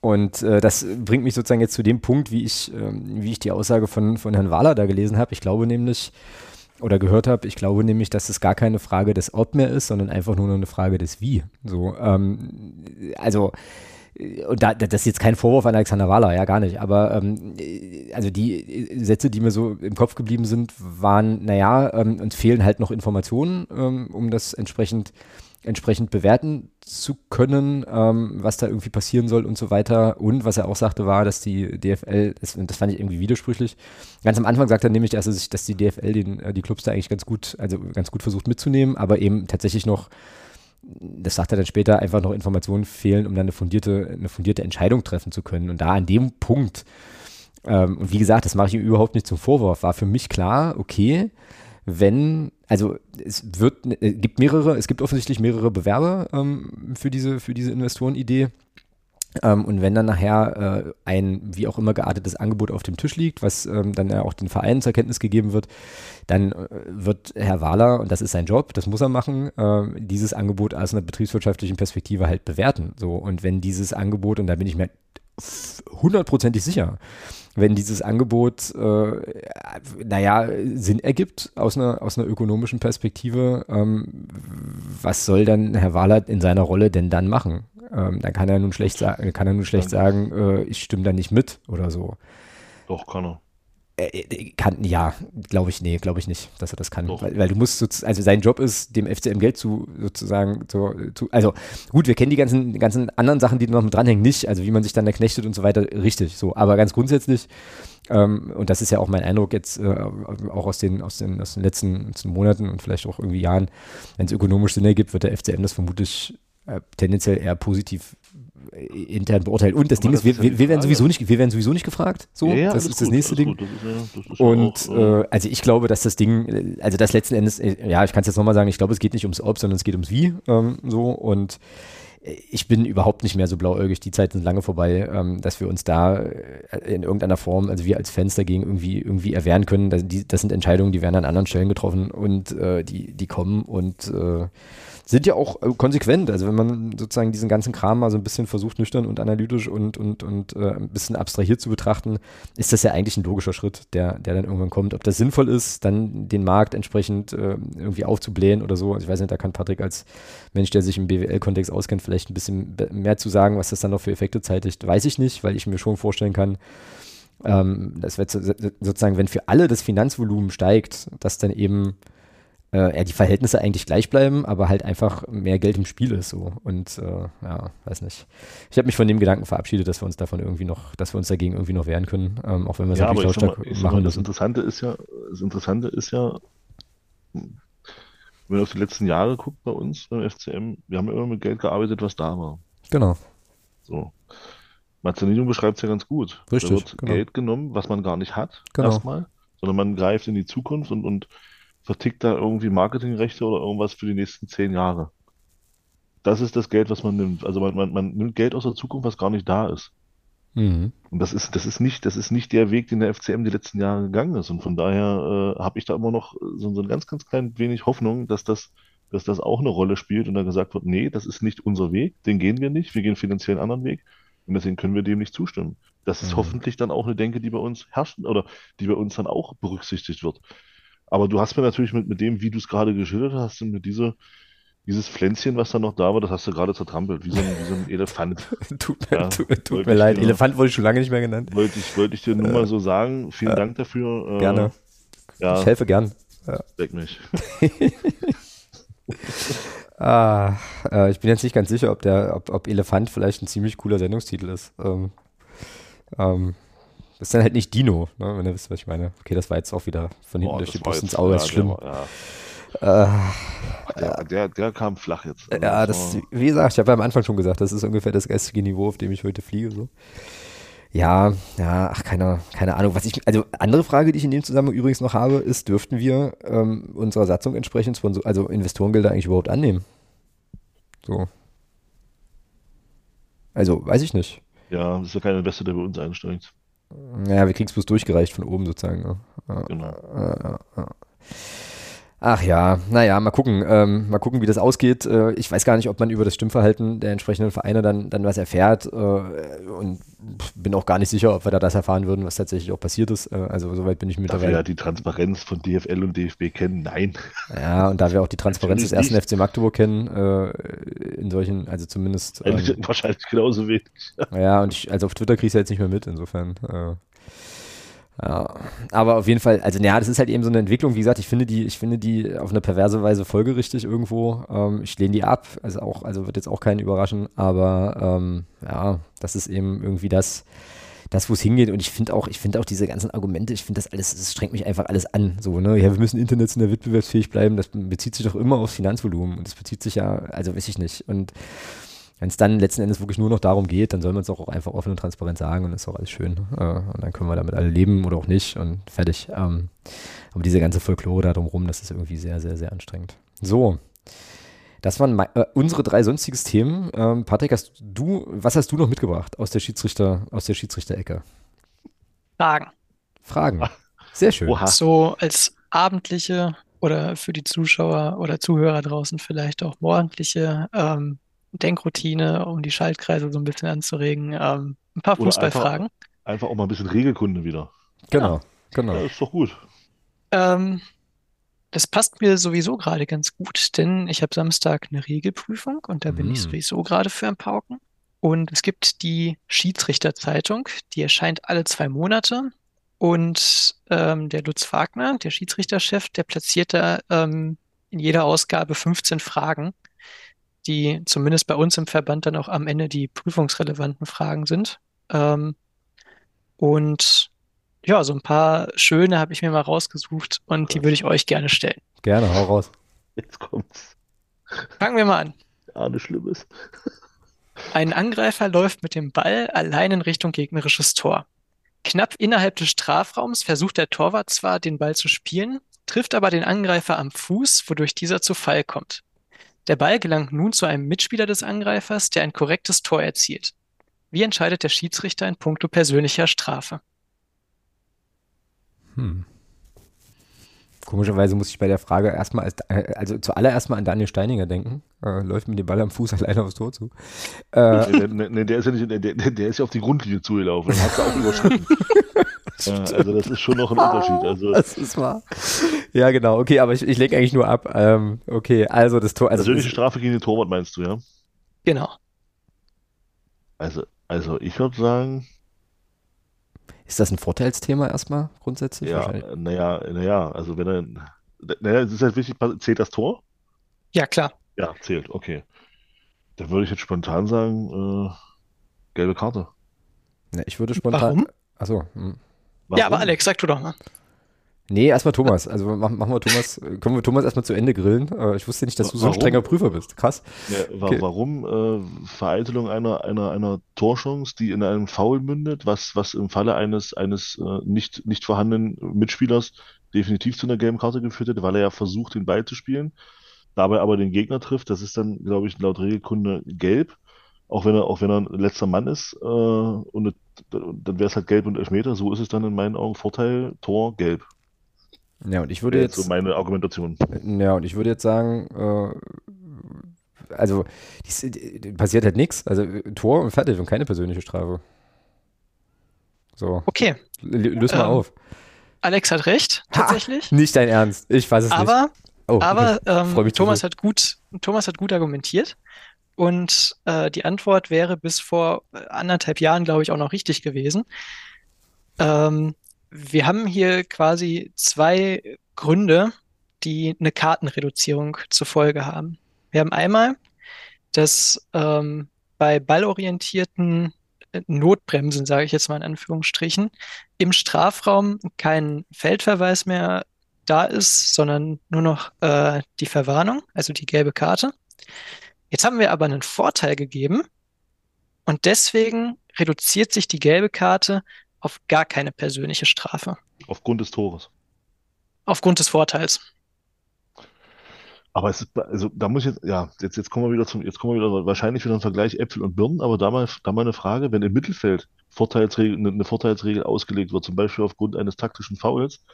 Und äh, das bringt mich sozusagen jetzt zu dem Punkt, wie ich, äh, wie ich die Aussage von, von Herrn Wahler da gelesen habe. Ich glaube nämlich, oder gehört habe. Ich glaube nämlich, dass es gar keine Frage des Ob mehr ist, sondern einfach nur noch eine Frage des Wie. So, ähm, also und da, das ist jetzt kein Vorwurf an Alexander Wahler, ja gar nicht, aber ähm, also die Sätze, die mir so im Kopf geblieben sind, waren, naja, ähm, uns fehlen halt noch Informationen, ähm, um das entsprechend entsprechend bewerten zu können, ähm, was da irgendwie passieren soll und so weiter. Und was er auch sagte, war, dass die DFL, das, das fand ich irgendwie widersprüchlich. Ganz am Anfang sagt er nämlich, dass, sich, dass die DFL den, äh, die Clubs da eigentlich ganz gut, also ganz gut versucht mitzunehmen, aber eben tatsächlich noch, das sagt er dann später, einfach noch Informationen fehlen, um dann eine fundierte, eine fundierte Entscheidung treffen zu können. Und da an dem Punkt, ähm, und wie gesagt, das mache ich ihm überhaupt nicht zum Vorwurf, war für mich klar, okay, wenn, also es wird, es äh, gibt mehrere, es gibt offensichtlich mehrere Bewerber ähm, für diese, für diese Investorenidee. Ähm, und wenn dann nachher äh, ein wie auch immer geartetes Angebot auf dem Tisch liegt, was ähm, dann ja auch den Vereinen zur Kenntnis gegeben wird, dann äh, wird Herr Wahler, und das ist sein Job, das muss er machen, äh, dieses Angebot aus einer betriebswirtschaftlichen Perspektive halt bewerten. So, und wenn dieses Angebot, und da bin ich mir hundertprozentig sicher, wenn dieses Angebot, äh, naja, Sinn ergibt aus einer, aus einer ökonomischen Perspektive, ähm, was soll dann Herr Wahlert in seiner Rolle denn dann machen? Ähm, dann kann er nun schlecht, sa kann er nun schlecht sagen, äh, ich stimme da nicht mit oder so. Doch, kann er. Äh, äh, kann, ja, glaube ich, nee, glaube ich nicht, dass er das kann. Weil, weil, du musst, also sein Job ist, dem FCM Geld zu, sozusagen, zu, zu, also gut, wir kennen die ganzen, ganzen anderen Sachen, die noch mit dranhängen, nicht, also wie man sich dann da knechtet und so weiter, richtig, so, aber ganz grundsätzlich, ähm, und das ist ja auch mein Eindruck jetzt, äh, auch aus den, aus, den, aus den letzten, letzten Monaten und vielleicht auch irgendwie Jahren, wenn es ökonomisch Sinn ergibt, wird der FCM das vermutlich äh, tendenziell eher positiv intern beurteilt. Und das Aber Ding das ist, wir, ja wir, werden sowieso nicht, wir werden sowieso nicht gefragt. So, ja, ja, das ist gut, das nächste Ding. Ist und auch, äh, also ich glaube, dass das Ding, äh, also das letzten Endes, ja, ich kann es jetzt nochmal sagen, ich glaube, es geht nicht ums Ob, sondern es geht ums Wie. Ähm, so und ich bin überhaupt nicht mehr so blauäugig, die Zeiten sind lange vorbei, ähm, dass wir uns da in irgendeiner Form, also wir als Fans dagegen irgendwie, irgendwie erwehren können. Das, die, das sind Entscheidungen, die werden an anderen Stellen getroffen und äh, die, die kommen und äh, sind ja auch äh, konsequent. Also wenn man sozusagen diesen ganzen Kram mal so ein bisschen versucht, nüchtern und analytisch und, und, und äh, ein bisschen abstrahiert zu betrachten, ist das ja eigentlich ein logischer Schritt, der, der dann irgendwann kommt. Ob das sinnvoll ist, dann den Markt entsprechend äh, irgendwie aufzublähen oder so. Also ich weiß nicht, da kann Patrick als Mensch, der sich im BWL-Kontext auskennt, vielleicht ein bisschen mehr zu sagen, was das dann noch für Effekte zeitigt. Weiß ich nicht, weil ich mir schon vorstellen kann, ähm, das wird sozusagen, wenn für alle das Finanzvolumen steigt, dass dann eben äh, ja, die Verhältnisse eigentlich gleich bleiben, aber halt einfach mehr Geld im Spiel ist so. Und äh, ja, weiß nicht. Ich habe mich von dem Gedanken verabschiedet, dass wir uns davon irgendwie noch, dass wir uns dagegen irgendwie noch wehren können, ähm, auch wenn wir es ja, natürlich lautstark machen mal, Das Interessante ist ja, das Interessante ist ja, wenn man auf die letzten Jahre guckt bei uns beim FCM, wir haben immer mit Geld gearbeitet, was da war. Genau. So. Mazzanino beschreibt es ja ganz gut. Richtig. Da wird genau. Geld genommen, was man gar nicht hat, genau. erstmal, sondern man greift in die Zukunft und, und vertickt da irgendwie Marketingrechte oder irgendwas für die nächsten zehn Jahre. Das ist das Geld, was man nimmt. Also man, man, man nimmt Geld aus der Zukunft, was gar nicht da ist. Mhm. Und das ist, das ist nicht, das ist nicht der Weg, den der FCM die letzten Jahre gegangen ist. Und von daher äh, habe ich da immer noch so, so ein ganz, ganz klein wenig Hoffnung, dass das, dass das auch eine Rolle spielt und dann gesagt wird, nee, das ist nicht unser Weg, den gehen wir nicht, wir gehen finanziell einen anderen Weg und deswegen können wir dem nicht zustimmen. Das ist mhm. hoffentlich dann auch eine Denke, die bei uns herrscht oder die bei uns dann auch berücksichtigt wird. Aber du hast mir natürlich mit, mit dem, wie du es gerade geschildert hast, mit diese, dieses Pflänzchen, was da noch da war, das hast du gerade zertrampelt, wie so ein, wie so ein Elefant. <laughs> tut mir, ja, tut, tut mir leid, dir, Elefant wurde ich schon lange nicht mehr genannt. Wollte ich, wollte ich dir nur äh, mal so sagen. Vielen äh, Dank dafür. Äh, gerne. Ja, ich helfe gern. Ja. Mich. <laughs> ah, äh, ich bin jetzt nicht ganz sicher, ob, der, ob, ob Elefant vielleicht ein ziemlich cooler Sendungstitel ist. Ähm, ähm, das ist dann halt nicht Dino, ne, wenn ihr wisst, was ich meine. Okay, das war jetzt auch wieder von hinten Boah, durch die Brust ins Auge, ja, ist schlimm. War, ja. Äh, der, der, der, kam flach jetzt. Also ja, das, wie gesagt, ich habe ja am Anfang schon gesagt, das ist ungefähr das geistige Niveau, auf dem ich heute fliege. So. Ja, ja, ach, keine, keine Ahnung. Was ich, also andere Frage, die ich in dem Zusammenhang übrigens noch habe, ist, dürften wir ähm, unserer Satzung entsprechend von so, also Investorengelder eigentlich überhaupt annehmen? So. Also, weiß ich nicht. Ja, das ist ja kein Investor, der bei uns einsteigt. Ja, wir kriegen es bloß durchgereicht von oben sozusagen. Ne? Ja, genau. Ja, ja, Ach ja, naja, mal gucken, ähm, mal gucken, wie das ausgeht. Äh, ich weiß gar nicht, ob man über das Stimmverhalten der entsprechenden Vereine dann, dann was erfährt äh, und bin auch gar nicht sicher, ob wir da das erfahren würden, was tatsächlich auch passiert ist. Äh, also soweit bin ich mittlerweile. Da wir ja die Transparenz von DFL und DFB kennen, nein. Ja, und da wir auch die Transparenz des ersten FC Magdeburg kennen, äh, in solchen, also zumindest. Ähm, wahrscheinlich genauso wenig. Ja, und ich, also auf Twitter kriegst du jetzt nicht mehr mit, insofern. Ja, aber auf jeden Fall, also ja, das ist halt eben so eine Entwicklung. Wie gesagt, ich finde die, ich finde die auf eine perverse Weise folgerichtig irgendwo. Ähm, ich lehne die ab, also auch, also wird jetzt auch keinen überraschen, aber ähm, ja, das ist eben irgendwie das, das, wo es hingeht. Und ich finde auch, ich finde auch diese ganzen Argumente, ich finde das alles, das strengt mich einfach alles an. So, ne, ja, wir müssen international wettbewerbsfähig bleiben. Das bezieht sich doch immer aufs Finanzvolumen und das bezieht sich ja, also weiß ich nicht. Und wenn es dann letzten Endes wirklich nur noch darum geht, dann soll man es auch einfach offen und transparent sagen und ist auch alles schön. Äh, und dann können wir damit alle leben oder auch nicht und fertig. Ähm, aber diese ganze Folklore da drumherum, das ist irgendwie sehr, sehr, sehr anstrengend. So. Das waren äh, unsere drei sonstiges Themen. Ähm, Patrick, hast du, was hast du noch mitgebracht aus der Schiedsrichter, aus der Schiedsrichterecke? Fragen. Fragen. Sehr schön. Oha. So als abendliche oder für die Zuschauer oder Zuhörer draußen vielleicht auch morgendliche ähm, Denkroutine, um die Schaltkreise so ein bisschen anzuregen. Ähm, ein paar Fußballfragen. einfach, einfach auch mal ein bisschen Regelkunde wieder. Genau, genau. Ja, ist doch gut. Ähm, das passt mir sowieso gerade ganz gut, denn ich habe Samstag eine Regelprüfung und da bin ich Mhm. sowieso gerade für am Pauken. Und es gibt die Schiedsrichterzeitung, die erscheint alle zwei Monate. Und ähm, der Lutz Wagner, der Schiedsrichterchef, der platziert da ähm, in jeder Ausgabe 15 Fragen, die zumindest bei uns im Verband dann auch am Ende die prüfungsrelevanten Fragen sind. Ähm, und ja, so ein paar schöne habe ich mir mal rausgesucht und die würde ich euch gerne stellen. Gerne, hau raus. Jetzt kommt's. Fangen wir mal an. Ja, nichts Schlimmes. Ein Angreifer läuft mit dem Ball allein in Richtung gegnerisches Tor. Knapp innerhalb des Strafraums versucht der Torwart zwar, den Ball zu spielen, trifft aber den Angreifer am Fuß, wodurch dieser zu Fall kommt. Der Ball gelangt nun zu einem Mitspieler des Angreifers, der ein korrektes Tor erzielt. Wie entscheidet der Schiedsrichter in puncto persönlicher Strafe? Hm. Komischerweise muss ich bei der Frage erstmal, als, äh, also zuallererst mal an Daniel Steininger denken. Äh, läuft mit dem Ball am Fuß <laughs> alleine aufs Tor zu. Äh, Nee, der ist ja nicht, der, der, der ist ja auf die Grundlinie zugelaufen. Den hat er auch überschritten. <laughs> ja, also das ist schon noch ein Unterschied. Also das ist wahr. Ja, genau. Okay, aber ich, ich lege eigentlich nur ab. Ähm, okay, also das Tor. Also persönliche ist, Strafe gegen den Torwart meinst du, ja? Genau. Also, also ich würde sagen, ist das ein Vorteilsthema erstmal grundsätzlich? ja, naja, naja, also wenn er, naja, es ist halt wichtig, zählt das Tor? Ja, klar. Ja, zählt, okay. Dann würde ich jetzt spontan sagen, äh, gelbe Karte. Ne, ich würde spontan. Warum? Achso. Hm. Ja, aber? Alex, sag du doch mal. Nee, erstmal Thomas. Also machen, wir Thomas, können wir Thomas erstmal zu Ende grillen. Äh, ich wusste nicht, dass du so ein Warum? strenger Prüfer bist. Krass. Ja, wa Okay. Warum äh, Vereitelung einer, einer, einer Torchance, die in einem Foul mündet, was, was im Falle eines, eines äh, nicht, nicht vorhandenen Mitspielers definitiv zu einer gelben Karte geführt hätte, weil er ja versucht, den Ball zu spielen, dabei aber den Gegner trifft. Das ist dann, glaube ich, laut Regelkunde gelb, auch wenn er, auch wenn er ein letzter Mann ist. Äh, und dann wäre es halt gelb und Elfmeter. So ist es dann in meinen Augen Vorteil, Tor, gelb. Ja, und ich würde jetzt. jetzt so meine Argumentation. Ja, und ich würde jetzt sagen, äh, also dies, äh, passiert halt nichts. Also Tor und fertig und keine persönliche Strafe. So, Okay, l- löse mal Ähm, auf. Alex hat recht, Ha! tatsächlich. Nicht dein Ernst. Ich weiß es nicht. Aber Oh, Aber ähm, Thomas hat gut, Thomas hat gut argumentiert. Und äh, die Antwort wäre bis vor äh, anderthalb Jahren, glaube ich, auch noch richtig gewesen. Ähm, wir haben hier quasi zwei Gründe, die eine Kartenreduzierung zur Folge haben. Wir haben einmal, dass ähm, bei ballorientierten äh, Notbremsen, sage ich jetzt mal in Anführungsstrichen, im Strafraum kein Feldverweis mehr da ist, sondern nur noch äh, die Verwarnung, also die gelbe Karte. Jetzt haben wir aber einen Vorteil gegeben und deswegen reduziert sich die gelbe Karte auf gar keine persönliche Strafe, Aufgrund des Tores. aufgrund des Vorteils. Aber es ist, also da muss ich jetzt, ja, jetzt, jetzt kommen wir wieder zum, jetzt kommen wir wieder wahrscheinlich wieder ein Vergleich Äpfel und Birnen, aber da mal, da mal eine Frage, wenn im Mittelfeld Vorteilsregel, eine, Vorteilsregel ausgelegt wird, zum Beispiel aufgrund eines taktischen Fouls,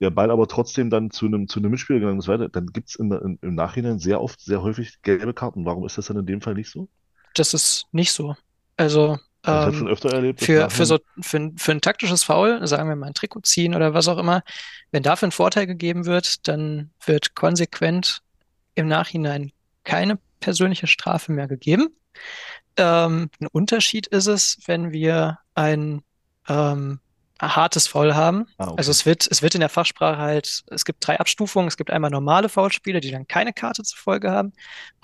der Ball aber trotzdem dann zu einem, zu einem Mitspieler gegangen ist, weiter, dann gibt es im Nachhinein sehr oft, sehr häufig gelbe Karten. Warum ist das dann in dem Fall nicht so? Das ist nicht so. Also ähm, erlebt, für, für so für, ein- für ein taktisches Foul, sagen wir mal ein Trikot ziehen oder was auch immer, wenn dafür ein Vorteil gegeben wird, dann wird konsequent im Nachhinein keine persönliche Strafe mehr gegeben. Ähm, ein Unterschied ist es, wenn wir ein ähm, hartes Foul haben. Ah, okay. Also es wird, es wird in der Fachsprache halt, es gibt drei Abstufungen. Es gibt einmal normale Foulspiele, die dann keine Karte zur Folge haben,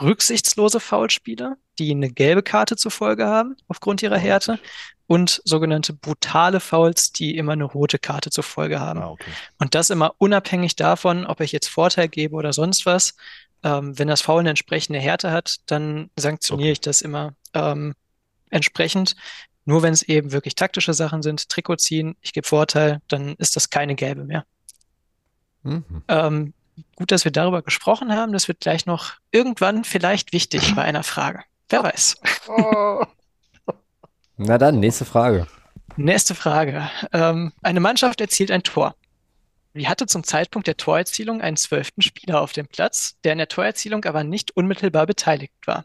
rücksichtslose Foulspiele, die eine gelbe Karte zur Folge haben, aufgrund ihrer Härte, und sogenannte brutale Fouls, die immer eine rote Karte zur Folge haben. Ah, okay. Und das immer unabhängig davon, ob ich jetzt Vorteil gebe oder sonst was. Ähm, wenn das Foul eine entsprechende Härte hat, dann sanktioniere Okay. ich das immer ähm, entsprechend. Nur wenn es eben wirklich taktische Sachen sind, Trikot ziehen, ich gebe Vorteil, dann ist das keine gelbe mehr. Mhm. Ähm, gut, dass wir darüber gesprochen haben. Das wird gleich noch irgendwann vielleicht wichtig bei einer Frage. Wer weiß. <laughs> Na dann, nächste Frage. Nächste Frage. Ähm, eine Mannschaft erzielt ein Tor. Sie hatte zum Zeitpunkt der Torerzielung einen zwölften Spieler auf dem Platz, der in der Torerzielung aber nicht unmittelbar beteiligt war.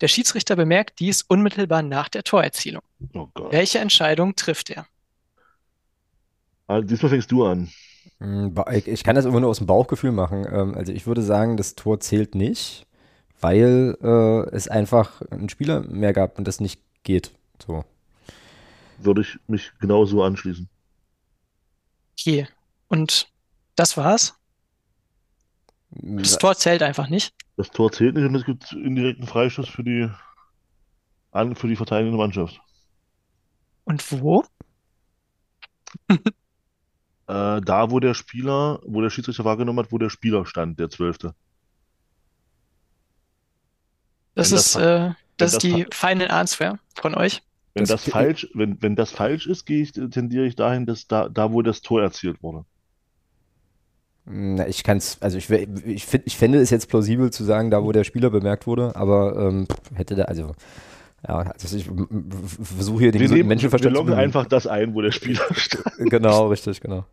Der Schiedsrichter bemerkt dies unmittelbar nach der Torerzielung. Oh Gott. Welche Entscheidung trifft er? Also, diesmal fängst du an. Hm, Ich kann das immer nur aus dem Bauchgefühl machen. Ähm, Also ich würde sagen, das Tor zählt nicht, weil äh, es einfach einen Spieler mehr gab und das nicht geht. So. Würde ich mich genauso anschließen. Okay. Und das war's? Das Tor zählt einfach nicht. Das Tor zählt nicht und es gibt indirekten Freistoß für die, für die verteidigende Mannschaft. Und wo? <laughs> Äh, da, wo der Spieler, wo der Schiedsrichter wahrgenommen hat, wo der Spieler stand, der Zwölfte. Das Wenn ist, das- äh, das das ist die Final Answer von euch. Wenn Das- das, falsch, wenn, wenn das falsch ist, gehe ich, tendiere ich dahin, dass da, da, wo das Tor erzielt wurde. Ich kann es, also ich, ich, find, ich fände es jetzt plausibel zu sagen, da wo der Spieler bemerkt wurde, aber ähm, hätte da, also, ja, also ich versuche hier den Wir, nehmen, wir Menschenverstand zu loggen einfach das ein, wo der Spieler <laughs> stand. Genau, richtig, genau.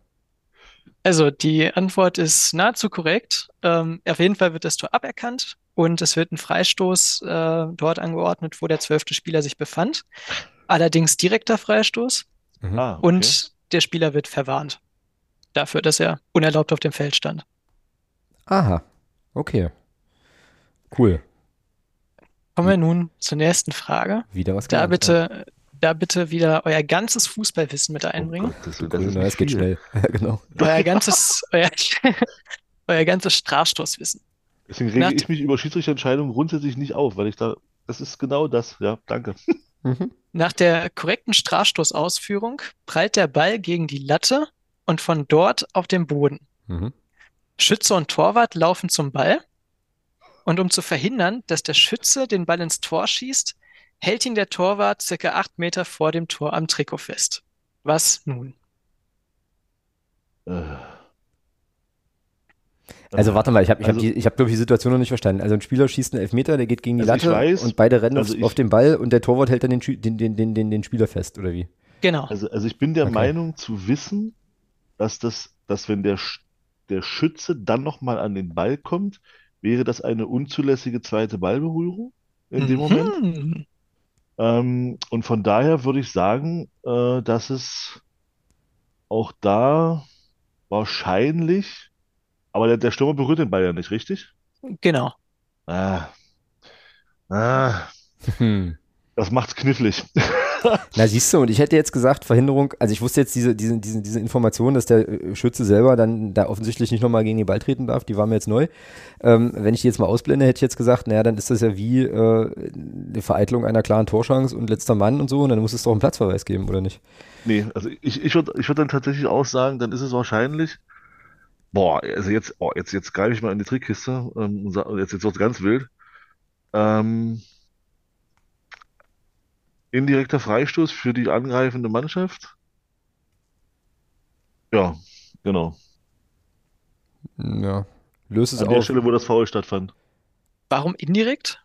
Also die Antwort ist nahezu korrekt. Ähm, auf jeden Fall wird das Tor aberkannt und es wird ein Freistoß äh, dort angeordnet, wo der zwölfte Spieler sich befand. Allerdings direkter Freistoß Mhm. Ah, okay. und der Spieler wird verwarnt dafür, dass er unerlaubt auf dem Feld stand. Aha, okay. Cool. Kommen wir nun zur nächsten Frage. Wieder was Da bitte, da bitte wieder euer ganzes Fußballwissen mit einbringen. Oh Gott, das, ist geht schnell. <laughs> Ja, genau. Euer ganzes, euer, <laughs> euer ganzes Strafstoßwissen. Deswegen rege Nach- ich mich über Schiedsrichterentscheidungen grundsätzlich nicht auf, weil ich da, das ist genau das. Ja, danke. Mhm. Nach der korrekten Strafstoßausführung prallt der Ball gegen die Latte und von dort auf den Boden. Mhm. Schütze und Torwart laufen zum Ball. Und um zu verhindern, dass der Schütze den Ball ins Tor schießt, hält ihn der Torwart circa acht Meter vor dem Tor am Trikot fest. Was nun? Äh. Also warte mal, ich habe, ich hab Also- die, ich hab, glaube ich, die Situation noch nicht verstanden. Also ein Spieler schießt einen Elfmeter, der geht gegen die Also ich Latte weiß- und beide rennen also auf, ich- auf den Ball und der Torwart hält dann den, Schü- den, den, den, den, den Spieler fest, oder wie? Genau. Also, also ich bin der Okay. Meinung zu wissen, dass das, dass wenn der, der Schütze dann nochmal an den Ball kommt, wäre das eine unzulässige zweite Ballberührung in dem Moment. Mhm. Ähm, und von daher würde ich sagen, äh, dass es auch da wahrscheinlich, aber der, der Stürmer berührt den Ball ja nicht, richtig? Genau. Ah, ah, Hm. <laughs> das macht's knifflig. <laughs> <laughs> Na, siehst du, und ich hätte jetzt gesagt, Verhinderung, also ich wusste jetzt diese, diese, diese, diese Information, dass der äh, Schütze selber dann da offensichtlich nicht nochmal gegen den Ball treten darf, die war mir jetzt neu. Ähm, wenn ich die jetzt mal ausblende, hätte ich jetzt gesagt, naja, dann ist das ja wie äh, die Vereitelung einer klaren Torchance und letzter Mann und so, und dann muss es doch einen Platzverweis geben, oder nicht? Nee, also ich, ich würde ich würd dann tatsächlich auch sagen, dann ist es wahrscheinlich, boah, also jetzt, oh, jetzt, jetzt greife ich mal in die Trickkiste ähm, und jetzt, jetzt wird's ganz wild. Ähm, indirekter Freistoß für die angreifende Mannschaft. Ja, genau. Ja. Löse es An der auf. Stelle, wo das Foul stattfand. Warum indirekt?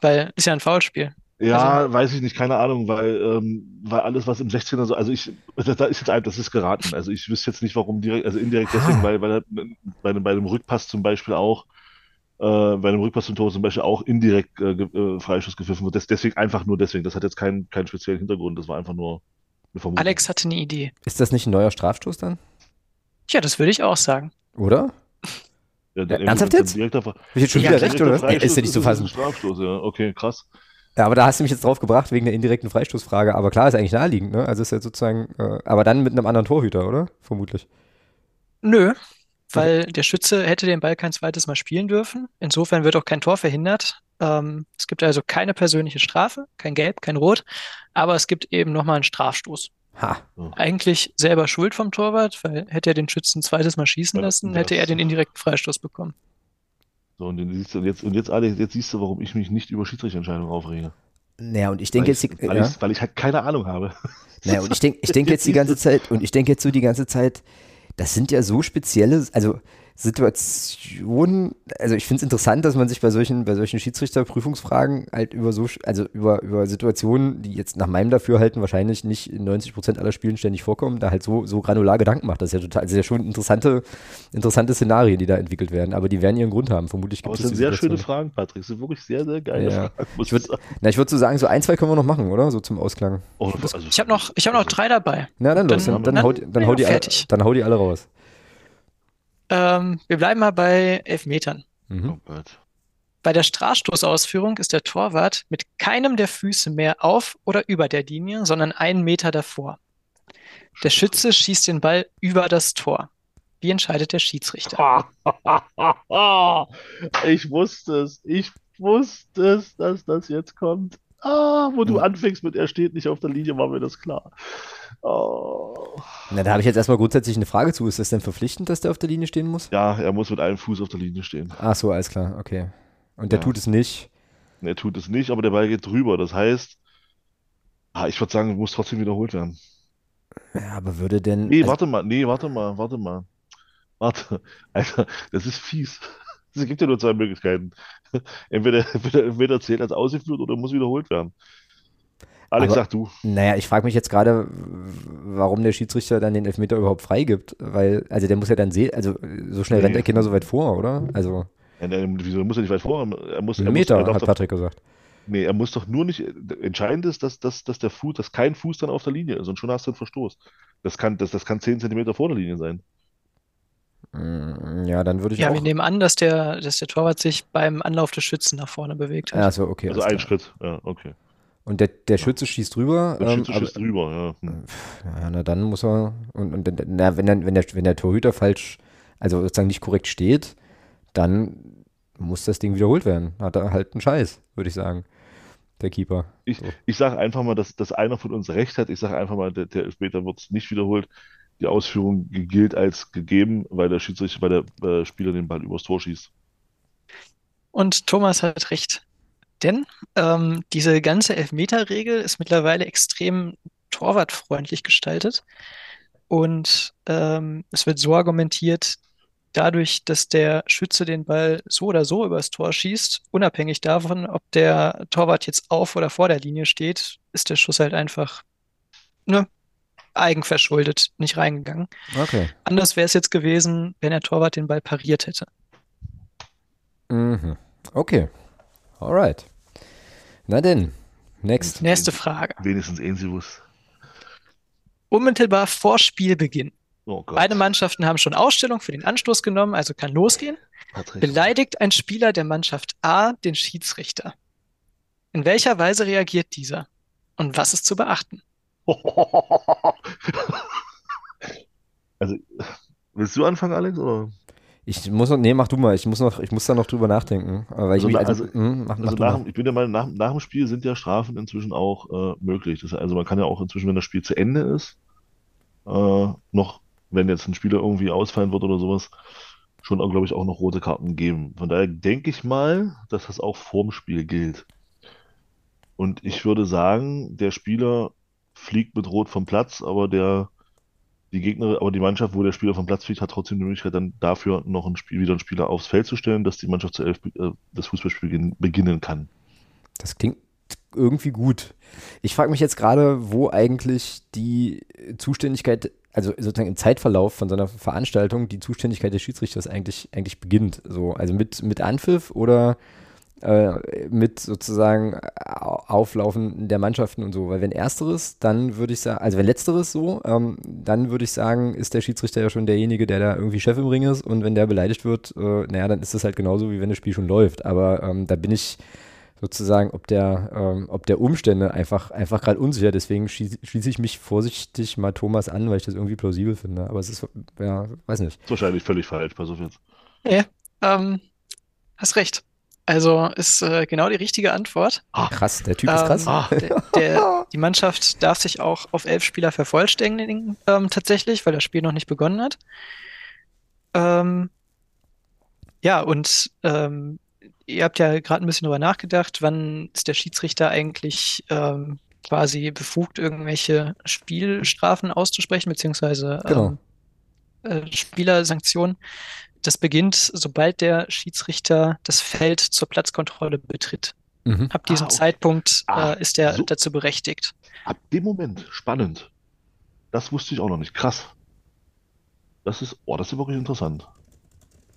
Weil ist ja ein Foulspiel. Ja, weiß ich nicht, keine Ahnung, weil, ähm, weil alles, was im 16er so, also ich, das, das ist jetzt ein, das ist geraten. Also ich wüsste jetzt nicht, warum direkt, also indirekt deswegen, Ah. weil, weil er bei, einem- bei einem Rückpass zum Beispiel auch, äh, bei einem Rückpass zum Tor zum Beispiel auch indirekt äh, ge- äh, Freischuss gepfiffen wird. Das, deswegen einfach nur deswegen. Das hat jetzt keinen, keinen speziellen Hintergrund, das war einfach nur eine Vermutung. Alex hatte eine Idee. Ist das nicht ein neuer Strafstoß dann? Tja, das würde ich auch sagen. Oder? Ja, Ja, ernsthaft jetzt? Hab ich jetzt schon Ja, wieder recht, oder? Ey, ist ja nicht zu ist fassen. ein Strafstoß, ja. Okay, krass. Ja, aber da hast du mich jetzt drauf gebracht wegen der indirekten Freistoßfrage. Aber klar, ist eigentlich naheliegend, ne? Also ist ja sozusagen, äh, aber dann mit einem anderen Torhüter, oder? Vermutlich. Nö, weil der Schütze hätte den Ball kein zweites Mal spielen dürfen. Insofern wird auch kein Tor verhindert. Ähm, es gibt also keine persönliche Strafe, kein Gelb, kein Rot, aber es gibt eben nochmal einen Strafstoß. Ha. Eigentlich selber Schuld vom Torwart, weil hätte er den Schützen ein zweites Mal schießen lassen, hätte er den indirekten Freistoß bekommen. So, und, siehst du, und jetzt, und jetzt, Alex, jetzt siehst du, warum ich mich nicht über Schiedsrichterentscheidungen aufrege. Naja, und ich denke Weil jetzt, ich, die, weil, ja. ich, weil ich halt keine Ahnung habe. Naja, und ich denke ich denk <laughs> jetzt die ganze Zeit, und ich denke jetzt so die ganze Zeit, das sind ja so spezielle, also Situation, also ich finde es interessant, dass man sich bei solchen, bei solchen Schiedsrichterprüfungsfragen halt über so, also über, über Situationen, die jetzt nach meinem Dafürhalten wahrscheinlich nicht in 90 Prozent aller Spielen ständig vorkommen, da halt so, so granular Gedanken macht. Das ist ja total, also ja schon interessante, interessante Szenarien, die da entwickelt werden, aber die werden ihren Grund haben. Vermutlich gibt es. Das sind sehr schöne Fragen, Patrick. Das sind wirklich sehr, sehr geile ja. Fragen. Ich würde würd so sagen, so ein, zwei können wir noch machen, oder? So zum Ausklang. Oh, also, ich habe noch, hab noch drei dabei. Na, dann los. Dann, dann, dann, hau, dann, hau die, dann hau die alle raus. Ähm, wir bleiben mal bei Elfmetern. Mhm. Oh Gott. Bei der Strafstoßausführung ist der Torwart mit keinem der Füße mehr auf oder über der Linie, sondern einen Meter davor. Der Schütze schießt den Ball über das Tor. Wie entscheidet der Schiedsrichter? <laughs> Ich wusste es. Ich wusste es, dass das jetzt kommt. Ah, wo du anfängst mit, er steht nicht auf der Linie, war mir das klar. Oh. Na, da habe ich jetzt erstmal grundsätzlich eine Frage zu. Ist das denn verpflichtend, dass der auf der Linie stehen muss? Ja, er muss mit einem Fuß auf der Linie stehen. Ach so, alles klar, okay. Und der ja. tut es nicht? Er tut es nicht, aber der Ball geht drüber. Das heißt, ah, ich würde sagen, muss trotzdem wiederholt werden. Ja, aber würde denn. Nee, also, warte mal, nee, warte mal, warte mal. Warte, <laughs> Alter, das ist fies. Es gibt ja nur zwei Möglichkeiten. <laughs> Entweder, <laughs> entweder, entweder zählt als ausgeführt oder muss wiederholt werden. Alex, Aber, sag du. Naja, ich frage mich jetzt gerade, warum der Schiedsrichter dann den Elfmeter überhaupt freigibt. Weil, also der muss ja dann sehen, also so schnell nee. rennt der Kinder so weit vor, oder? Also. Ja, der, wieso muss er nicht weit vor? Er muss, er Meter, muss, er hat Patrick gesagt. Nee, er muss doch nur nicht. Entscheidend ist, dass, dass, dass der Fuß, dass kein Fuß dann auf der Linie ist und schon hast du einen Verstoß. Das kann, das, das kann 10 Zentimeter vor der Linie sein. Mm, ja, dann würde ich Ja, auch. wir nehmen an, dass der, dass der Torwart sich beim Anlauf des Schützen nach vorne bewegt hat. Also, okay. Also ein Schritt, ja, okay. Und der, der Schütze schießt drüber. Der Schütze ähm, schießt aber, drüber, ja. Hm. Ja, na dann muss er. Und, und na, wenn, dann, wenn, der, wenn der Torhüter falsch, also sozusagen nicht korrekt steht, dann muss das Ding wiederholt werden. Hat er halt einen Scheiß, würde ich sagen. Der Keeper. Ich, so. ich sage einfach mal, dass, dass einer von uns recht hat. Ich sage einfach mal, der, der Elfmeter wird nicht wiederholt die Ausführung gilt als gegeben, weil der Schiedsrichter, weil der äh, Spieler den Ball übers Tor schießt. Und Thomas hat recht. Denn ähm, diese ganze Elfmeter-Regel ist mittlerweile extrem torwartfreundlich gestaltet. Und ähm, es wird so argumentiert, dadurch, dass der Schütze den Ball so oder so übers Tor schießt, unabhängig davon, ob der Torwart jetzt auf oder vor der Linie steht, ist der Schuss halt einfach ne, eigenverschuldet nicht reingegangen. Okay. Anders wäre es jetzt gewesen, wenn der Torwart den Ball pariert hätte. Mhm. Okay. Alright. Na denn, next. Nächste Frage. Wenigstens Ensibus. Unmittelbar vor Spielbeginn. Oh Beide Mannschaften haben schon Ausstellung für den Anstoß genommen, also kann losgehen. Beleidigt ein Spieler der Mannschaft A den Schiedsrichter. In welcher Weise reagiert dieser? Und was ist zu beachten? <laughs> Also, willst du anfangen, Alex? Oder? Ich muss noch, nee, mach du mal. Ich muss noch, ich muss da noch drüber nachdenken. Weil also, ich, mich, also, also, mh, mach, also nach, ich bin der Meinung, nach, nach dem Spiel sind ja Strafen inzwischen auch äh, möglich. Das, also man kann ja auch inzwischen, wenn das Spiel zu Ende ist, äh, noch, wenn jetzt ein Spieler irgendwie ausfallen wird oder sowas, schon, glaube ich, auch noch rote Karten geben. Von daher denke ich mal, dass das auch vorm Spiel gilt. Und ich würde sagen, der Spieler fliegt mit Rot vom Platz, aber der die Gegner, aber die Mannschaft, wo der Spieler vom Platz fliegt, hat trotzdem die Möglichkeit, dann dafür noch ein Spiel, wieder einen Spieler aufs Feld zu stellen, dass die Mannschaft zu elf äh, das Fußballspiel beginnen kann. Das klingt irgendwie gut. Ich frage mich jetzt gerade, wo eigentlich die Zuständigkeit, also sozusagen im Zeitverlauf von so einer Veranstaltung, die Zuständigkeit des Schiedsrichters eigentlich, eigentlich beginnt. So, also mit, mit Anpfiff oder äh, mit sozusagen Auflaufen der Mannschaften und so. Weil wenn ersteres, dann würde ich sagen, also wenn letzteres so, ähm, dann würde ich sagen, ist der Schiedsrichter ja schon derjenige, der da irgendwie Chef im Ring ist und wenn der beleidigt wird, äh, naja, dann ist das halt genauso, wie wenn das Spiel schon läuft. Aber ähm, da bin ich sozusagen, ob der, ähm, ob der Umstände einfach, einfach gerade unsicher. Deswegen schließe schließ ich mich vorsichtig mal Thomas an, weil ich das irgendwie plausibel finde. Aber es ist, ja, weiß nicht. Wahrscheinlich völlig falsch, pass auf jetzt. Ja, ähm, hast recht. Also ist äh, genau die richtige Antwort. Ah, krass, der Typ ist krass. Ähm, der, der, die Mannschaft darf sich auch auf elf Spieler vervollständigen, ähm, tatsächlich, weil das Spiel noch nicht begonnen hat. Ähm, ja, und ähm, ihr habt ja gerade ein bisschen drüber nachgedacht, wann ist der Schiedsrichter eigentlich ähm, quasi befugt, irgendwelche Spielstrafen auszusprechen, beziehungsweise genau. Ähm, äh, Spielersanktionen. Das beginnt, sobald der Schiedsrichter das Feld zur Platzkontrolle betritt. Mhm. Ab diesem Ah, okay. Zeitpunkt Ah, äh, ist er so. dazu berechtigt. Ab dem Moment, spannend. Das wusste ich auch noch nicht. Krass. Das ist, oh, das ist wirklich interessant.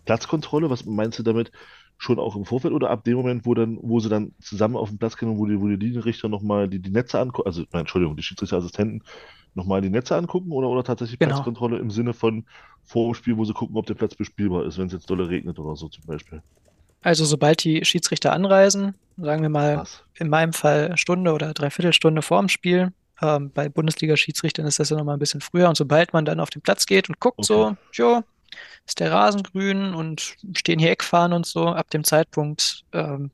Platzkontrolle, was meinst du damit? Schon auch im Vorfeld oder ab dem Moment, wo dann, wo sie dann zusammen auf den Platz gehen und wo die, wo die Linienrichter nochmal die, die Netze angucken, also, nein, Entschuldigung, die Schiedsrichterassistenten nochmal die Netze angucken oder, oder tatsächlich Genau. Platzkontrolle im Sinne von vor dem Spiel, wo sie gucken, ob der Platz bespielbar ist, wenn es jetzt dolle regnet oder so zum Beispiel. Also sobald die Schiedsrichter anreisen, sagen wir mal Krass. in meinem Fall Stunde oder Dreiviertelstunde vor dem Spiel. Ähm, bei Bundesliga-Schiedsrichtern ist das ja nochmal ein bisschen früher. Und sobald man dann auf den Platz geht und guckt so, jo, ist der Rasen grün und stehen hier Eckfahnen und so, ab dem Zeitpunkt, ähm,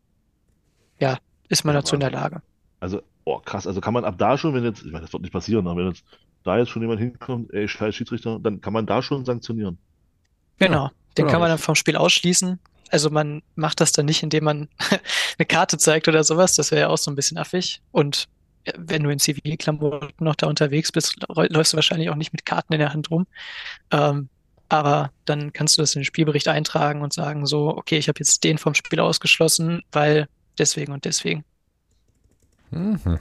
ja, ist man Ja, dazu in der. Lage. Also, oh, krass, also kann man ab da schon, wenn jetzt, ich meine, das wird nicht passieren, aber wenn jetzt da jetzt schon jemand hinkommt, ey, scheiß Schiedsrichter, dann kann man da schon sanktionieren. Genau, den genau. kann man dann vom Spiel ausschließen. Also man macht das dann nicht, indem man <laughs> eine Karte zeigt oder sowas. Das wäre ja auch so ein bisschen affig. Und äh, wenn du in Zivilklamotten noch da unterwegs bist, läufst du wahrscheinlich auch nicht mit Karten in der Hand rum. Ähm, aber dann kannst du das in den Spielbericht eintragen und sagen so, okay, ich habe jetzt den vom Spiel ausgeschlossen, weil deswegen und deswegen. Mhm.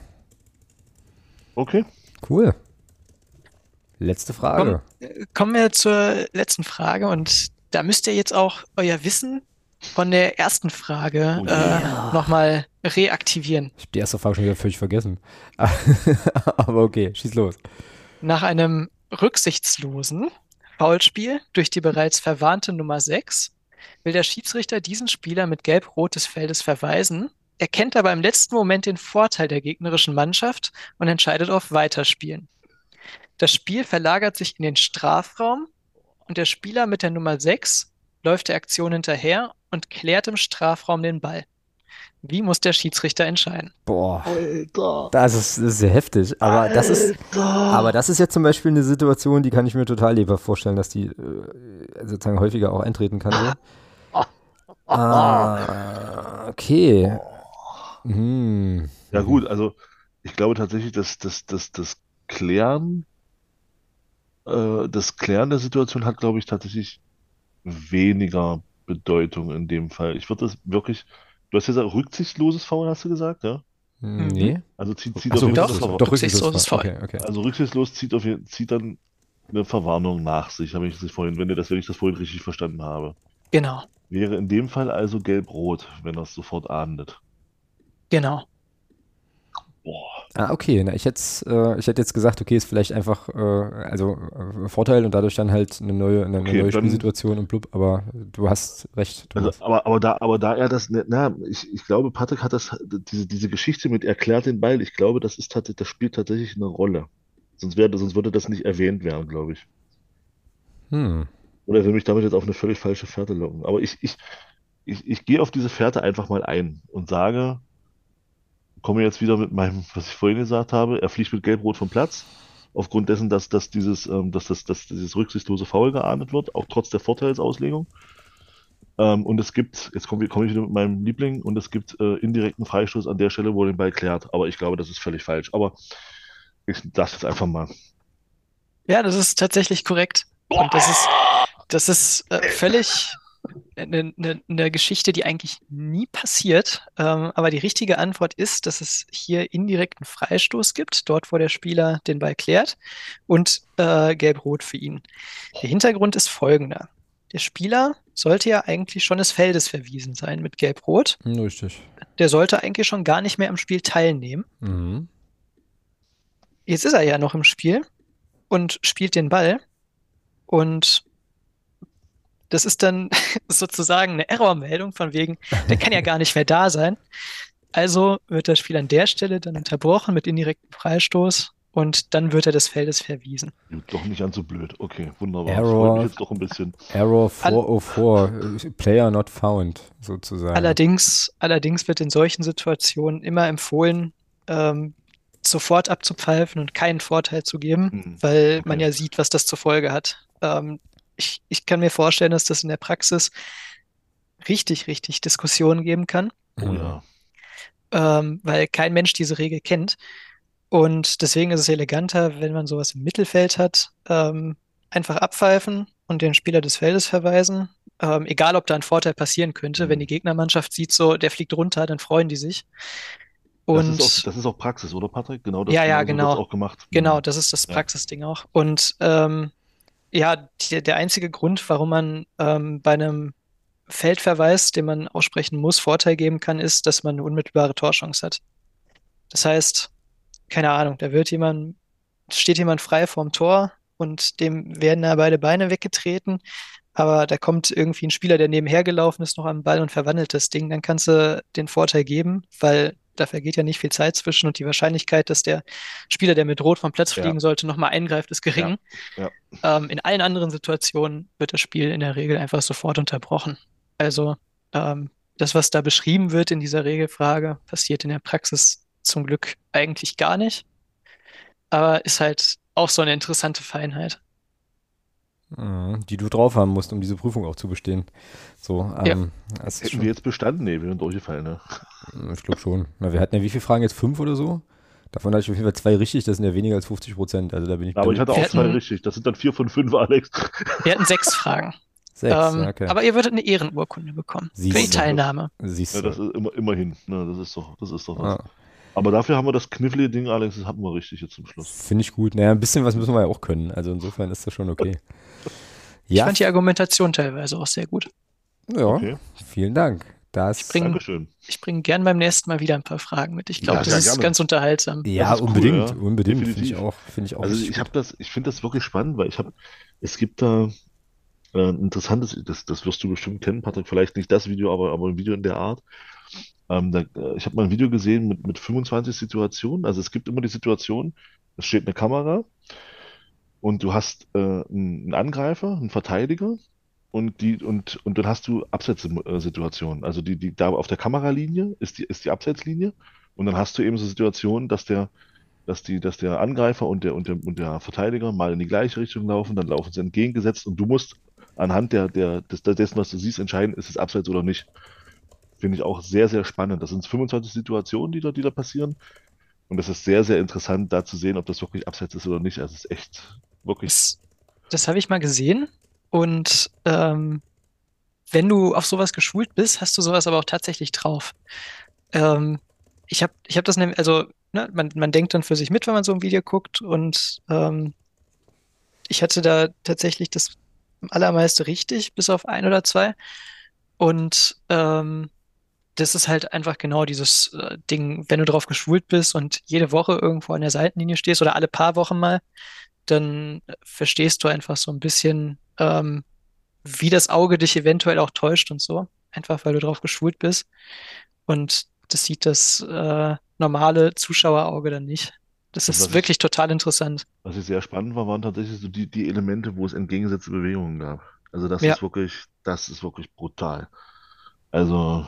Okay. Cool. Letzte Frage. Äh, Kommen wir zur letzten Frage und da müsst ihr jetzt auch euer Wissen von der ersten Frage Oh äh, yeah. nochmal reaktivieren. Ich habe die erste Frage schon wieder völlig vergessen. <laughs> Aber okay, schieß los. Nach einem rücksichtslosen Foulspiel durch die bereits verwarnte Nummer 6 will der Schiedsrichter diesen Spieler mit Gelb-Rot des Feldes verweisen, erkennt aber im letzten Moment den Vorteil der gegnerischen Mannschaft und entscheidet auf Weiterspielen. Das Spiel verlagert sich in den Strafraum und der Spieler mit der Nummer 6 läuft der Aktion hinterher und klärt im Strafraum den Ball. Wie muss der Schiedsrichter entscheiden? Boah, Alter. das ist, das ist sehr heftig. Aber das ist, aber das ist jetzt zum Beispiel eine Situation, die kann ich mir total lebhaft vorstellen, dass die äh, sozusagen häufiger auch eintreten kann. So. <laughs> Ah, okay. Hm. Ja, gut, also ich glaube tatsächlich, dass das, das, das Klären, äh, das Klären der Situation hat, glaube ich, tatsächlich weniger Bedeutung in dem Fall. Ich würde das wirklich, du hast ja gesagt, rücksichtsloses Foul, hast du gesagt, ja? Hm, Nee. Also zieht, zieht so, auf jeden Fall doch, Foul. Foul. Okay, okay. Also rücksichtslos zieht, auf, zieht dann eine Verwarnung nach sich, habe ich das vorhin, wenn, ihr das, wenn ich das vorhin richtig verstanden habe. Genau, Wäre in dem Fall also gelb-rot, wenn er es sofort ahndet. Genau. Boah. Ah, okay. Na, ich hätte äh, ich hätte jetzt gesagt, okay, ist vielleicht einfach äh, also äh, Vorteil und dadurch dann halt eine neue, eine, eine Okay, neue dann- Spielsituation und blub, aber du hast recht, Also, aber, aber da, aber da er das, na, ich, ich glaube, Patrick hat das, diese, diese Geschichte mit erklärt den Ball, ich glaube, das ist tatsächlich, das spielt tatsächlich eine Rolle. Sonst wäre, sonst würde das nicht erwähnt werden, glaube ich. Hm. Oder er will mich damit jetzt auf eine völlig falsche Fährte locken. Aber ich, ich, ich, ich gehe auf diese Fährte einfach mal ein und sage, komme jetzt wieder mit meinem, was ich vorhin gesagt habe, er fliegt mit Gelb-Rot vom Platz. Aufgrund dessen, dass, dass dieses, ähm, dass, das, dass dieses rücksichtslose Foul geahndet wird, auch trotz der Vorteilsauslegung. Ähm, und es gibt, jetzt komme komm ich wieder mit meinem Liebling, und es gibt äh, indirekten Freistoß an der Stelle, wo er den Ball klärt. Aber ich glaube, das ist völlig falsch. Aber ich lasse jetzt einfach mal. Ja, das ist tatsächlich korrekt. Und das ist, das ist äh, völlig eine, eine, eine Geschichte, die eigentlich nie passiert. Ähm, aber die richtige Antwort ist, dass es hier indirekten Freistoß gibt, dort wo der Spieler den Ball klärt, und äh, Gelb-Rot für ihn. Der Hintergrund ist folgender. Der Spieler sollte ja eigentlich schon des Feldes verwiesen sein mit Gelb-Rot. Richtig. Der sollte eigentlich schon gar nicht mehr am Spiel teilnehmen. Mhm. Jetzt ist er ja noch im Spiel und spielt den Ball. Und das ist dann <laughs> sozusagen eine Errormeldung von wegen, der kann ja gar nicht mehr da sein. Also wird das Spiel an der Stelle dann unterbrochen mit indirektem Freistoß und dann wird er des Feldes verwiesen. Doch nicht ganz so blöd. Okay, wunderbar. Error. freut mich jetzt doch ein bisschen. Error All- 404, äh, Player not found, sozusagen. Allerdings, allerdings wird in solchen Situationen immer empfohlen, ähm, sofort abzupfeifen und keinen Vorteil zu geben, Hm, weil man okay. ja sieht, was das zur Folge hat. Ähm, ich, ich kann mir vorstellen, dass das in der Praxis richtig, richtig Diskussionen geben kann, Oh Mhm. ja. ähm, weil kein Mensch diese Regel kennt. Und deswegen ist es eleganter, wenn man sowas im Mittelfeld hat, ähm, einfach abpfeifen und den Spieler des Feldes verweisen. Ähm, egal, ob da ein Vorteil passieren könnte. Wenn die Gegnermannschaft sieht, so, der fliegt runter, dann freuen die sich. Das Und ist auch, das ist auch Praxis, oder Patrick? Genau das, ja, ja, genau auch gemacht. Genau, Mhm. das ist das Ja. Praxisding auch. Und ähm, ja, die, der einzige Grund, warum man ähm, bei einem Feldverweis, den man aussprechen muss, Vorteil geben kann, ist, dass man eine unmittelbare Torchance hat. Das heißt, keine Ahnung, da wird jemand, steht jemand frei vorm Tor und dem werden da beide Beine weggetreten, aber da kommt irgendwie ein Spieler, der nebenher gelaufen ist, noch am Ball und verwandelt das Ding, dann kannst du den Vorteil geben, weil da vergeht ja nicht viel Zeit zwischen und die Wahrscheinlichkeit, dass der Spieler, der mit Rot vom Platz Ja. fliegen sollte, nochmal eingreift, ist gering. Ja. Ähm, in allen anderen Situationen wird das Spiel in der Regel einfach sofort unterbrochen. Also ähm, das, was da beschrieben wird in dieser Regelfrage, passiert in der Praxis zum Glück eigentlich gar nicht. Aber ist halt auch so eine interessante Feinheit. Mhm, die du drauf haben musst, um diese Prüfung auch zu bestehen. So, Ja. ähm, das ist Hätten schon, wir jetzt bestanden? Nee, wir sind durchgefallen, ne? Ich glaube schon. Na, wir hatten ja wie viele Fragen jetzt? Fünf oder so? Davon hatte ich auf jeden Fall zwei richtig, das sind ja weniger als 50 Prozent. Also da bin ich Aber ich hatte auch zwei richtig. Das sind dann vier von fünf, Alex. <laughs> Wir hatten sechs Fragen. sechs. Ähm, ja, okay. Aber ihr würdet eine Ehrenurkunde bekommen für die Siehst du. Teilnahme. Siehst Ja, du. das ist immer, immerhin. Ne, das ist doch, das ist doch was. Ah, Aber dafür haben wir das knifflige Ding, Alex, das hatten wir richtig jetzt zum Schluss. Finde ich gut. Naja, ein bisschen was müssen wir ja auch können. Also insofern ist das schon okay. <laughs> Ich Ja, fand die Argumentation teilweise auch sehr gut. ja, Okay, vielen Dank. Das, bring-. Ich bringe gern beim nächsten Mal wieder ein paar Fragen mit. Ich glaube, Ja, das ja, ist gerne. ganz unterhaltsam. ja, cool, unbedingt, ja. unbedingt. Finde ich auch, finde ich auch Also ich habe das, ich finde das wirklich spannend, weil ich habe, es gibt da äh, ein interessantes, das, das wirst du bestimmt kennen, Patrick, vielleicht nicht das Video, aber, aber ein Video in der Art. Ähm, da, äh, ich habe mal ein Video gesehen mit, mit 25 Situationen. Also es gibt immer die Situation, es steht eine Kamera und du hast äh, einen einen Angreifer, einen Verteidiger und die und und dann hast du Abseitssituationen. Also die die da auf der Kameralinie ist die ist die Abseitslinie und dann hast du eben so Situationen, dass der dass die dass der Angreifer und der und der und der Verteidiger mal in die gleiche Richtung laufen, dann laufen sie entgegengesetzt und du musst anhand der der des, dessen, was du siehst, entscheiden, ist es Abseits oder nicht. Finde ich auch sehr sehr spannend. Das sind 25 Situationen, die da die da passieren. Und das ist sehr, sehr interessant, da zu sehen, ob das wirklich Abseits ist oder nicht. Also es ist echt wirklich Das, das habe ich mal gesehen. Und ähm, wenn du auf sowas geschult bist, hast du sowas aber auch tatsächlich drauf. Ähm, ich habe ich hab das nämlich, also ne, man, man denkt dann für sich mit, wenn man so ein Video guckt. Und ähm, ich hatte da tatsächlich das allermeiste richtig, bis auf ein oder zwei. Und ähm, das ist halt einfach genau dieses äh, Ding, wenn du drauf geschult bist und jede Woche irgendwo an der Seitenlinie stehst oder alle paar Wochen mal, dann verstehst du einfach so ein bisschen, ähm, wie das Auge dich eventuell auch täuscht und so. Einfach weil du drauf geschult bist. Und das sieht das äh, normale Zuschauerauge dann nicht. Das Und ist was ich- wirklich total interessant. Was ich sehr spannend war, waren tatsächlich so die, die Elemente, wo es entgegengesetzte Bewegungen gab. Also das Ja. ist wirklich, das ist wirklich brutal. Also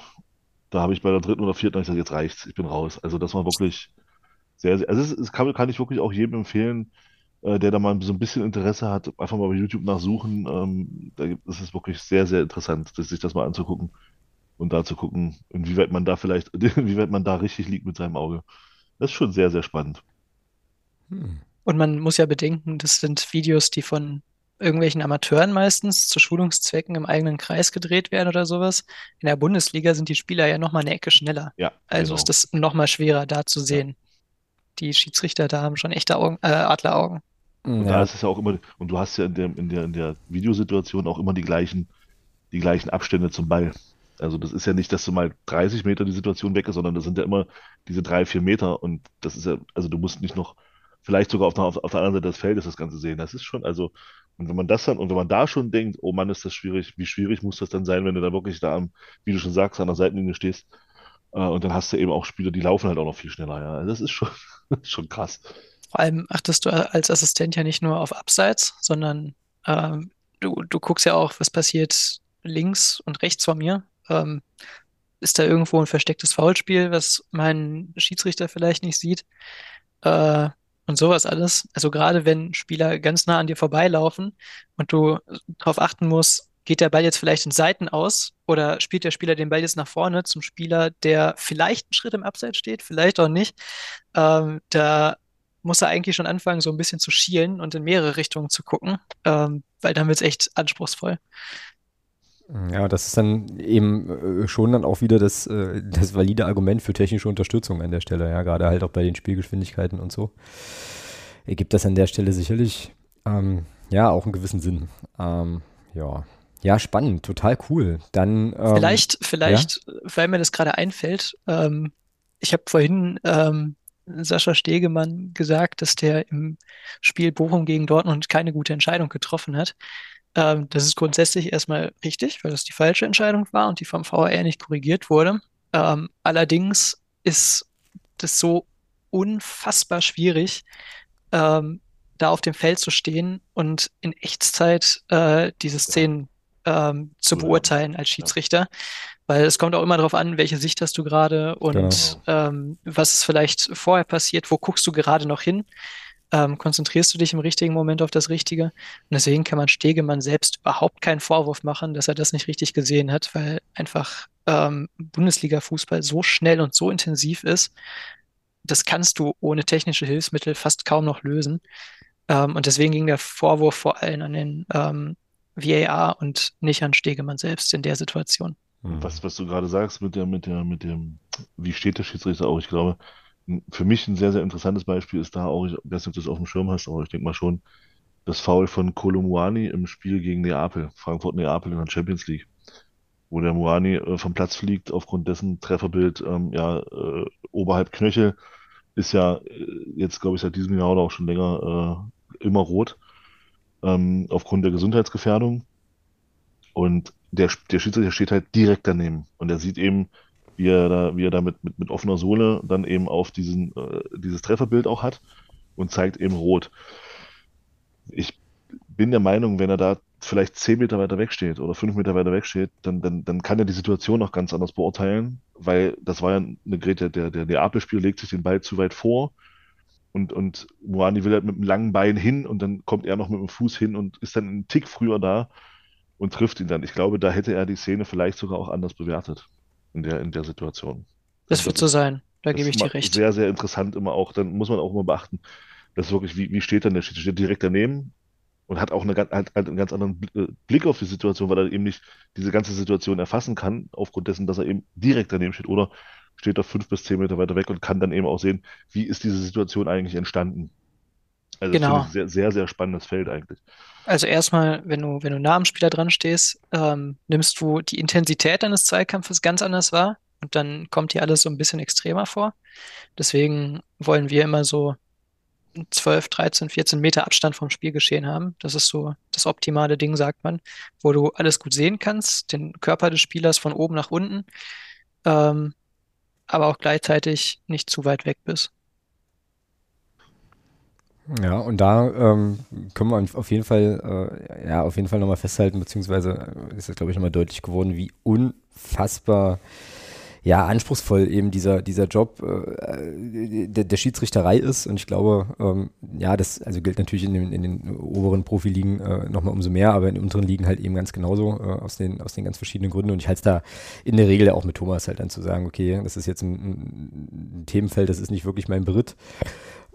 da habe ich bei der dritten oder vierten ich gesagt, jetzt reicht's, ich bin raus. Also das war wirklich sehr, sehr, also es, es kann, kann ich wirklich auch jedem empfehlen, äh, der da mal so ein bisschen Interesse hat, einfach mal bei YouTube nachsuchen. Ähm, da gibt, es ist wirklich sehr, sehr interessant, das, sich das mal anzugucken und da zu gucken, inwieweit man da vielleicht, <laughs> inwieweit man da richtig liegt mit seinem Auge. Das ist schon sehr, sehr spannend. Hm. Und man muss ja bedenken, das sind Videos, die von irgendwelchen Amateuren meistens zu Schulungszwecken im eigenen Kreis gedreht werden oder sowas. In der Bundesliga sind die Spieler ja nochmal eine Ecke schneller. Ja, Also genau. ist das nochmal schwerer da zu sehen. Die Schiedsrichter da haben schon echte Augen, äh, Adleraugen. Und Ja, da ist es ja auch immer, und du hast ja in der, in der, in der Videosituation auch immer die gleichen, die gleichen Abstände zum Ball. Also das ist ja nicht, dass du mal 30 Meter die Situation weg ist, sondern das sind ja immer diese drei, vier Meter und das ist ja, also du musst nicht noch, vielleicht sogar auf der, auf, auf der anderen Seite des Feldes das Ganze sehen. Das ist schon, also, und wenn man das dann, und wenn man da schon denkt, oh Mann, ist das schwierig, wie schwierig muss das dann sein, wenn du da wirklich da am, wie du schon sagst, an der Seitenlinie stehst, äh, und dann hast du eben auch Spieler, die laufen halt auch noch viel schneller, ja. Also das ist schon, <laughs> schon krass. Vor allem achtest du als Assistent ja nicht nur auf Abseits, sondern ähm, du, du guckst ja auch, was passiert links und rechts von mir. Ähm, ist da irgendwo ein verstecktes Foulspiel, was mein Schiedsrichter vielleicht nicht sieht? Äh, und sowas alles. Also gerade wenn Spieler ganz nah an dir vorbeilaufen und du darauf achten musst, geht der Ball jetzt vielleicht in Seiten aus oder spielt der Spieler den Ball jetzt nach vorne zum Spieler, der vielleicht einen Schritt im Abseits steht, vielleicht auch nicht. Ähm, da muss er eigentlich schon anfangen, so ein bisschen zu schielen und in mehrere Richtungen zu gucken, ähm, weil dann wird es echt anspruchsvoll. Ja, das ist dann eben äh, schon dann auch wieder das, äh, das valide Argument für technische Unterstützung an der Stelle, ja, gerade halt auch bei den Spielgeschwindigkeiten und so. Ergibt das an der Stelle sicherlich, ähm, ja, auch einen gewissen Sinn. Ähm, ja. Ja, spannend, total cool. Dann ähm, vielleicht, vielleicht, ja? weil mir das gerade einfällt. Ähm, ich habe vorhin ähm, Sascha Stegemann gesagt, dass der im Spiel Bochum gegen Dortmund keine gute Entscheidung getroffen hat. Ähm, das ist grundsätzlich erstmal richtig, weil das die falsche Entscheidung war und die vom VR nicht korrigiert wurde. Ähm, allerdings ist das so unfassbar schwierig, ähm, da auf dem Feld zu stehen und in Echtzeit äh, diese Szenen ähm, zu beurteilen als Schiedsrichter. Weil es kommt auch immer darauf an, welche Sicht hast du gerade und genau. ähm, was ist vielleicht vorher passiert, wo guckst du gerade noch hin ähm, konzentrierst du dich im richtigen Moment auf das Richtige. Und deswegen kann man Stegemann selbst überhaupt keinen Vorwurf machen, dass er das nicht richtig gesehen hat, weil einfach ähm, Bundesliga-Fußball so schnell und so intensiv ist. Das kannst du ohne technische Hilfsmittel fast kaum noch lösen. Ähm, und deswegen ging der Vorwurf vor allem an den ähm, VAR und nicht an Stegemann selbst in der Situation. Was, was du gerade sagst mit der, mit der, mit dem, wie steht der Schiedsrichter auch? Ich glaube, für mich ein sehr, sehr interessantes Beispiel ist da auch, ich weiß nicht, ob du das auf dem Schirm hast, aber ich denke mal schon, das Foul von Kolumuani im Spiel gegen Neapel, Frankfurt-Neapel in der Champions League, wo der Muani äh, vom Platz fliegt, aufgrund dessen Trefferbild ähm, ja äh, oberhalb Knöchel ist ja äh, jetzt, glaube ich, seit diesem Jahr oder auch schon länger äh, immer rot, ähm, aufgrund der Gesundheitsgefährdung. Und der, der Schiedsrichter steht halt direkt daneben und er sieht eben, wie er da, wie er da mit, mit, mit offener Sohle dann eben auf diesen, äh, dieses Trefferbild auch hat und zeigt eben rot. Ich bin der Meinung, wenn er da vielleicht zehn Meter weiter weg steht oder fünf Meter weiter weg steht, dann, dann, dann kann er die Situation noch ganz anders beurteilen, weil das war ja eine Grete, der, der Neapel-Spieler legt sich den Ball zu weit vor und, und Moani will halt mit einem langen Bein hin und dann kommt er noch mit dem Fuß hin und ist dann einen Tick früher da und trifft ihn dann. Ich glaube, da hätte er die Szene vielleicht sogar auch anders bewertet in der, in der Situation. Das also, wird so sein, da gebe ich dir recht. Sehr, sehr interessant immer auch, dann muss man auch immer beachten, dass wirklich, wie, wie steht dann der Schiedsrichter? Steht direkt daneben und hat auch eine, hat, hat einen ganz anderen äh, Blick auf die Situation, weil er eben nicht diese ganze Situation erfassen kann, aufgrund dessen, dass er eben direkt daneben steht oder steht er fünf bis zehn Meter weiter weg und kann dann eben auch sehen, wie ist diese Situation eigentlich entstanden. Also genau. das ist ein sehr, sehr, sehr spannendes Feld eigentlich. Also erstmal, wenn du, wenn du nah am Spieler dran stehst, ähm, nimmst du die Intensität deines Zweikampfes ganz anders wahr und dann kommt dir alles so ein bisschen extremer vor. Deswegen wollen wir immer so 12, 13, 14 Meter Abstand vom Spielgeschehen haben. Das ist so das optimale Ding, sagt man, wo du alles gut sehen kannst, den Körper des Spielers von oben nach unten, ähm, aber auch gleichzeitig nicht zu weit weg bist. Ja, und da ähm, können wir auf jeden Fall, äh, ja, auf jeden Fall nochmal festhalten, beziehungsweise ist es, glaube ich, nochmal deutlich geworden, wie unfassbar ja, anspruchsvoll eben dieser, dieser Job äh, der, der Schiedsrichterei ist. Und ich glaube, ähm, ja, das also gilt natürlich in den, in den oberen Profiligen äh, nochmal umso mehr, aber in den unteren Ligen halt eben ganz genauso äh, aus, den, aus den ganz verschiedenen Gründen. Und ich halte es da in der Regel auch mit Thomas halt dann zu sagen, okay, das ist jetzt ein, ein Themenfeld, das ist nicht wirklich mein Beritt.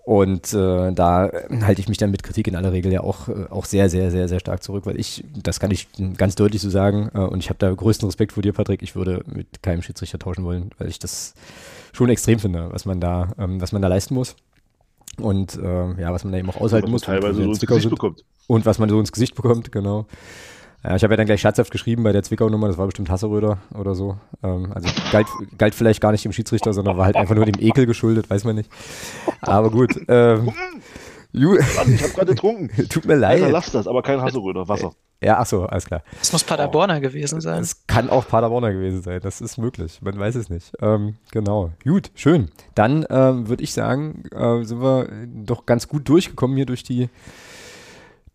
Und äh, da halte ich mich dann mit Kritik in aller Regel ja auch, äh, auch sehr, sehr, sehr, sehr stark zurück, weil ich, das kann ich ganz deutlich so sagen, äh, und ich habe da größten Respekt vor dir, Patrick, ich würde mit keinem Schiedsrichter tauschen wollen, weil ich das schon extrem finde, was man da, ähm, was man da leisten muss. Und äh, ja, was man da eben auch aushalten muss. Teilweise so ins Gesicht bekommt. Und was man so ins Gesicht bekommt, genau. Ja, ich habe ja dann gleich scherzhaft geschrieben bei der Zwickau-Nummer, das war bestimmt Hasseröder oder so. Ähm, also galt, galt vielleicht gar nicht dem Schiedsrichter, sondern war halt einfach nur dem Ekel geschuldet, weiß man nicht. Aber gut. Ähm, Ju Mann, ich habe gerade getrunken. <laughs> Tut mir leid. Alter, lass das, aber kein Hasseröder, Wasser. Ja, ach so, alles klar. Es muss Paderborner oh. gewesen sein. Es kann auch Paderborner gewesen sein, das ist möglich, man weiß es nicht. Ähm, genau, gut, schön. Dann ähm, würde ich sagen, äh, sind wir doch ganz gut durchgekommen hier durch die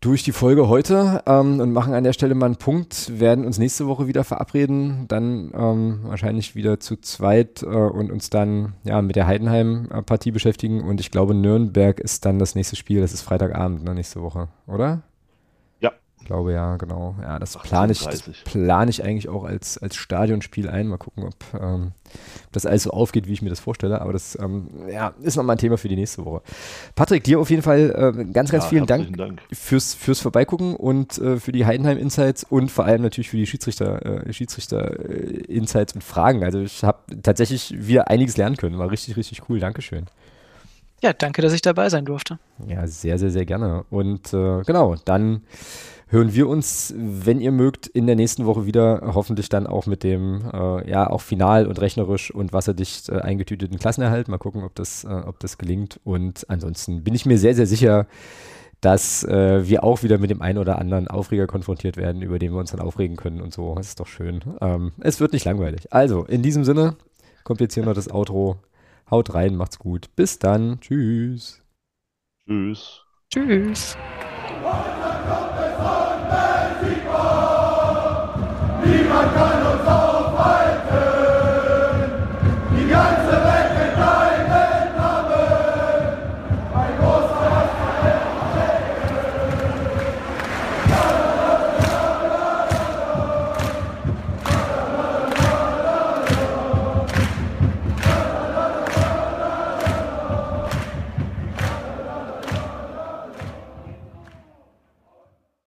durch die Folge heute ähm, und machen an der Stelle mal einen Punkt, werden uns nächste Woche wieder verabreden, dann ähm, wahrscheinlich wieder zu zweit äh, und uns dann ja mit der Heidenheim-Partie beschäftigen und ich glaube Nürnberg ist dann das nächste Spiel, das ist Freitagabend, ne, nächste Woche, oder? Ich glaube ja, genau. Ja, das plane ich, das plan ich eigentlich auch als, als Stadionspiel ein. Mal gucken, ob ähm, das alles so aufgeht, wie ich mir das vorstelle. Aber das ähm, ja, ist nochmal ein Thema für die nächste Woche. Patrick, dir auf jeden Fall äh, ganz, ganz ja, vielen Dank, Dank, Fürs, fürs Vorbeigucken und äh, für die Heidenheim Insights und vor allem natürlich für die Schiedsrichter, äh, Schiedsrichter äh, und Fragen. Also ich habe tatsächlich wieder einiges lernen können. War richtig, richtig cool. Dankeschön. Ja, danke, dass ich dabei sein durfte. Ja, sehr, sehr, sehr gerne. Und äh, genau, dann hören wir uns, wenn ihr mögt, in der nächsten Woche wieder. Hoffentlich dann auch mit dem, äh, ja, auch final und rechnerisch und wasserdicht äh, eingetüteten Klassenerhalt. Mal gucken, ob das, äh, ob das gelingt. Und ansonsten bin ich mir sehr, sehr sicher, dass äh, wir auch wieder mit dem einen oder anderen Aufreger konfrontiert werden, über den wir uns dann aufregen können und so. Das ist doch schön. Ähm, es wird nicht langweilig. Also, in diesem Sinne, kommt jetzt hier noch das Outro. Haut rein, macht's gut. Bis dann. Tschüss. Tschüss. Tschüss. Niemand kann